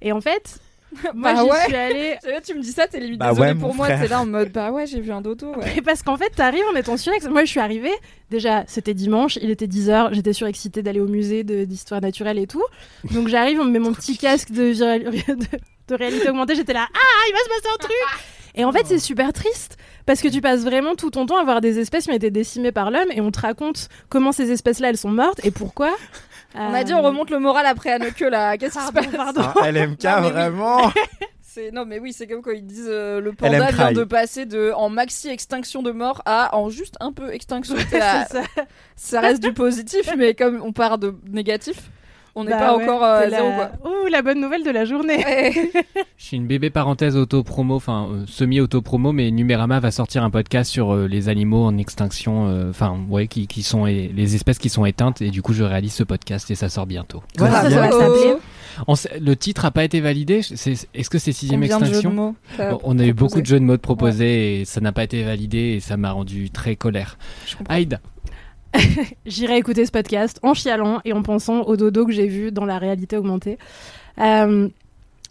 [SPEAKER 1] Et en fait, moi
[SPEAKER 3] Bah
[SPEAKER 1] j'y
[SPEAKER 3] ouais.
[SPEAKER 1] suis allée.
[SPEAKER 3] Tu me dis ça, t'es limite
[SPEAKER 6] Bah
[SPEAKER 3] désolée
[SPEAKER 6] ouais,
[SPEAKER 3] pour moi. T'es là en mode, bah ouais, j'ai vu un dodo. Ouais.
[SPEAKER 1] Mais parce qu'en fait, t'arrives en étant surex. Moi, je suis arrivée. Déjà, c'était dimanche, il était 10h. J'étais surexcitée d'aller au musée de- d'histoire naturelle et tout. Donc, j'arrive, on me met mon petit casque de, de réalité augmentée. J'étais là, ah, il va se passer un truc. Et en fait, c'est super triste parce que tu passes vraiment tout ton temps à voir des espèces qui ont été décimées par l'homme et on te raconte comment ces espèces-là elles sont mortes et pourquoi.
[SPEAKER 3] On a dit, on remonte le moral après à nos queues là. Qu'est-ce qui se passe
[SPEAKER 1] pardon.
[SPEAKER 6] Un LMK,
[SPEAKER 3] Non,
[SPEAKER 6] vraiment
[SPEAKER 3] C'est non mais oui c'est comme quand ils disent euh, le panda
[SPEAKER 6] LM
[SPEAKER 3] vient
[SPEAKER 6] cry.
[SPEAKER 3] de passer de en maxi extinction de mort à en juste un peu extinction. T'es là,
[SPEAKER 1] ça.
[SPEAKER 3] ça reste du positif mais comme on part de négatif, on n'est
[SPEAKER 1] Bah
[SPEAKER 3] pas
[SPEAKER 1] ouais,
[SPEAKER 3] encore euh, à zéro quoi.
[SPEAKER 1] Ouh, la bonne nouvelle de la journée.
[SPEAKER 3] Ouais.
[SPEAKER 4] Je suis une bébé parenthèse auto-promo, enfin euh, semi-auto-promo, mais Numérama va sortir un podcast sur euh, les animaux en extinction, euh, enfin ouais, qui, qui sont et- les espèces qui sont éteintes, et du coup je réalise ce podcast et ça sort bientôt.
[SPEAKER 1] Voilà, ça, ça va
[SPEAKER 3] Oh.
[SPEAKER 1] s'appeler.
[SPEAKER 4] On sait- le titre a pas été validé, c'est- est-ce que c'est sixième
[SPEAKER 3] Combien de jeux de
[SPEAKER 4] extinction
[SPEAKER 3] mots t'as
[SPEAKER 4] Bon, On a eu beaucoup de jeux de mots proposés et ça n'a pas été validé et ça m'a rendu très colère. Aïda,
[SPEAKER 1] J'irai écouter ce podcast en chialant et en pensant au dodo que j'ai vu dans la réalité augmentée. Euh,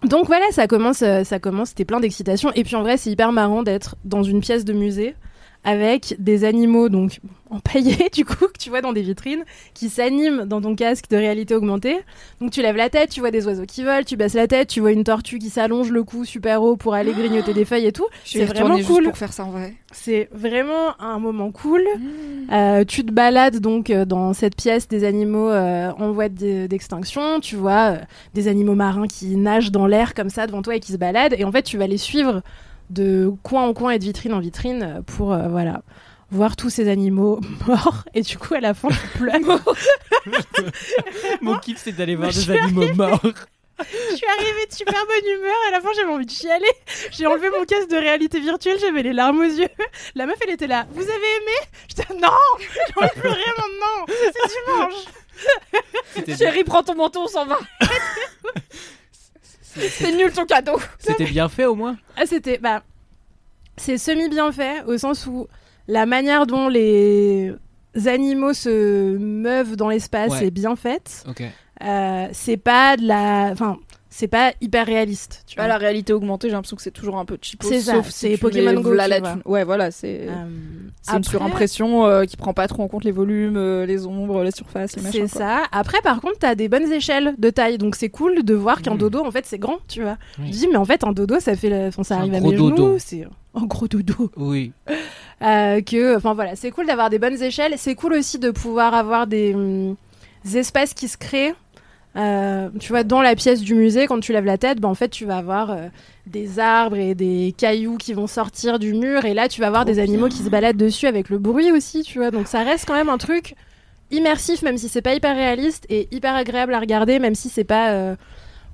[SPEAKER 1] donc voilà, ça commence, euh, ça commence, c'était plein d'excitation. Et puis en vrai, c'est hyper marrant d'être dans une pièce de musée avec des animaux donc empaillés du coup que tu vois dans des vitrines qui s'animent dans ton casque de réalité augmentée. Donc tu lèves la tête, tu vois des oiseaux qui volent, tu baisses la tête, tu vois une tortue qui s'allonge le cou super haut pour aller grignoter des feuilles et tout. C'est vraiment
[SPEAKER 3] juste
[SPEAKER 1] cool.
[SPEAKER 3] pour faire ça en vrai.
[SPEAKER 1] C'est vraiment un moment cool. Euh, tu te balades donc euh, dans cette pièce des animaux euh, en voie de- d'extinction. Tu vois euh, des animaux marins qui nagent dans l'air comme ça devant toi et qui se baladent. Et en fait, tu vas les suivre de coin en coin et de vitrine en vitrine pour euh, voilà voir tous ces animaux morts. Et du coup, à la fin, tu pleures.
[SPEAKER 4] mon kiff c'est d'aller voir
[SPEAKER 1] Je
[SPEAKER 4] des animaux morts.
[SPEAKER 1] Je suis arrivée de super bonne humeur. À la fin, j'avais envie de chialer. J'ai enlevé mon casque de réalité virtuelle. J'avais les larmes aux yeux. La meuf, elle était là. Vous avez aimé? J'étais non. J'ai envie de pleurer maintenant. C'est dimanche.
[SPEAKER 3] Chérie, prends ton manteau, on s'en va. C'est nul ton cadeau.
[SPEAKER 4] c'était bien fait au moins
[SPEAKER 1] Ah, c'était bah, c'est semi bien fait au sens où la manière dont les animaux se meuvent dans l'espace
[SPEAKER 4] Ouais.
[SPEAKER 1] est bien faite. Euh, c'est pas de la, enfin, c'est pas hyper réaliste. Tu
[SPEAKER 3] Tu vois, la réalité augmentée, j'ai l'impression que c'est toujours un peu cheapo.
[SPEAKER 1] C'est ça,
[SPEAKER 3] sauf si
[SPEAKER 1] c'est Pokémon Go,
[SPEAKER 3] la. Ouais, voilà, c'est
[SPEAKER 1] Euh,
[SPEAKER 3] c'est une
[SPEAKER 1] après-
[SPEAKER 3] surimpression euh, qui prend pas trop en compte les volumes, euh, les ombres, les surfaces, les machins.
[SPEAKER 1] C'est ça. Après, par contre, t'as des bonnes échelles de taille, donc c'est cool de voir qu'un
[SPEAKER 4] Mm.
[SPEAKER 1] dodo, en fait, c'est grand, tu vois.
[SPEAKER 4] Oui.
[SPEAKER 1] Je dis, mais en fait, un dodo, ça fait, la- enfin, ça arrive à
[SPEAKER 4] gros
[SPEAKER 1] mes genoux, c'est un gros dodo.
[SPEAKER 4] Oui.
[SPEAKER 1] Euh, que, enfin voilà, c'est cool d'avoir des bonnes échelles. C'est cool aussi de pouvoir avoir des, hum, des espaces qui se créent. Euh, tu vois, dans la pièce du musée, quand tu lèves la tête, ben, en fait, tu vas avoir euh, des arbres et des cailloux qui vont sortir du mur. Et là, tu vas avoir des animaux qui se baladent dessus avec le bruit aussi, tu vois. Donc, ça reste quand même un truc immersif, même si c'est pas hyper réaliste et hyper agréable à regarder, même si c'est pas, euh,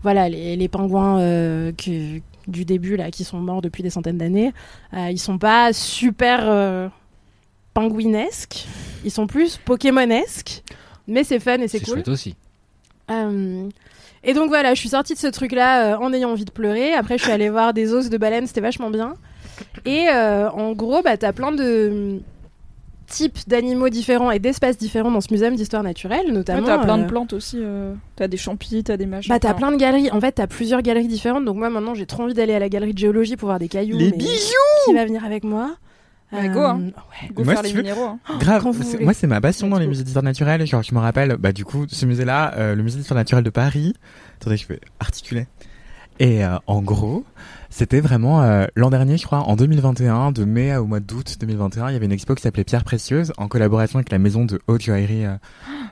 [SPEAKER 1] voilà, les, les pingouins que- du début là, qui sont morts depuis des centaines d'années. Ils sont pas super pingouinesques. Ils sont plus Pokémonesques. Mais c'est fun et c'est
[SPEAKER 4] C'est
[SPEAKER 1] cool.
[SPEAKER 4] chouette aussi.
[SPEAKER 1] Euh, et donc voilà, je suis sortie de ce truc-là euh, en ayant envie de pleurer. Après, je suis allée voir des os de baleine, c'était vachement bien. Et euh, en gros, bah, t'as plein de types d'animaux différents et d'espaces différents dans ce musée d'histoire naturelle, notamment.
[SPEAKER 3] Ouais, t'as plein de plantes aussi. euh, T'as des champis, t'as des machins.
[SPEAKER 1] Bah, t'as plein de galeries. En fait, t'as plusieurs galeries différentes. Donc, moi, maintenant, j'ai trop envie d'aller à la galerie de géologie pour voir des cailloux.
[SPEAKER 6] Les
[SPEAKER 1] mais
[SPEAKER 6] bijoux
[SPEAKER 1] Qui va venir avec moi
[SPEAKER 3] Bah, go, hein.
[SPEAKER 1] ouais.
[SPEAKER 3] Go
[SPEAKER 6] Moi,
[SPEAKER 3] faire
[SPEAKER 6] si
[SPEAKER 3] les
[SPEAKER 6] veux-
[SPEAKER 3] minéraux. hein.
[SPEAKER 6] Grave, c'est-
[SPEAKER 1] voulez.
[SPEAKER 6] moi c'est ma passion dans les musées d'histoire naturelle. Genre je me rappelle, bah du coup ce musée-là, euh, le musée d'histoire naturelle de Paris. Attendez, je vais articuler. Et euh, en gros, c'était vraiment euh, l'an dernier, je crois, en 2021, de mai au mois d'août 2021, il y avait une expo qui s'appelait Pierre Précieuse en collaboration avec la maison de haute joaillerie euh,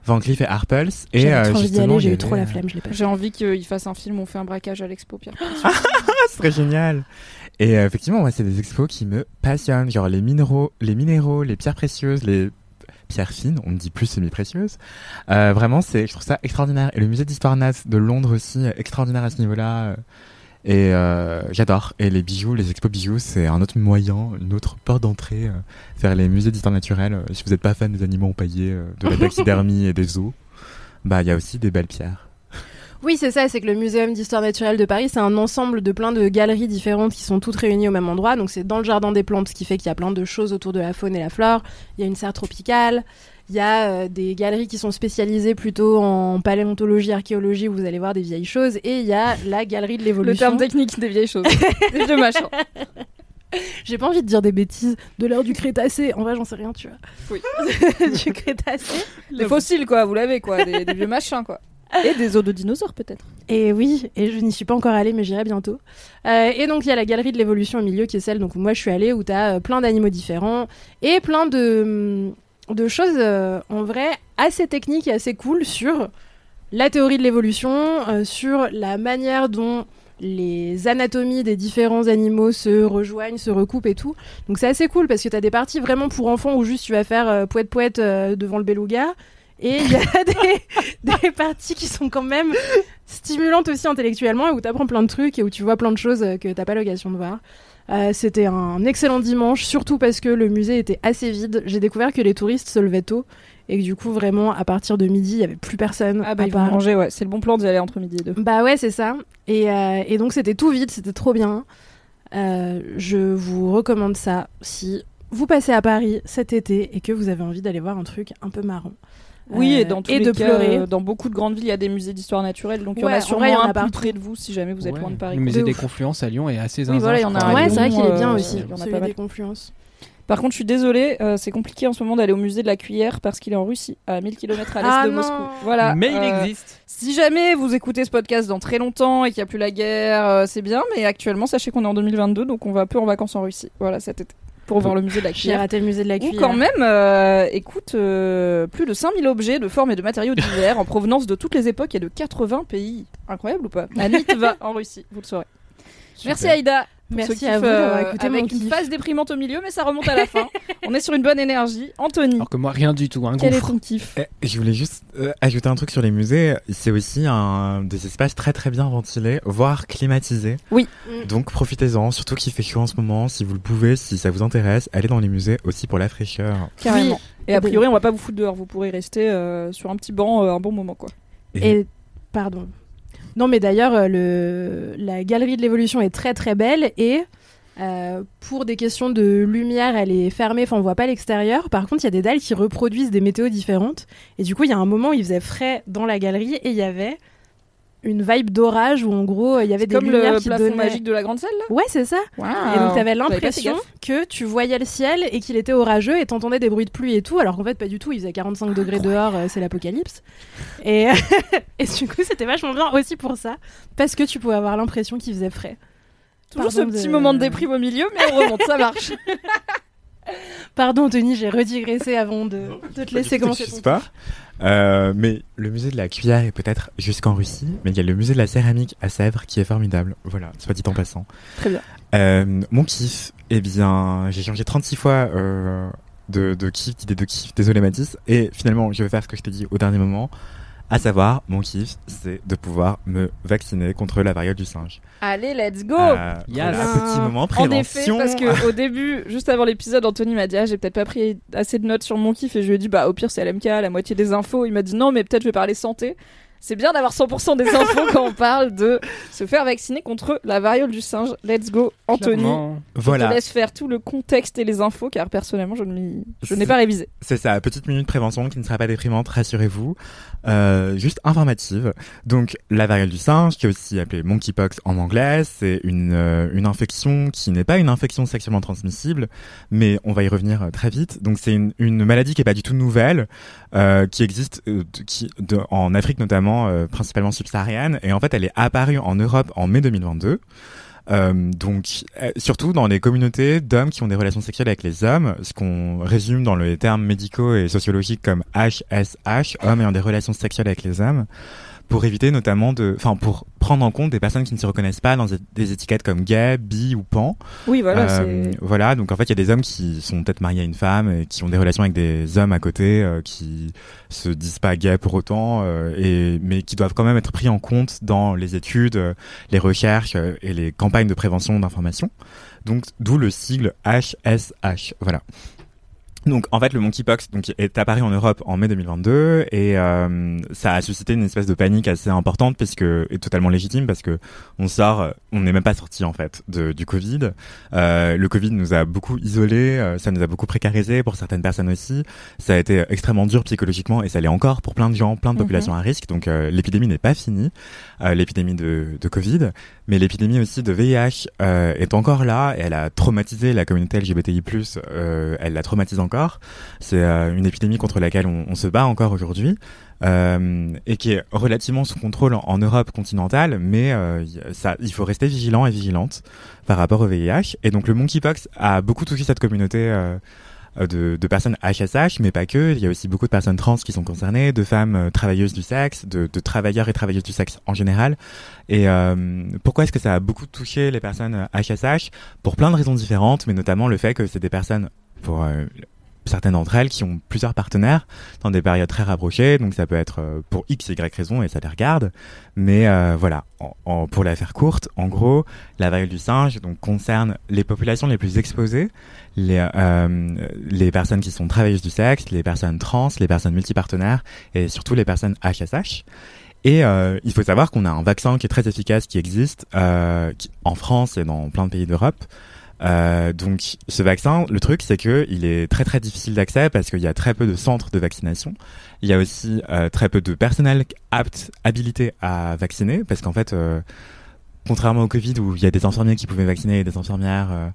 [SPEAKER 6] Van Cleef et Arpels. Et euh, justement,
[SPEAKER 1] j'ai eu trop la
[SPEAKER 6] euh,
[SPEAKER 1] flemme, je l'ai pas.
[SPEAKER 3] J'ai envie qu'il fasse un film où on fait un braquage à l'expo, Pierre.
[SPEAKER 6] Ah, ce serait génial. Et euh, effectivement, moi, c'est des expos qui me passionnent, genre les minéraux, les minéraux, les pierres précieuses, les pierres fines, on ne dit plus semi-précieuses. Euh, vraiment, c'est, je trouve ça extraordinaire. Et le musée d'histoire nat de Londres aussi, extraordinaire à ce niveau-là. euh, Et euh, j'adore. Et les bijoux, les expos bijoux, c'est un autre moyen, une autre porte d'entrée euh, vers les musées d'histoire naturelle. Si vous n'êtes pas fan des animaux empaillés, de la taxidermie et des os, bah il y a aussi des belles pierres.
[SPEAKER 1] Oui, c'est ça, c'est que le Muséum d'histoire naturelle de Paris, c'est un ensemble de plein de galeries différentes qui sont toutes réunies au même endroit. Donc c'est dans le jardin des plantes, ce qui fait qu'il y a plein de choses autour de la faune et la flore. Il y a une serre tropicale, il y a euh, des galeries qui sont spécialisées plutôt en paléontologie, archéologie, où vous allez voir des vieilles choses. Et il y a la galerie de
[SPEAKER 3] Le
[SPEAKER 1] l'évolution.
[SPEAKER 3] terme technique des vieilles choses. des vieux machins.
[SPEAKER 1] J'ai pas envie de dire des bêtises de l'heure du Crétacé. En vrai, j'en sais rien, tu vois.
[SPEAKER 3] Oui.
[SPEAKER 1] du Crétacé.
[SPEAKER 3] Des fossiles, quoi, vous l'avez, quoi. Des, des vieux machins, quoi. Et des os de dinosaures, peut-être.
[SPEAKER 1] Et oui, et je n'y suis pas encore allée, mais j'irai bientôt. Euh, et donc il y a la galerie de l'évolution au milieu, qui est celle donc où moi je suis allée, où tu as plein d'animaux différents et plein de, de choses euh, en vrai assez techniques et assez cool sur la théorie de l'évolution, euh, sur la manière dont les anatomies des différents animaux se rejoignent, se recoupent et tout. Donc c'est assez cool parce que tu as des parties vraiment pour enfants où juste tu vas faire euh, poète poète euh, devant le beluga. Et il y a des, des parties qui sont quand même stimulantes aussi intellectuellement où tu apprends plein de trucs et où tu vois plein de choses que t'as pas l'occasion de voir. Euh, C'était un excellent dimanche, surtout parce que le musée était assez vide. J'ai découvert que les touristes se levaient tôt et que du coup, vraiment, à partir de midi, il y avait plus personne.
[SPEAKER 3] Ah, bah,
[SPEAKER 1] à
[SPEAKER 3] ils vont
[SPEAKER 1] part-
[SPEAKER 3] manger, ouais. C'est le bon plan d'y aller entre midi et deux.
[SPEAKER 1] bah ouais, c'est ça. Et, euh, et donc c'était tout vide, c'était trop bien. Euh, je vous recommande ça si vous passez à Paris cet été et que vous avez envie d'aller voir un truc un peu marrant.
[SPEAKER 3] Oui,
[SPEAKER 1] Euh,
[SPEAKER 3] et dans tous
[SPEAKER 1] et
[SPEAKER 3] les
[SPEAKER 1] de
[SPEAKER 3] cas,
[SPEAKER 1] pleurer.
[SPEAKER 3] euh, dans beaucoup de grandes villes, il y a des musées d'histoire naturelle, donc il y en
[SPEAKER 1] Ouais,
[SPEAKER 3] a
[SPEAKER 1] en
[SPEAKER 3] sûrement
[SPEAKER 1] vrai, il y en a
[SPEAKER 3] un plus
[SPEAKER 1] partout.
[SPEAKER 3] près de vous si jamais vous êtes
[SPEAKER 4] Ouais.
[SPEAKER 3] loin de Paris.
[SPEAKER 4] Le musée
[SPEAKER 1] De
[SPEAKER 4] des
[SPEAKER 1] ouf.
[SPEAKER 4] Confluences à Lyon est assez zinzin.
[SPEAKER 3] Oui, voilà, il y en a
[SPEAKER 1] ouais, c'est vrai
[SPEAKER 3] Lyon,
[SPEAKER 1] qu'il est bien
[SPEAKER 3] euh,
[SPEAKER 1] aussi,
[SPEAKER 3] il y en a
[SPEAKER 1] celui
[SPEAKER 3] pas mal.
[SPEAKER 1] des confluences.
[SPEAKER 3] Par contre, je suis désolée, euh, c'est compliqué en ce moment d'aller au musée de la cuillère parce qu'il est en Russie, à 1000 km à l'est
[SPEAKER 1] Ah
[SPEAKER 3] de
[SPEAKER 1] non.
[SPEAKER 3] Moscou. Voilà.
[SPEAKER 4] Mais il
[SPEAKER 3] euh,
[SPEAKER 4] existe.
[SPEAKER 3] Si jamais vous écoutez ce podcast dans très longtemps et qu'il n'y a plus la guerre, euh, c'est bien, mais actuellement, sachez qu'on est en 2022, donc on va un peu en vacances en Russie. Voilà, cet été. Pour voir le musée de la
[SPEAKER 1] J'ai
[SPEAKER 3] cuillère.
[SPEAKER 1] raté le musée de la
[SPEAKER 3] Ou
[SPEAKER 1] cuillère.
[SPEAKER 3] quand même, euh, écoute, euh, plus de 5000 objets de formes et de matériaux divers en provenance de toutes les époques et de 80 pays. Incroyable ou pas? À Nitva, en Russie, vous le saurez. Merci Aïda.
[SPEAKER 1] Merci
[SPEAKER 3] kiff,
[SPEAKER 1] à vous d'avoir
[SPEAKER 3] euh,
[SPEAKER 1] écouté
[SPEAKER 3] avec
[SPEAKER 1] mon
[SPEAKER 3] une
[SPEAKER 1] kiff.
[SPEAKER 3] phase déprimante au milieu, mais ça remonte à la fin. On est sur une bonne énergie. Anthony,
[SPEAKER 4] Alors que moi, rien du tout. Un
[SPEAKER 3] quel est ton kiff
[SPEAKER 6] Eh, Je voulais juste euh, ajouter un truc sur les musées. C'est aussi un des espaces très très bien ventilés, voire climatisés.
[SPEAKER 3] Oui.
[SPEAKER 1] Mm.
[SPEAKER 6] Donc profitez-en, surtout qu'il fait chaud en ce moment. Si vous le pouvez, si ça vous intéresse, allez dans les musées aussi pour la fraîcheur.
[SPEAKER 3] Carrément. Et a priori, on va pas vous foutre dehors. Vous pourrez rester euh, sur un petit banc euh, un bon moment, quoi.
[SPEAKER 1] Et pardon. Non, mais d'ailleurs, euh, la galerie de l'évolution est très très belle et euh, pour des questions de lumière, elle est fermée, enfin on voit pas l'extérieur. Par contre, il y a des dalles qui reproduisent des météos différentes. Et du coup, il y a un moment où il faisait frais dans la galerie et il y avait une vibe d'orage où en gros il y avait des
[SPEAKER 3] Comme
[SPEAKER 1] lumières
[SPEAKER 3] le
[SPEAKER 1] qui
[SPEAKER 3] plafond
[SPEAKER 1] donnaient.
[SPEAKER 3] magique de la grande salle, là?
[SPEAKER 1] Ouais, c'est ça. Et donc t'avais l'impression que tu voyais le ciel et qu'il était orageux et t'entendais des bruits de pluie et tout, alors qu'en fait pas du tout, il faisait 45 degrés dehors, euh, c'est l'apocalypse. Et, et du coup c'était vachement bien aussi pour ça, parce que tu pouvais avoir l'impression qu'il faisait frais.
[SPEAKER 3] Toujours ce
[SPEAKER 1] Pardon
[SPEAKER 3] petit
[SPEAKER 1] de-
[SPEAKER 3] moment de déprime au milieu, mais on remonte, ça marche.
[SPEAKER 1] Pardon Tony, j'ai redigressé avant de, de te laisser commencer ton
[SPEAKER 6] pas. Euh, mais le musée de la cuillère est peut-être jusqu'en Russie, mais il y a le musée de la céramique à Sèvres qui est formidable. Voilà, soit dit en passant.
[SPEAKER 3] Très bien.
[SPEAKER 6] Euh, mon kiff, eh bien, j'ai changé 36 fois euh, de, de kiff, d'idée de kiff. Désolé Mathis. Et finalement, je vais faire ce que je t'ai dit au dernier moment. À savoir, mon kiff, c'est de pouvoir me vacciner contre la variole du singe.
[SPEAKER 3] Allez, let's go
[SPEAKER 6] Euh,
[SPEAKER 4] Yes.
[SPEAKER 6] voilà, petit moment
[SPEAKER 3] En
[SPEAKER 6] prévention.
[SPEAKER 3] effet, parce que au début, juste avant l'épisode, Anthony m'a dit ah, j'ai peut-être pas pris assez de notes sur mon kiff et je lui ai dit bah au pire c'est LMK, la moitié des infos. Il m'a dit non mais peut-être je vais parler santé. C'est bien d'avoir 100% des infos quand on parle de se faire vacciner contre la variole du singe. Let's go, Anthony.
[SPEAKER 4] Clairement.
[SPEAKER 3] Je te
[SPEAKER 6] Voilà,
[SPEAKER 3] laisse faire tout le contexte et les infos car personnellement je je n'ai pas révisé.
[SPEAKER 6] c'est ça, petite minute prévention qui ne sera pas déprimante, rassurez-vous. Euh, juste informative. Donc, la variole du singe, qui est aussi appelée monkeypox en anglais, c'est une, euh, une infection qui n'est pas une infection sexuellement transmissible, mais on va y revenir euh, très vite. Donc, c'est une, une maladie qui est pas du tout nouvelle, euh, qui existe euh, qui, de- en Afrique notamment, euh, principalement subsaharienne, et en fait, elle est apparue en Europe en mai 2022. Euh, donc, euh, surtout dans les communautés d'hommes qui ont des relations sexuelles avec les hommes, ce qu'on résume dans les termes médicaux et sociologiques comme HSH, hommes ayant des relations sexuelles avec les hommes, pour éviter notamment de, enfin, pour prendre en compte des personnes qui ne se reconnaissent pas dans des- étiquettes comme gay, bi ou pan.
[SPEAKER 3] Oui voilà,
[SPEAKER 6] Euh, voilà, donc en fait, il y a des hommes qui sont peut-être mariés à une femme et qui ont des relations avec des hommes à côté euh, qui se disent pas gays pour autant, euh, et mais qui doivent quand même être pris en compte dans les études, euh, les recherches euh, et les campagnes de prévention d'information. Donc, d'où le sigle HSH. Voilà. Donc en fait le monkeypox donc est apparu en Europe en mai 2022 et euh, ça a suscité une espèce de panique assez importante puisque est totalement légitime parce que on sort on n'est même pas sorti en fait de, du Covid. Euh, le Covid nous a beaucoup isolés, euh, ça nous a beaucoup précarisé pour certaines personnes aussi. Ça a été extrêmement dur psychologiquement et ça l'est encore pour plein de gens, plein de
[SPEAKER 3] Mhm.
[SPEAKER 6] populations à risque. Donc euh, l'épidémie n'est pas finie, euh, l'épidémie de, de Covid, mais l'épidémie aussi de VIH euh, est encore là et elle a traumatisé la communauté LGBTI+. Euh, elle la traumatise encore. C'est euh, une épidémie contre laquelle on, se bat encore aujourd'hui. euh, et qui est relativement sous contrôle en, Europe continentale, mais euh, ça, il faut rester vigilant et vigilante par rapport au VIH. Et donc le monkeypox a beaucoup touché cette communauté de, personnes HSH, mais pas que. Il y a aussi beaucoup de personnes trans qui sont concernées, de femmes travailleuses du sexe, de, de travailleurs et travailleuses du sexe en général. Et pourquoi est-ce que ça a beaucoup touché les personnes HSH Pour plein de raisons différentes, mais notamment le fait que c'est des personnes, pour certaines d'entre elles, qui ont plusieurs partenaires dans des périodes très rapprochées. Donc ça peut être euh, pour x, y raison et ça les regarde. Mais euh, voilà, pour la faire courte, en gros, la variole du singe donc concerne les populations les plus exposées, les, euh, les personnes qui sont travailleuses du sexe, les personnes trans, les personnes multipartenaires et surtout les personnes HSH. Et il faut savoir qu'on a un vaccin qui est très efficace, qui existe en France et dans plein de pays d'Europe. Euh, donc ce vaccin, le truc c'est que il est très très difficile d'accès parce qu'il y a très peu de centres de vaccination. Il y a aussi euh, très peu de personnel apte, habilité à vacciner parce qu'en fait, euh, contrairement au Covid où il y a des infirmiers qui pouvaient vacciner et des infirmières,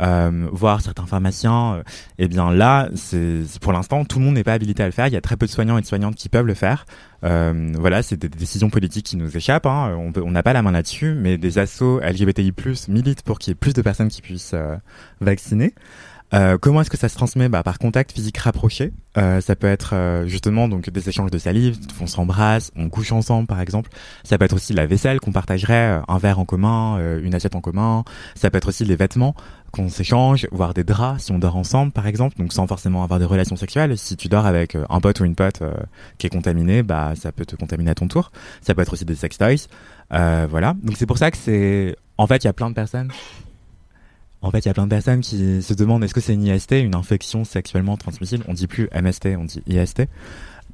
[SPEAKER 6] euh, voire certains pharmaciens, euh, eh bien là, c'est pour l'instant tout le monde n'est pas habilité à le faire. Il y a très peu de soignants et de soignantes qui peuvent le faire. Euh, voilà, c'est des, décisions politiques qui nous échappent. Hein. On n'a pas la main là-dessus, mais des assos LGBTI+ militent pour qu'il y ait plus de personnes qui puissent euh, vacciner. Euh, comment est-ce que ça se transmet? Bah, Par contact physique rapproché. Euh, ça peut être euh, justement donc des échanges de salive, on s'embrasse, on couche ensemble par exemple. Ça peut être aussi la vaisselle qu'on partagerait, euh, un verre en commun, euh, une assiette en commun. Ça peut être aussi les vêtements qu'on s'échange, voire des draps si on dort ensemble par exemple, donc sans forcément avoir des relations sexuelles. Si tu dors avec euh, un pote ou une pote euh, qui est contaminé, bah ça peut te contaminer à ton tour. Ça peut être aussi des sex toys. Euh, voilà. Donc c'est pour ça que c'est en fait il y a plein de personnes en fait, il y a plein de personnes qui se demandent est-ce que c'est une IST, une infection sexuellement transmissible? On dit plus MST, on dit IST.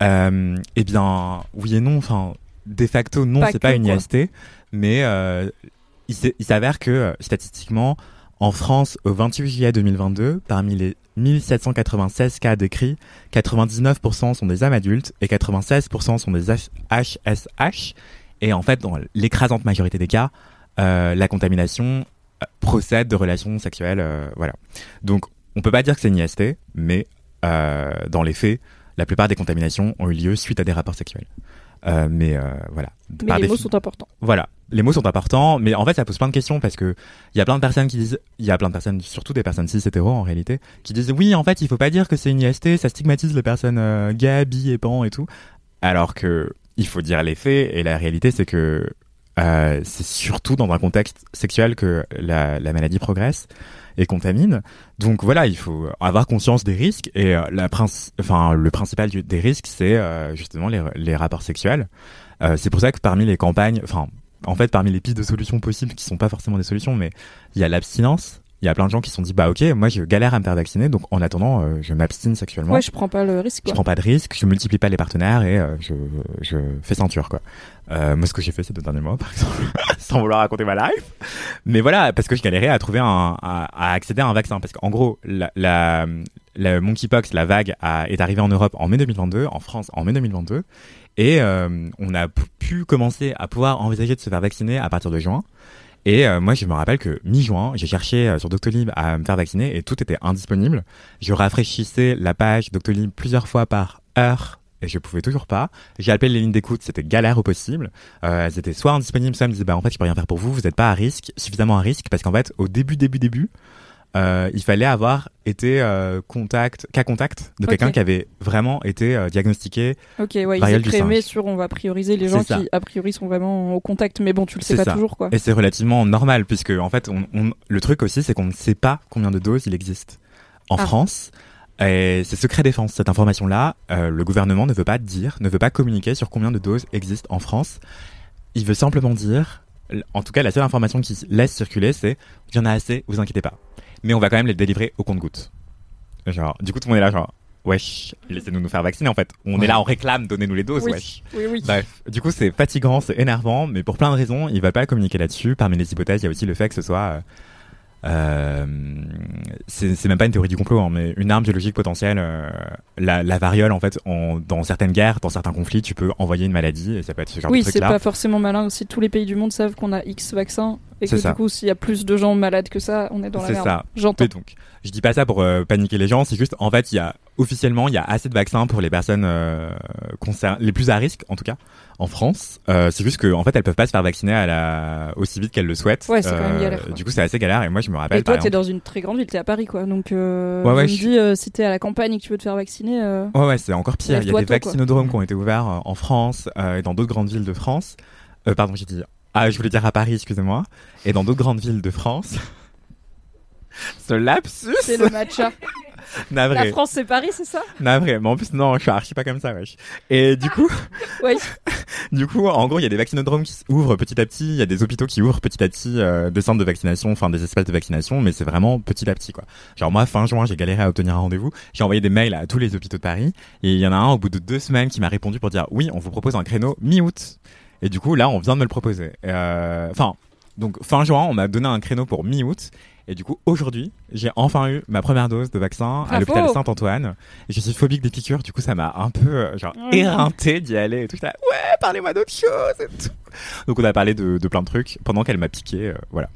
[SPEAKER 6] Euh, eh bien, oui et non. Enfin, de facto, non, c'est pas une
[SPEAKER 3] quoi.
[SPEAKER 6] IST, mais il s'avère que statistiquement, en France, au 28 juillet 2022, parmi les 1796 cas décrits, 99% sont des hommes adultes et 96% sont des HSH. Et en fait, dans l'écrasante majorité des cas, euh, la contamination euh, procède de relations sexuelles. euh, voilà. Donc, on peut pas dire que c'est une IST, mais euh, dans les faits, la plupart des contaminations ont eu lieu suite à des rapports sexuels. Euh, mais euh, voilà.
[SPEAKER 3] Mais les mots sont importants.
[SPEAKER 6] voilà, les mots sont importants, mais en fait ça pose plein de questions parce que il y a plein de personnes qui disent, il y a plein de personnes, surtout des personnes cis hétéros en réalité, qui disent oui en fait il faut pas dire que c'est une IST, ça stigmatise les personnes euh, bi et pan et tout, alors que il faut dire les faits et la réalité c'est que euh, c'est surtout dans un contexte sexuel que la, la maladie progresse et contamine. Donc voilà, il faut avoir conscience des risques et euh, la princi- enfin le principal des risques, c'est euh, justement les, les rapports sexuels. Euh, c'est pour ça que parmi les campagnes, enfin en fait parmi les pistes de solutions possibles qui sont pas forcément des solutions, mais il y a l'abstinence. Il y a plein de gens qui se sont dit bah ok, moi je galère à me faire vacciner, donc en attendant euh, je m'abstine sexuellement.
[SPEAKER 3] Ouais, je prends pas le risque.
[SPEAKER 6] Je
[SPEAKER 3] Quoi.
[SPEAKER 6] prends pas de risque, je multiplie pas les partenaires et euh, je, je fais ceinture quoi. Euh, moi ce que j'ai fait ces deux derniers mois par exemple, sans vouloir raconter ma life. Mais voilà, parce que je galérais à trouver un, à, à accéder à un vaccin. Parce qu'en gros, la, la, la monkeypox, la vague a, est arrivée en Europe en mai 2022, en France en mai 2022. Et euh, on a pu commencer à pouvoir envisager de se faire vacciner à partir de juin. Et euh, moi, je me rappelle que mi-juin, j'ai cherché euh, sur Doctolib à me faire vacciner et tout était indisponible. Je rafraîchissais la page Doctolib plusieurs fois par heure et je pouvais toujours pas. J'ai appelé les lignes d'écoute, c'était galère au possible. Euh, elles étaient soit indisponibles, soit elles me disaient bah en fait je peux rien faire pour vous, vous n'êtes pas à risque, suffisamment à risque parce qu'en fait au début début début, euh, il fallait avoir été euh, contact, cas contact de quelqu'un qui avait vraiment été euh, diagnostiqué.
[SPEAKER 3] Ok, ouais,
[SPEAKER 6] Variole
[SPEAKER 3] écrivaient
[SPEAKER 6] singe.
[SPEAKER 3] sur on va prioriser les gens
[SPEAKER 6] ça.
[SPEAKER 3] qui a priori sont vraiment au contact, mais bon, tu le sais pas
[SPEAKER 6] ça.
[SPEAKER 3] toujours quoi.
[SPEAKER 6] Et c'est relativement normal puisque en fait on, on- le truc aussi c'est qu'on ne sait pas combien de doses il existe en
[SPEAKER 3] Ah.
[SPEAKER 6] France. Et c'est secret défense cette information-là. le gouvernement ne veut pas dire, ne veut pas communiquer sur combien de doses existent en France. Il veut simplement dire, en tout cas la seule information qu'il laisse circuler c'est il y en a assez, vous inquiétez pas. Mais on va quand même les délivrer au compte-goutte. Genre, du coup tout le monde est là genre wesh, laissez-nous nous faire vacciner en fait. On
[SPEAKER 4] Ouais.
[SPEAKER 6] est là, on réclame, donnez-nous les doses,
[SPEAKER 3] Oui.
[SPEAKER 6] wesh.
[SPEAKER 3] Oui, oui.
[SPEAKER 6] Bref, du coup, c'est fatigant, c'est énervant, mais pour plein de raisons, ils veulent pas communiquer là-dessus. Parmi les hypothèses, il y a aussi le fait que ce soit. Euh, c'est c'est même pas une théorie du complot, hein, mais une arme biologique potentielle. euh, la, la variole, en fait, en- dans certaines guerres, dans certains conflits, tu peux envoyer une maladie et ça peut être ce genre
[SPEAKER 3] oui,
[SPEAKER 6] de
[SPEAKER 3] c'est
[SPEAKER 6] truc-là.
[SPEAKER 3] pas forcément malin aussi. Tous les pays du monde savent qu'on a X vaccins et que
[SPEAKER 6] C'est ça.
[SPEAKER 3] du coup, s'il y a plus de gens malades que ça, on est dans la
[SPEAKER 6] C'est
[SPEAKER 3] merde.
[SPEAKER 6] ça.
[SPEAKER 3] J'entends.
[SPEAKER 6] Donc, je dis pas ça pour euh, paniquer les gens, c'est juste, en fait, il y a officiellement, il y a assez de vaccins pour les personnes euh, les plus à risque, en tout cas, en France. Euh, c'est juste que, en fait, elles peuvent pas se faire vacciner à la aussi vite qu'elles le souhaitent.
[SPEAKER 3] Ouais, c'est quand même galère, quoi.
[SPEAKER 6] Du coup, c'est assez galère. Et moi, je me rappelle.
[SPEAKER 3] Et toi, t'es dans une très grande ville, t'es à Paris, quoi. Donc, euh,
[SPEAKER 6] Ouais, ouais,
[SPEAKER 3] je me dis, euh, si t'es à la campagne et que tu veux te faire vacciner, euh,
[SPEAKER 6] Ouais, ouais, c'est encore pire. Il y a des
[SPEAKER 3] quoi.
[SPEAKER 6] vaccinodromes qui ont été ouverts euh, en France euh, et dans d'autres grandes villes de France. Euh, pardon, j'ai dit. Ah, je voulais dire à Paris, excusez-moi. Et dans d'autres grandes villes de France. Ce lapsus
[SPEAKER 3] c'est le matcha. La
[SPEAKER 6] Navré.
[SPEAKER 3] France, c'est Paris, c'est ça?
[SPEAKER 6] Navré. Mais en plus, non, je suis archi pas comme ça, wesh. Et du coup, du coup, en gros, il y a des vaccinodromes qui s'ouvrent petit à petit. Il y a des hôpitaux qui ouvrent petit à petit euh, des centres de vaccination, enfin des espaces de vaccination, mais c'est vraiment petit à petit, quoi. Genre moi, fin juin, j'ai galéré à obtenir un rendez-vous. J'ai envoyé des mails à tous les hôpitaux de Paris, et il y en a un au bout de deux semaines qui m'a répondu pour dire oui, on vous propose un créneau mi-août. Et du coup, là, on vient de me le proposer. Euh, Enfin, donc fin juin, on m'a donné un créneau pour mi-août. Et du coup, aujourd'hui, j'ai enfin eu ma première dose de vaccin à l'hôpital Saint-Antoine. Je suis phobique des piqûres, du coup, ça m'a un peu, euh, genre,
[SPEAKER 3] Ouais.
[SPEAKER 6] éreinté d'y aller et tout. Là, ouais, parlez-moi d'autre chose et tout. Donc, on a parlé de, de plein de trucs pendant qu'elle m'a piqué, euh, voilà.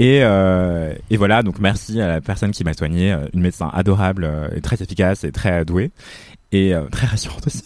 [SPEAKER 6] Et, euh, et voilà, donc merci à la personne qui m'a soigné, euh, une médecin adorable, et très efficace et très douée. Et euh, très rassurante aussi.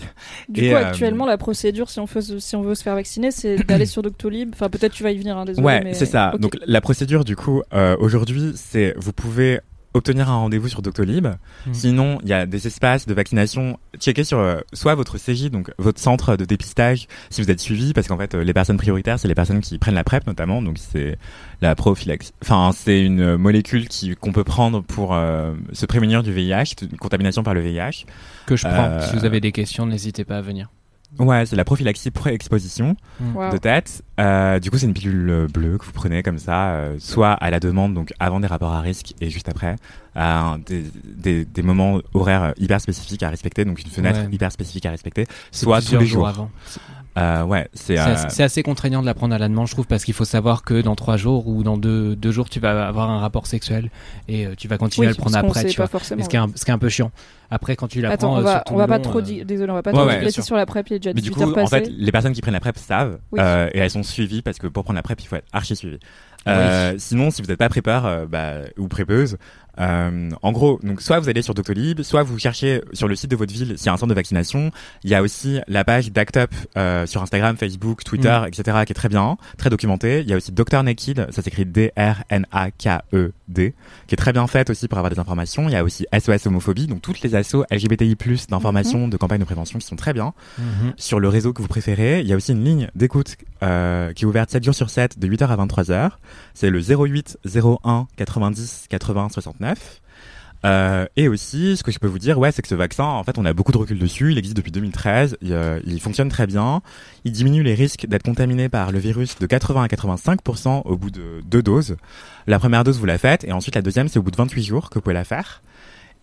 [SPEAKER 3] Du
[SPEAKER 6] Et,
[SPEAKER 3] coup,
[SPEAKER 6] euh,
[SPEAKER 3] actuellement, la procédure, si on, veut, si on veut se faire vacciner, c'est d'aller sur Doctolib. Enfin, peut-être tu vas y venir, hein, désolé.
[SPEAKER 6] Ouais,
[SPEAKER 3] mais-
[SPEAKER 6] c'est ça. Donc la procédure du coup euh, aujourd'hui, c'est vous pouvez obtenir un rendez-vous sur Doctolib.
[SPEAKER 4] Mhm.
[SPEAKER 6] Sinon, il y a des espaces de vaccination. Checkez sur euh, soit votre CJ, donc votre centre de dépistage, si vous êtes suivi, parce qu'en fait, euh, les personnes prioritaires, c'est les personnes qui prennent la PrEP notamment. Donc c'est la prophylaxie. Enfin, c'est une molécule qui qu'on peut prendre pour euh, se prémunir du VIH, une contamination par le VIH.
[SPEAKER 4] Que je prends.
[SPEAKER 6] Euh,
[SPEAKER 4] Si vous avez des questions, n'hésitez pas à venir.
[SPEAKER 6] Ouais, c'est la prophylaxie pré-exposition.
[SPEAKER 3] Wow.
[SPEAKER 6] de tête. Euh, du coup, c'est une pilule euh, bleue que vous prenez comme ça, euh, soit à la demande, donc avant des rapports à risque et juste après, à un- des, des, des moments horaires euh, hyper spécifiques à respecter, donc une fenêtre
[SPEAKER 4] Ouais.
[SPEAKER 6] hyper spécifique à respecter, soit tous les jours.
[SPEAKER 4] avant.
[SPEAKER 6] Euh, ouais, c'est euh,
[SPEAKER 4] assez, contraignant de la prendre à la demande, je trouve, parce qu'il faut savoir que dans trois jours ou dans deux, deux jours, tu vas avoir un rapport sexuel et euh, tu vas continuer
[SPEAKER 3] Oui,
[SPEAKER 4] à le prendre après, tu
[SPEAKER 3] pas
[SPEAKER 4] vois. Et ce, qui est un, ce qui est un peu chiant. Après, quand tu la
[SPEAKER 3] Attends,
[SPEAKER 4] prends
[SPEAKER 3] on
[SPEAKER 4] euh,
[SPEAKER 3] va, on va pas trop
[SPEAKER 4] euh,
[SPEAKER 3] désolé, on va pas
[SPEAKER 6] Ouais,
[SPEAKER 3] trop
[SPEAKER 6] ouais,
[SPEAKER 3] sur la PrEP, il est déjà
[SPEAKER 6] Mais du
[SPEAKER 3] 18
[SPEAKER 6] coup, en fait, les personnes qui prennent la PrEP savent,
[SPEAKER 3] Oui.
[SPEAKER 6] euh, et elles sont suivies parce que pour prendre la PrEP, il faut être archi suivi. Euh, Sinon, si vous n'êtes pas prépeur euh, bah, ou prépeuse, euh, en gros, donc soit vous allez sur Doctolib, soit vous cherchez sur le site de votre ville s'il y a un centre de vaccination. Il y a aussi la page d'Act Up euh, sur Instagram, Facebook, Twitter, etc. qui est très bien, très documentée. Il y a aussi Dr Naked, ça s'écrit D-R-N-A-K-E-D, D, qui est très bien faite aussi pour avoir des informations. Il y a aussi SOS homophobie, donc toutes les assos LGBTI+ d'informations, de campagnes de prévention qui sont très bien
[SPEAKER 4] Mhm.
[SPEAKER 6] sur le réseau que vous préférez. Il y a aussi une ligne d'écoute euh, qui est ouverte 7 jours sur 7 de 8h à 23h. C'est le 08 01 90 80 69. Euh, et aussi, ce que je peux vous dire, ouais, c'est que ce vaccin, en fait, on a beaucoup de recul dessus. Il existe depuis 2013. Il, euh, il fonctionne très bien. Il diminue les risques d'être contaminé par le virus de 80 à 85% au bout de deux doses. La première dose, vous la faites, et ensuite la deuxième, c'est au bout de 28 jours que vous pouvez la faire.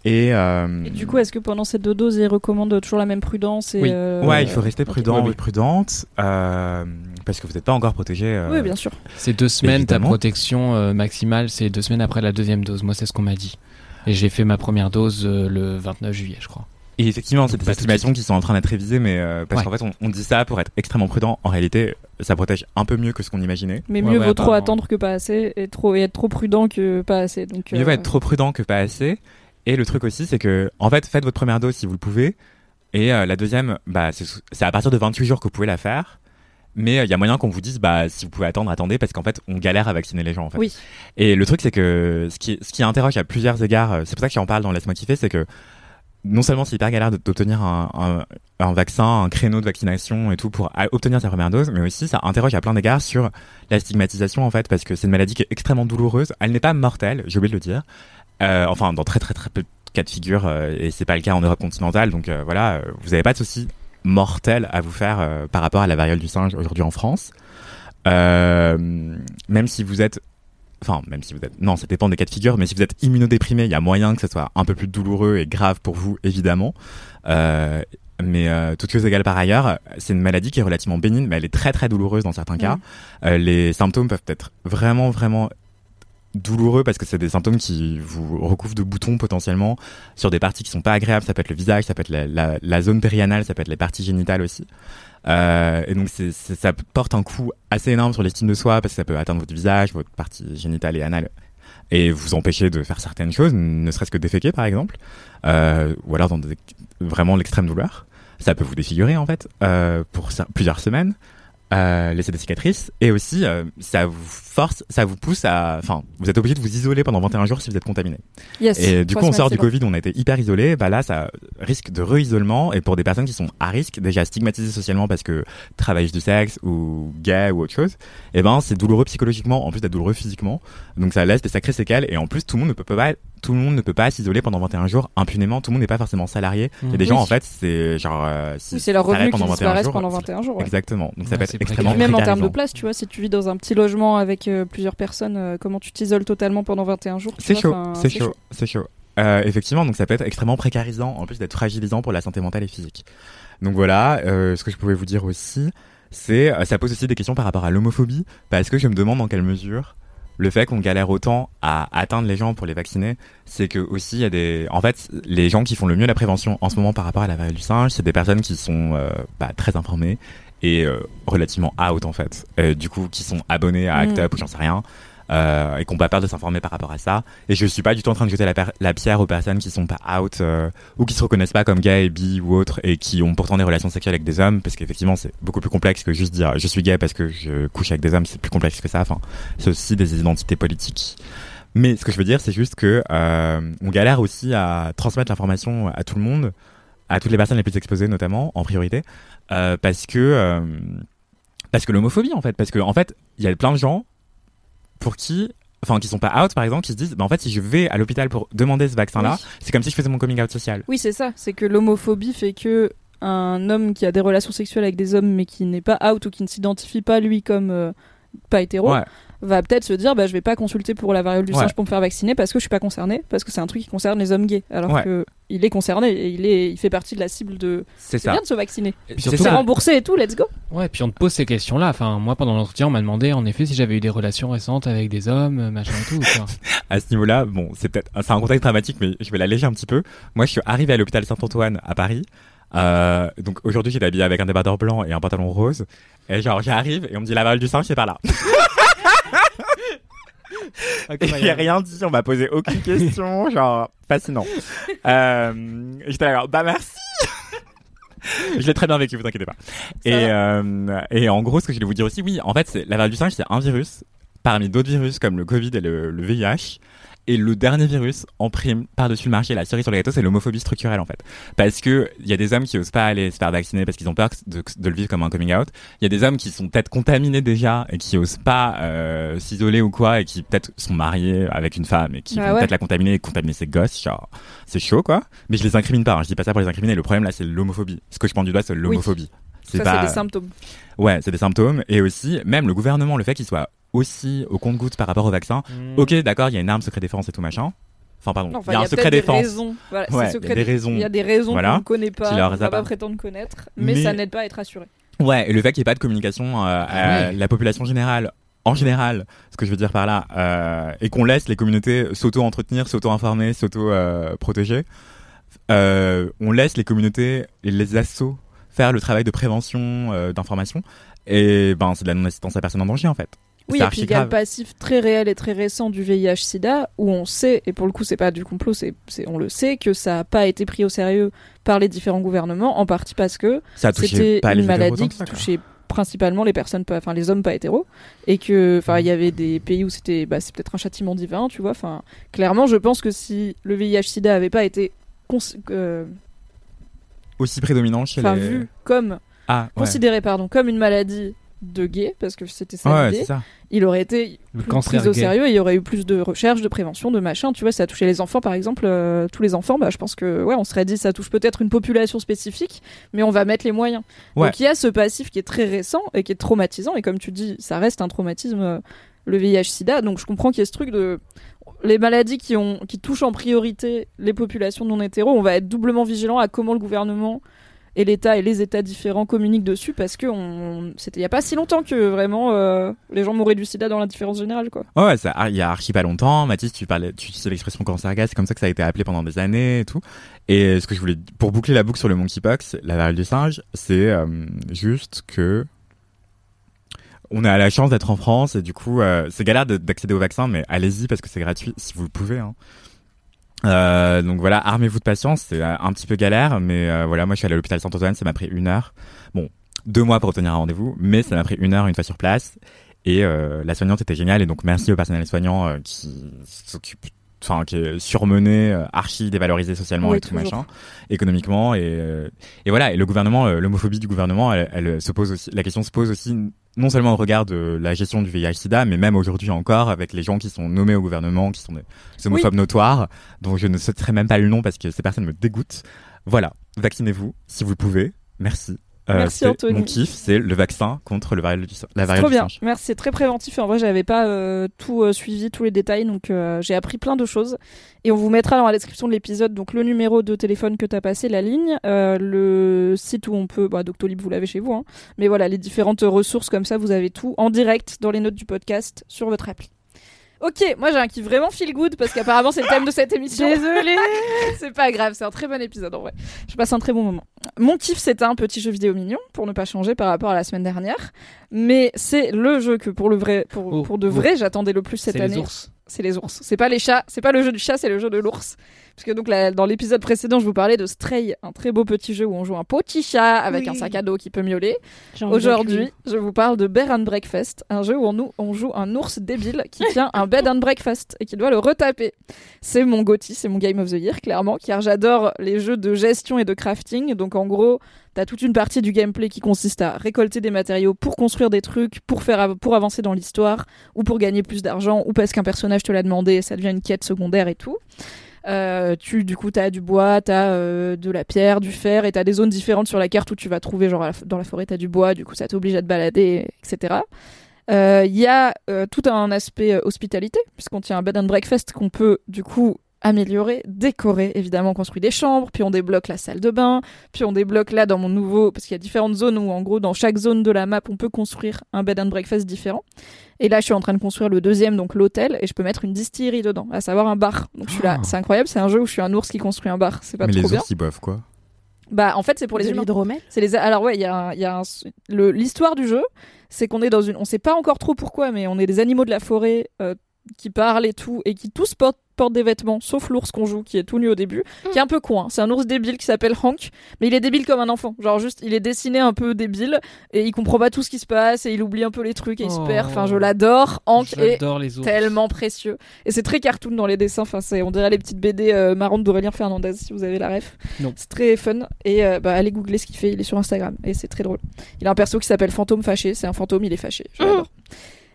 [SPEAKER 6] Et, euh,
[SPEAKER 3] Et du coup, est-ce que pendant ces deux doses, ils recommandent toujours la même prudence et
[SPEAKER 6] oui.
[SPEAKER 3] euh,
[SPEAKER 6] ouais, il faut rester prudent et prudente euh, parce que vous n'êtes pas encore protégé. euh,
[SPEAKER 3] Oui, bien sûr.
[SPEAKER 4] C'est deux semaines, ta protection euh, maximale, c'est deux semaines après la deuxième dose. Moi, c'est ce qu'on m'a dit. Et j'ai fait ma première dose euh, le 29 juillet, je crois.
[SPEAKER 6] Et effectivement, c'est des estimations qui sont en train d'être révisées, mais euh, parce
[SPEAKER 4] Ouais.
[SPEAKER 6] qu'en fait, on, on dit ça pour être extrêmement prudent. En réalité, ça protège un peu mieux que ce qu'on imaginait.
[SPEAKER 3] Mais mieux
[SPEAKER 4] ouais,
[SPEAKER 3] vaut trop attendre que pas assez et, trop, et être trop prudent que pas assez. Donc,
[SPEAKER 6] Mieux
[SPEAKER 3] euh,
[SPEAKER 6] vaut être trop prudent que pas assez. Et le truc aussi, c'est que, en fait, faites votre première dose si vous le pouvez. Et euh, la deuxième, bah, c'est c'est à partir de 28 jours que vous pouvez la faire. Mais euh, il y a moyen qu'on vous dise, bah, si vous pouvez attendre, attendez, parce qu'en fait, on galère à vacciner les gens, en fait.
[SPEAKER 3] Oui.
[SPEAKER 6] Et le truc, c'est que ce qui, ce qui interroge à plusieurs égards, euh, c'est pour ça que j'en parle dans Laisse-moi kiffer, c'est que non seulement c'est hyper galère d'obtenir un, un, un vaccin, un créneau de vaccination et tout pour obtenir sa première dose, mais aussi ça interroge à plein d'égards sur la stigmatisation en fait, parce que c'est une maladie qui est extrêmement douloureuse. Elle n'est pas mortelle, j'ai oublié de le dire. Euh, enfin, dans très très très peu de cas de figure, euh, et c'est pas le cas en Europe continentale, donc euh, voilà, vous n'avez pas de souci mortel à vous faire euh, par rapport à la variole du singe aujourd'hui en France. Euh, même si vous êtes enfin même si vous êtes non ça dépend des cas de figure mais si vous êtes immunodéprimé il y a moyen que ce soit un peu plus douloureux et grave pour vous évidemment. Euh, mais euh, toutes choses égales par ailleurs c'est une maladie qui est relativement bénigne mais elle est très très douloureuse dans certains cas. Euh, les symptômes peuvent être vraiment vraiment douloureux parce que c'est des symptômes qui vous recouvrent de boutons potentiellement sur des parties qui sont pas agréables. Ça peut être le visage ça peut être la, zone périanale ça peut être les parties génitales aussi. Euh, et donc ça porte un coup assez énorme sur l'estime de soi parce que ça peut atteindre votre visage, votre partie génitale et anale et vous empêcher de faire certaines choses, ne serait-ce que déféquer par exemple, euh, ou alors dans vraiment l'extrême douleur. Ça peut vous défigurer en fait euh, pour plusieurs semaines, euh, laisser des cicatrices et aussi euh, ça vous force, ça vous pousse à, enfin vous êtes obligé de vous isoler pendant 21 jours si vous êtes contaminé.
[SPEAKER 3] Yes.
[SPEAKER 6] Et du coup, on sort du. Covid, on a été hyper isolé. Bah là, ça risque de re-isolement. Et pour des personnes qui sont à risque, déjà stigmatisées socialement parce que travaillent du sexe ou gay ou autre chose, et ben c'est douloureux psychologiquement, en plus d'être douloureux physiquement. Donc ça laisse des sacrées séquelles. Et en plus, tout le monde ne peut pas, tout le monde ne peut pas s'isoler pendant 21 jours impunément. Tout le monde n'est pas forcément salarié. Il y a des
[SPEAKER 4] Mhm.
[SPEAKER 6] gens,
[SPEAKER 3] Oui.
[SPEAKER 6] en fait, c'est genre, euh, si
[SPEAKER 3] Oui, c'est leur revenu qui
[SPEAKER 6] pendant 21
[SPEAKER 3] disparaissent
[SPEAKER 6] jours,
[SPEAKER 3] pendant
[SPEAKER 6] c'est-
[SPEAKER 3] 21 jours. ouais.
[SPEAKER 6] Exactement. Donc ça
[SPEAKER 4] Ouais,
[SPEAKER 6] peut être extrêmement
[SPEAKER 3] même en termes de place, tu vois, si tu vis dans un petit logement avec euh, plusieurs personnes, euh, comment tu t'isoles totalement pendant 21 jours
[SPEAKER 6] C'est chaud, c'est chaud, c'est chaud. Euh, effectivement, donc ça peut être extrêmement précarisant, en plus d'être fragilisant pour la santé mentale et physique. Donc voilà, euh, ce que je pouvais vous dire aussi, c'est euh, ça pose aussi des questions par rapport à l'homophobie, parce que je me demande dans quelle mesure le fait qu'on galère autant à atteindre les gens pour les vacciner, c'est que aussi il y a des, en fait, les gens qui font le mieux la prévention en ce moment par rapport à la variole du singe, c'est des personnes qui sont euh, bah, très informées et euh, relativement out en fait, Euh, du coup qui sont abonnés à
[SPEAKER 3] Mm.
[SPEAKER 6] ACT UP ou j'en sais rien. Euh, et n'ont pas peur de s'informer par rapport à ça. Et je suis pas du tout en train de jeter la pierre aux personnes qui sont pas out euh, ou qui se reconnaissent pas comme gay, bi ou autres et qui ont pourtant des relations sexuelles avec des hommes parce qu'effectivement c'est beaucoup plus complexe que juste dire je suis gay parce que je couche avec des hommes, c'est plus complexe que ça. Enfin, c'est aussi des identités politiques. Mais ce que je veux dire, c'est juste que euh, on galère aussi à transmettre l'information à tout le monde, à toutes les personnes les plus exposées notamment en priorité, euh, parce que euh, parce que l'homophobie en fait, parce que en fait il y a plein de gens pour qui enfin qui sont pas out par exemple qui se disent bah en fait si je vais à l'hôpital pour demander ce vaccin là
[SPEAKER 3] Oui.
[SPEAKER 6] c'est comme si je faisais mon coming out social
[SPEAKER 3] Oui, c'est ça. C'est que l'homophobie fait que un homme qui a des relations sexuelles avec des hommes mais qui n'est pas out ou qui ne s'identifie pas lui comme euh, pas hétéro
[SPEAKER 6] ouais
[SPEAKER 3] va peut-être se dire bah je vais pas consulter pour la variole du
[SPEAKER 6] Ouais.
[SPEAKER 3] singe pour me faire vacciner parce que je suis pas concerné parce que c'est un truc qui concerne les hommes gays alors
[SPEAKER 6] Ouais.
[SPEAKER 3] que il est concerné et il est il fait partie de la cible de
[SPEAKER 6] c'est
[SPEAKER 3] bien de se vacciner
[SPEAKER 4] Et
[SPEAKER 6] C'est
[SPEAKER 4] surtout,
[SPEAKER 3] c'est
[SPEAKER 6] ça.
[SPEAKER 3] remboursé et tout let's go
[SPEAKER 4] Ouais, puis on te pose ces questions-là. Enfin, moi, pendant l'entretien, on m'a demandé, en effet, si j'avais eu des relations récentes avec des hommes, euh, machin et tout. quoi.
[SPEAKER 6] à ce niveau-là, bon, c'est peut-être, c'est un contexte dramatique, mais je vais l'alléger un petit peu. Moi, je suis arrivé à l'hôpital Saint-Antoine à Paris. Euh, donc aujourd'hui, j'étais habillé avec un débardeur blanc et un pantalon rose. Et genre, j'arrive et on me dit la valve du singe, c'est par là. J'ai rien dit, on m'a posé aucune question, genre fascinant. Euh, J'étais là, genre, bah merci. je l'ai très bien vécu, vous inquiétez pas. Et, euh, et en gros, ce que je voulais vous dire aussi, oui, en fait, la variole du singe, c'est un virus parmi d'autres virus comme le Covid et le, le VIH. Et le dernier virus en prime par-dessus le marché, la cerise sur le gâteau, c'est l'homophobie structurelle en fait. Parce que il y a des hommes qui osent pas aller se faire vacciner parce qu'ils ont peur de, de le vivre comme un coming out. Il y a des hommes qui sont peut-être contaminés déjà et qui osent pas euh, s'isoler ou quoi et qui peut-être sont mariés avec une femme et qui
[SPEAKER 3] Bah
[SPEAKER 6] vont
[SPEAKER 3] ouais.
[SPEAKER 6] peut-être la contaminer et contaminer ses gosses. Genre, c'est chaud quoi. Mais je les incrimine pas. hein. Je dis pas ça pour les incriminer. Le problème là, c'est l'homophobie. Ce que je prends du doigt, c'est l'homophobie.
[SPEAKER 3] Ça, c'est des symptômes.
[SPEAKER 6] Ouais, c'est des symptômes. Et aussi, même le gouvernement, le fait qu'il soit aussi au compte-goutte par rapport au vaccin. Ok, d'accord, il y a une arme secret défense et tout machin. Enfin, pardon,
[SPEAKER 3] Non, enfin,
[SPEAKER 6] il y a un secret
[SPEAKER 3] des
[SPEAKER 6] défense.
[SPEAKER 3] raisons. Voilà, c'est
[SPEAKER 6] Ouais, il y a des raisons.
[SPEAKER 3] Il y a des raisons
[SPEAKER 6] Voilà,
[SPEAKER 3] qu'on ne connaît pas, qu'on va pas prétendre connaître, mais,
[SPEAKER 6] Mais-
[SPEAKER 3] ça n'aide pas à être assuré.
[SPEAKER 6] Ouais, et le fait qu'il n'y ait pas de communication euh, à
[SPEAKER 4] Ouais.
[SPEAKER 6] la population générale, en général, ce que je veux dire par là, euh, et qu'on laisse les communautés s'auto-entretenir, s'auto-informer, s'auto-protéger, euh, on laisse les communautés et les assos faire le travail de prévention, euh, d'information, et ben c'est de la non-assistance à personne en danger en fait.
[SPEAKER 3] Oui, et puis il y a le
[SPEAKER 6] archi-grave.
[SPEAKER 3] passif très réel et très récent du VIH-Sida où on sait, et pour le coup c'est pas du complot, c'est, c'est- on le sait, que ça n'a pas été pris au sérieux par les différents gouvernements, en partie parce que c'était une maladie qui touchait principalement les personnes, pas, enfin les hommes pas hétéros, et que, enfin il y avait des pays où c'était, bah, c'est peut-être un châtiment divin, tu vois. Enfin, clairement, je pense que si le VIH/SIDA avait pas été cons- euh,
[SPEAKER 6] Aussi prédominant chez
[SPEAKER 3] enfin
[SPEAKER 6] les...
[SPEAKER 3] vu comme
[SPEAKER 6] Ah, ouais.
[SPEAKER 3] considéré pardon comme une maladie de gay parce que c'était ça
[SPEAKER 6] Ouais,
[SPEAKER 3] l'idée, il aurait été
[SPEAKER 4] Le
[SPEAKER 3] plus
[SPEAKER 4] cancer
[SPEAKER 3] pris au
[SPEAKER 4] gay.
[SPEAKER 3] sérieux et il y aurait eu plus de recherche, de prévention, de machin. Tu vois, ça a touché les enfants par exemple, euh, tous les enfants. Bah, je pense que ouais, on serait dit ça touche peut-être une population spécifique, mais on va mettre les moyens.
[SPEAKER 6] Ouais.
[SPEAKER 3] Donc il y a ce passif qui est très récent et qui est traumatisant et comme tu dis, ça reste un traumatisme euh, le VIH/SIDA. Donc je comprends qu'il y ait ce truc de les maladies qui ont qui touchent en priorité les populations non hétéros, on va être doublement vigilant à comment le gouvernement et l'État et les États différents communiquent dessus parce que on... c'était il y a pas si longtemps que vraiment euh, les gens mouraient du sida dans l'indifférence générale quoi.
[SPEAKER 6] Ouais, ouais, ah, il y a archi pas longtemps. Mathis, tu parlais, tu utilisais l'expression cancer gaz, c'est comme ça que ça a été appelé pendant des années et tout. Et ce que je voulais, pour boucler la boucle sur le monkeypox, la variole du singe, c'est euh, juste que on a la chance d'être en France et du coup, euh, c'est galère de- d'accéder au vaccin, mais allez-y parce que c'est gratuit si vous le pouvez. Hein. Euh, donc voilà, armez-vous de patience, c'est euh, un petit peu galère, mais euh, voilà, moi je suis allé à l'hôpital Saint-Antoine, ça m'a pris une heure. Bon, deux mois pour obtenir un rendez-vous, mais ça m'a pris une heure une fois sur place. Et euh, la soignante était géniale, et donc merci au personnel soignant euh, qui s'occupe, enfin qui est surmené, euh, archi dévalorisé socialement
[SPEAKER 3] Oui,
[SPEAKER 6] et tout
[SPEAKER 3] toujours.
[SPEAKER 6] machin, économiquement et euh, et voilà. Et le gouvernement, euh, l'homophobie du gouvernement, elle, elle se pose aussi, la question se pose aussi non seulement au regard de la gestion du VIH/SIDA, mais même aujourd'hui encore avec les gens qui sont nommés au gouvernement, qui sont des homophobes notoires, dont je ne citerai même pas le nom parce que ces personnes me dégoûtent. Voilà, vaccinez-vous si vous pouvez. Merci. Euh,
[SPEAKER 3] Merci, Anthony.
[SPEAKER 6] Mon kiff, c'est le vaccin contre le variole du, la variole
[SPEAKER 3] trop
[SPEAKER 6] du
[SPEAKER 3] bien.
[SPEAKER 6] singe.
[SPEAKER 3] Merci, c'est très préventif. Et en vrai, j'avais pas euh, tout euh, suivi, tous les détails, donc j'ai appris plein de choses. Et on vous mettra dans la description de l'épisode donc le numéro de téléphone que t'as passé, la ligne, le site où on peut, bah, Doctolib, vous l'avez chez vous, hein. mais voilà, les différentes ressources comme ça, vous avez tout en direct dans les notes du podcast sur votre appli. Ok, moi j'ai un kiff vraiment feel good parce qu'apparemment c'est le thème de cette émission.
[SPEAKER 1] Désolée.
[SPEAKER 3] c'est pas grave, c'est un très bon épisode en vrai. Je passe un très bon moment. Mon kiff, c'est un petit jeu vidéo mignon pour ne pas changer par rapport à la semaine dernière, mais c'est le jeu que pour le vrai, pour,
[SPEAKER 4] Oh,
[SPEAKER 3] pour de
[SPEAKER 4] oh.
[SPEAKER 3] vrai, j'attendais le plus cette
[SPEAKER 4] C'est
[SPEAKER 3] année.
[SPEAKER 4] les ours.
[SPEAKER 3] C'est les ours. C'est pas les chats, c'est pas le jeu du chat, c'est le jeu de l'ours. Parce que donc dans l'épisode précédent, je vous parlais de Stray, un très beau petit jeu où on joue un petit chat avec
[SPEAKER 1] Oui.
[SPEAKER 3] un sac à dos qui peut miauler. Aujourd'hui, je vous parle de Bear and Breakfast, un jeu où on, joue un ours débile qui tient un bed and breakfast et qui doit le retaper. C'est mon GOTY, c'est mon Game of the Year, clairement, car j'adore les jeux de gestion et de crafting. Donc en gros, t'as toute une partie du gameplay qui consiste à récolter des matériaux pour construire des trucs, pour, faire av- pour avancer dans l'histoire, ou pour gagner plus d'argent, ou parce qu'un personnage te l'a demandé et ça devient une quête secondaire et tout. Euh, tu du coup t'as du bois, t'as euh, de la pierre, du fer et t'as des zones différentes sur la carte où tu vas trouver genre dans la forêt t'as du bois, du coup ça t'oblige à te balader, etc. Euh, Il y a euh, tout un aspect euh, hospitalité puisqu'on tient un bed and breakfast qu'on peut du coup améliorer, décorer évidemment on construit des chambres, puis on débloque la salle de bain, puis on débloque là dans mon nouveau parce qu'il y a différentes zones où en gros dans chaque zone de la map on peut construire un bed and breakfast différent. Et là, je suis en train de construire le deuxième, donc l'hôtel, et je peux mettre une distillerie dedans, à savoir un bar. Donc je suis là,
[SPEAKER 6] Oh.
[SPEAKER 3] c'est incroyable, c'est un jeu où je suis un ours qui construit un bar, c'est pas
[SPEAKER 6] Mais
[SPEAKER 3] trop
[SPEAKER 6] les
[SPEAKER 3] bien.
[SPEAKER 6] ours, ils boivent quoi?
[SPEAKER 3] Bah, en fait, c'est pour les
[SPEAKER 1] de
[SPEAKER 3] humains. C'est les. Alors ouais, il y a, y a un- le- l'histoire du jeu, c'est qu'on est dans une. On sait pas encore trop pourquoi, mais on est des animaux de la forêt euh, qui parlent et tout, et qui tous portent, porte des vêtements, sauf l'ours qu'on joue, qui est tout nu au début, qui est un peu con. hein. C'est un ours débile qui s'appelle Hank, mais il est débile comme un enfant. Genre juste, il est dessiné un peu débile et il comprend pas tout ce qui se passe et il oublie un peu les trucs et il se
[SPEAKER 4] Oh.
[SPEAKER 3] perd. Enfin, je l'adore. Hank est
[SPEAKER 4] les ours.
[SPEAKER 3] tellement précieux. Et c'est très cartoon dans les dessins. Enfin, c'est, on dirait les petites BD euh, marrantes d'Aurélien Fernandez, si vous avez la ref.
[SPEAKER 4] Non.
[SPEAKER 3] C'est très fun. Et euh, bah, allez googler ce qu'il fait. Il est sur Instagram. Et c'est très drôle. Il a un perso qui s'appelle Fantôme Fâché. C'est un fantôme, il est fâché. Je l'adore.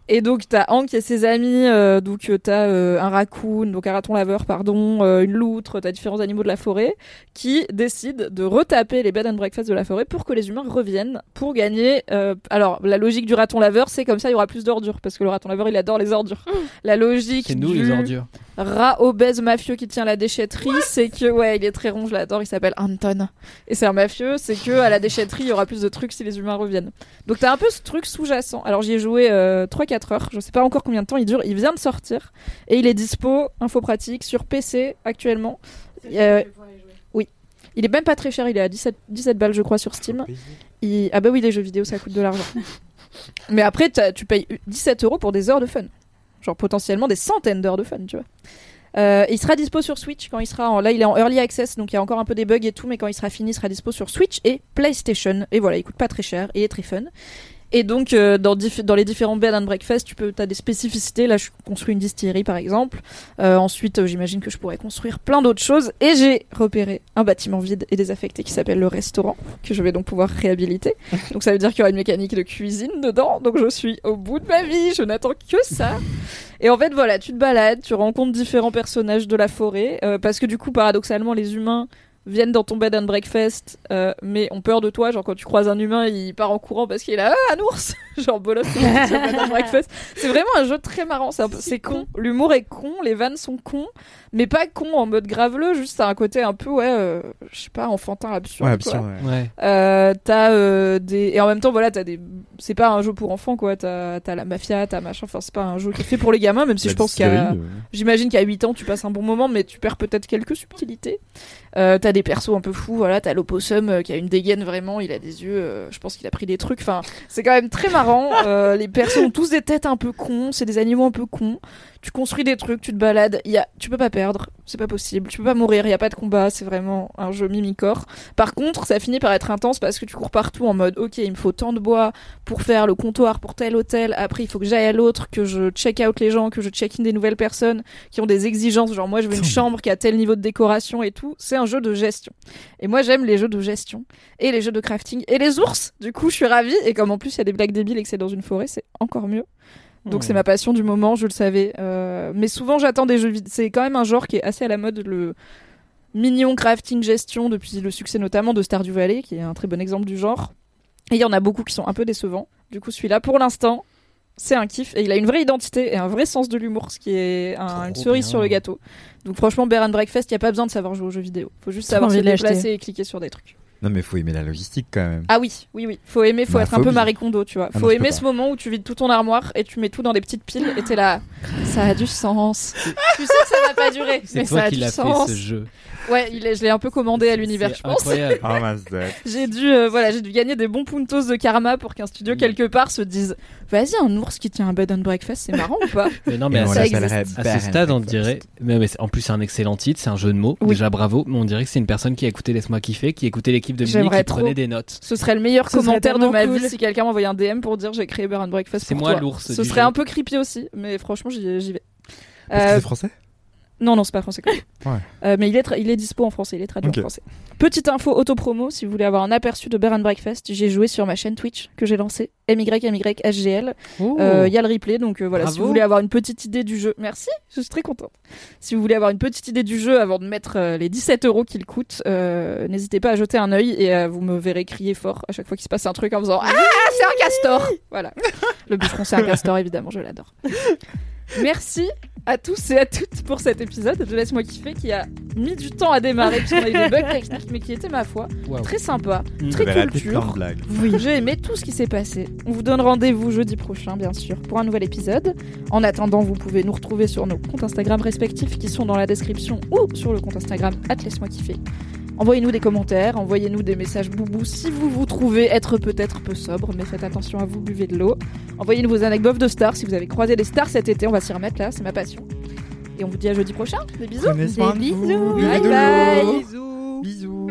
[SPEAKER 3] Et donc, t'as Hank et ses amis. euh, donc, euh, t'as euh, un raccoon, donc un raton laveur, pardon, euh, une loutre. T'as différents animaux de la forêt qui décident de retaper les bed and breakfast de la forêt pour que les humains reviennent pour gagner. euh, alors, la logique du raton laveur, c'est comme ça, il y aura plus d'ordures parce que le raton laveur, il adore les ordures. La logique
[SPEAKER 4] C'est nous
[SPEAKER 3] du
[SPEAKER 4] les ordures.
[SPEAKER 3] Rat obèse mafieux qui tient la déchetterie, c'est que ouais, il est très rond, je l'adore, il s'appelle Anton. Et c'est un mafieux, c'est que à la déchetterie, il y aura plus de trucs si les humains reviennent. Donc t'as un peu ce truc sous-jacent. Alors j'y ai joué euh, 3-4 heures, je sais pas encore combien de temps il dure, il vient de sortir et il est dispo, info pratique, sur PC actuellement. Euh, oui. Il est même pas très cher, il est à 17, 17 balles je crois sur Steam. Il- Ah bah oui, les jeux vidéo ça coûte de l'argent. Mais après, tu payes 17 euros pour des heures de fun. Genre potentiellement des centaines d'heures de fun, tu vois. Euh, il sera dispo sur Switch quand il sera en... là il est en early access donc il y a encore un peu des bugs et tout mais quand il sera fini il sera dispo sur Switch et PlayStation et voilà il coûte pas très cher et est très fun et donc euh, dans, dans les différents bed and breakfast tu peux t'as des spécificités. Là je construis une distillerie par exemple. Euh, ensuite euh, j'imagine que je pourrais construire plein d'autres choses. Et j'ai repéré un bâtiment vide et désaffecté qui s'appelle le restaurant que je vais donc pouvoir réhabiliter. Donc ça veut dire qu'il y aura une mécanique de cuisine dedans. Donc je suis au bout de ma vie. Je n'attends que ça. Et en fait, voilà, tu te balades, tu rencontres différents personnages de la forêt, euh, parce que du coup, paradoxalement, les humains viennent dans ton bed and breakfast, euh, mais ont peur de toi. Genre, quand tu croises un humain, il part en courant parce qu'il est là, ah, un ours. Genre, bolos, c'est vraiment un jeu très marrant, c'est con. L'humour est con, les vannes sont cons, mais pas con en mode graveleux, juste à un côté un peu, ouais, euh, je sais pas, enfantin, absurde.
[SPEAKER 6] Ouais,
[SPEAKER 3] quoi.
[SPEAKER 6] absurde, ouais.
[SPEAKER 4] Ouais.
[SPEAKER 3] Euh, t'as euh, des et en même temps voilà t'as des c'est pas un jeu pour enfants quoi t'as t'as la mafia t'as machin enfin c'est pas un jeu qui est fait pour les gamins même si je pense qu'à j'imagine qu'à 8 ans tu passes un bon moment mais tu perds peut-être quelques subtilités euh, t'as des persos un peu fous voilà t'as l'opossum euh, qui a une dégaine vraiment il a des yeux euh, je pense qu'il a pris des trucs enfin c'est quand même très marrant Euh, les persos ont tous des têtes un peu cons c'est des animaux un peu cons tu construis des trucs, tu te balades, il y a, tu peux pas perdre, c'est pas possible, tu peux pas mourir, il y a pas de combat, c'est vraiment un jeu mimicore. Par contre, ça finit par être intense parce que tu cours partout en mode, ok, il me faut tant de bois pour faire le comptoir pour tel hôtel, après il faut que j'aille à l'autre, que je check out les gens, que je check in des nouvelles personnes qui ont des exigences, genre moi je veux une chambre qui a tel niveau de décoration et tout, c'est un jeu de gestion. Et moi j'aime les jeux de gestion et les jeux de crafting et les ours, du coup je suis ravie. Et comme en plus il y a des blagues débiles et que c'est dans une forêt, c'est encore mieux. Donc
[SPEAKER 4] Hmm.
[SPEAKER 3] c'est ma passion du moment, je le savais. Euh, mais souvent j'attends des jeux vidéo. C'est quand même un genre qui est assez à la mode, le mignon crafting gestion, depuis le succès notamment de Stardew Valley, qui est un très bon exemple du genre. Et il y en a beaucoup qui sont un peu décevants. Du coup celui-là, pour l'instant, c'est un kiff. Et il a une vraie identité et un vrai sens de l'humour, ce qui est un- une cerise
[SPEAKER 4] bien.
[SPEAKER 3] sur le gâteau. Donc franchement, Bear and Breakfast, il n'y a pas besoin de savoir jouer aux jeux vidéo. faut juste savoir se déplacer et cliquer sur des trucs.
[SPEAKER 6] Non, mais faut aimer la logistique quand même.
[SPEAKER 3] Ah oui, oui, oui. Faut aimer, faut
[SPEAKER 6] Ma
[SPEAKER 3] être un peu. Marie Kondo, tu vois.
[SPEAKER 6] Ah
[SPEAKER 3] Faut
[SPEAKER 6] non,
[SPEAKER 3] aimer ce moment où tu vides tout ton armoire et tu mets tout dans des petites piles et t'es là. Ça a du sens. tu sais que ça va pas durer, mais ça a
[SPEAKER 4] qui
[SPEAKER 3] du sens.
[SPEAKER 4] fait ce jeu.
[SPEAKER 3] Ouais, il est- je l'ai un peu commandé à l'univers, je pense.
[SPEAKER 4] incroyable.
[SPEAKER 6] Oh.
[SPEAKER 3] J'ai dû, euh, voilà, j'ai dû gagner des bons puntos de karma pour qu'un studio quelque part se dise, vas-y, un ours qui tient un bed and breakfast, c'est marrant ou pas
[SPEAKER 4] Mais non, mais à,
[SPEAKER 6] on
[SPEAKER 4] ça
[SPEAKER 3] existe.
[SPEAKER 4] à ce stade, on dirait. Mais, en plus, c'est un excellent titre, c'est un jeu de mots.
[SPEAKER 3] Oui.
[SPEAKER 4] Déjà, bravo. Mais on dirait que c'est une personne qui a écouté Laisse-moi kiffer, qui écoutait l'équipe de qui prenait des notes.
[SPEAKER 3] Ce serait le meilleur
[SPEAKER 1] Ce
[SPEAKER 3] commentaire de ma
[SPEAKER 1] cool.
[SPEAKER 3] vie si quelqu'un m'envoyait un DM pour dire j'ai créé Bear and Breakfast
[SPEAKER 4] C'est
[SPEAKER 3] pour
[SPEAKER 4] moi l'ours
[SPEAKER 3] Ce
[SPEAKER 4] du
[SPEAKER 3] serait
[SPEAKER 4] jeu.
[SPEAKER 3] un peu creepy aussi, mais franchement j'y vais.
[SPEAKER 6] Parce que
[SPEAKER 3] Euh,
[SPEAKER 6] c'est français
[SPEAKER 3] Non, non, c'est pas français. quand même.
[SPEAKER 6] Ouais.
[SPEAKER 3] Euh, mais il est, il est dispo en français, il est traduit en français. Petite info auto-promo, si vous voulez avoir un aperçu de Bear and Breakfast, j'ai joué sur ma chaîne Twitch que j'ai lancée, MYMYHGL. Euh, Il y a le replay, donc euh, voilà, si vous voulez avoir une petite idée du jeu, merci, je suis très contente. Si vous voulez avoir une petite idée du jeu avant de mettre euh, les 17 euros qu'il coûte, euh, n'hésitez pas à jeter un œil et euh, vous me verrez crier fort à chaque fois qu'il se passe un truc en faisant Ah, c'est un castor Voilà. Le bûcheron, c'est un castor, évidemment, je l'adore. Merci à tous et à toutes pour cet épisode de Laisse-moi kiffer qui a mis du temps à démarrer puisqu'on a eu des bugs techniques mais qui était ma foi très sympa, très culture. Oui, j'ai aimé tout ce qui s'est passé. On vous donne rendez-vous jeudi prochain, bien sûr, pour un nouvel épisode. En attendant, vous pouvez nous retrouver sur nos comptes Instagram respectifs qui sont dans la description ou sur le compte Instagram Laisse-moi kiffer. Envoyez-nous des commentaires, envoyez-nous des messages boubou si vous vous trouvez être peut-être peu sobre, mais faites attention à vous, buvez de l'eau. Envoyez-nous vos anecdotes de stars si vous avez croisé des stars cet été, on va s'y remettre là, c'est ma passion. Et on vous dit à jeudi prochain. Des bisous.
[SPEAKER 1] Des bisous.
[SPEAKER 3] Bye bye.
[SPEAKER 4] Bisous.
[SPEAKER 6] Bisous.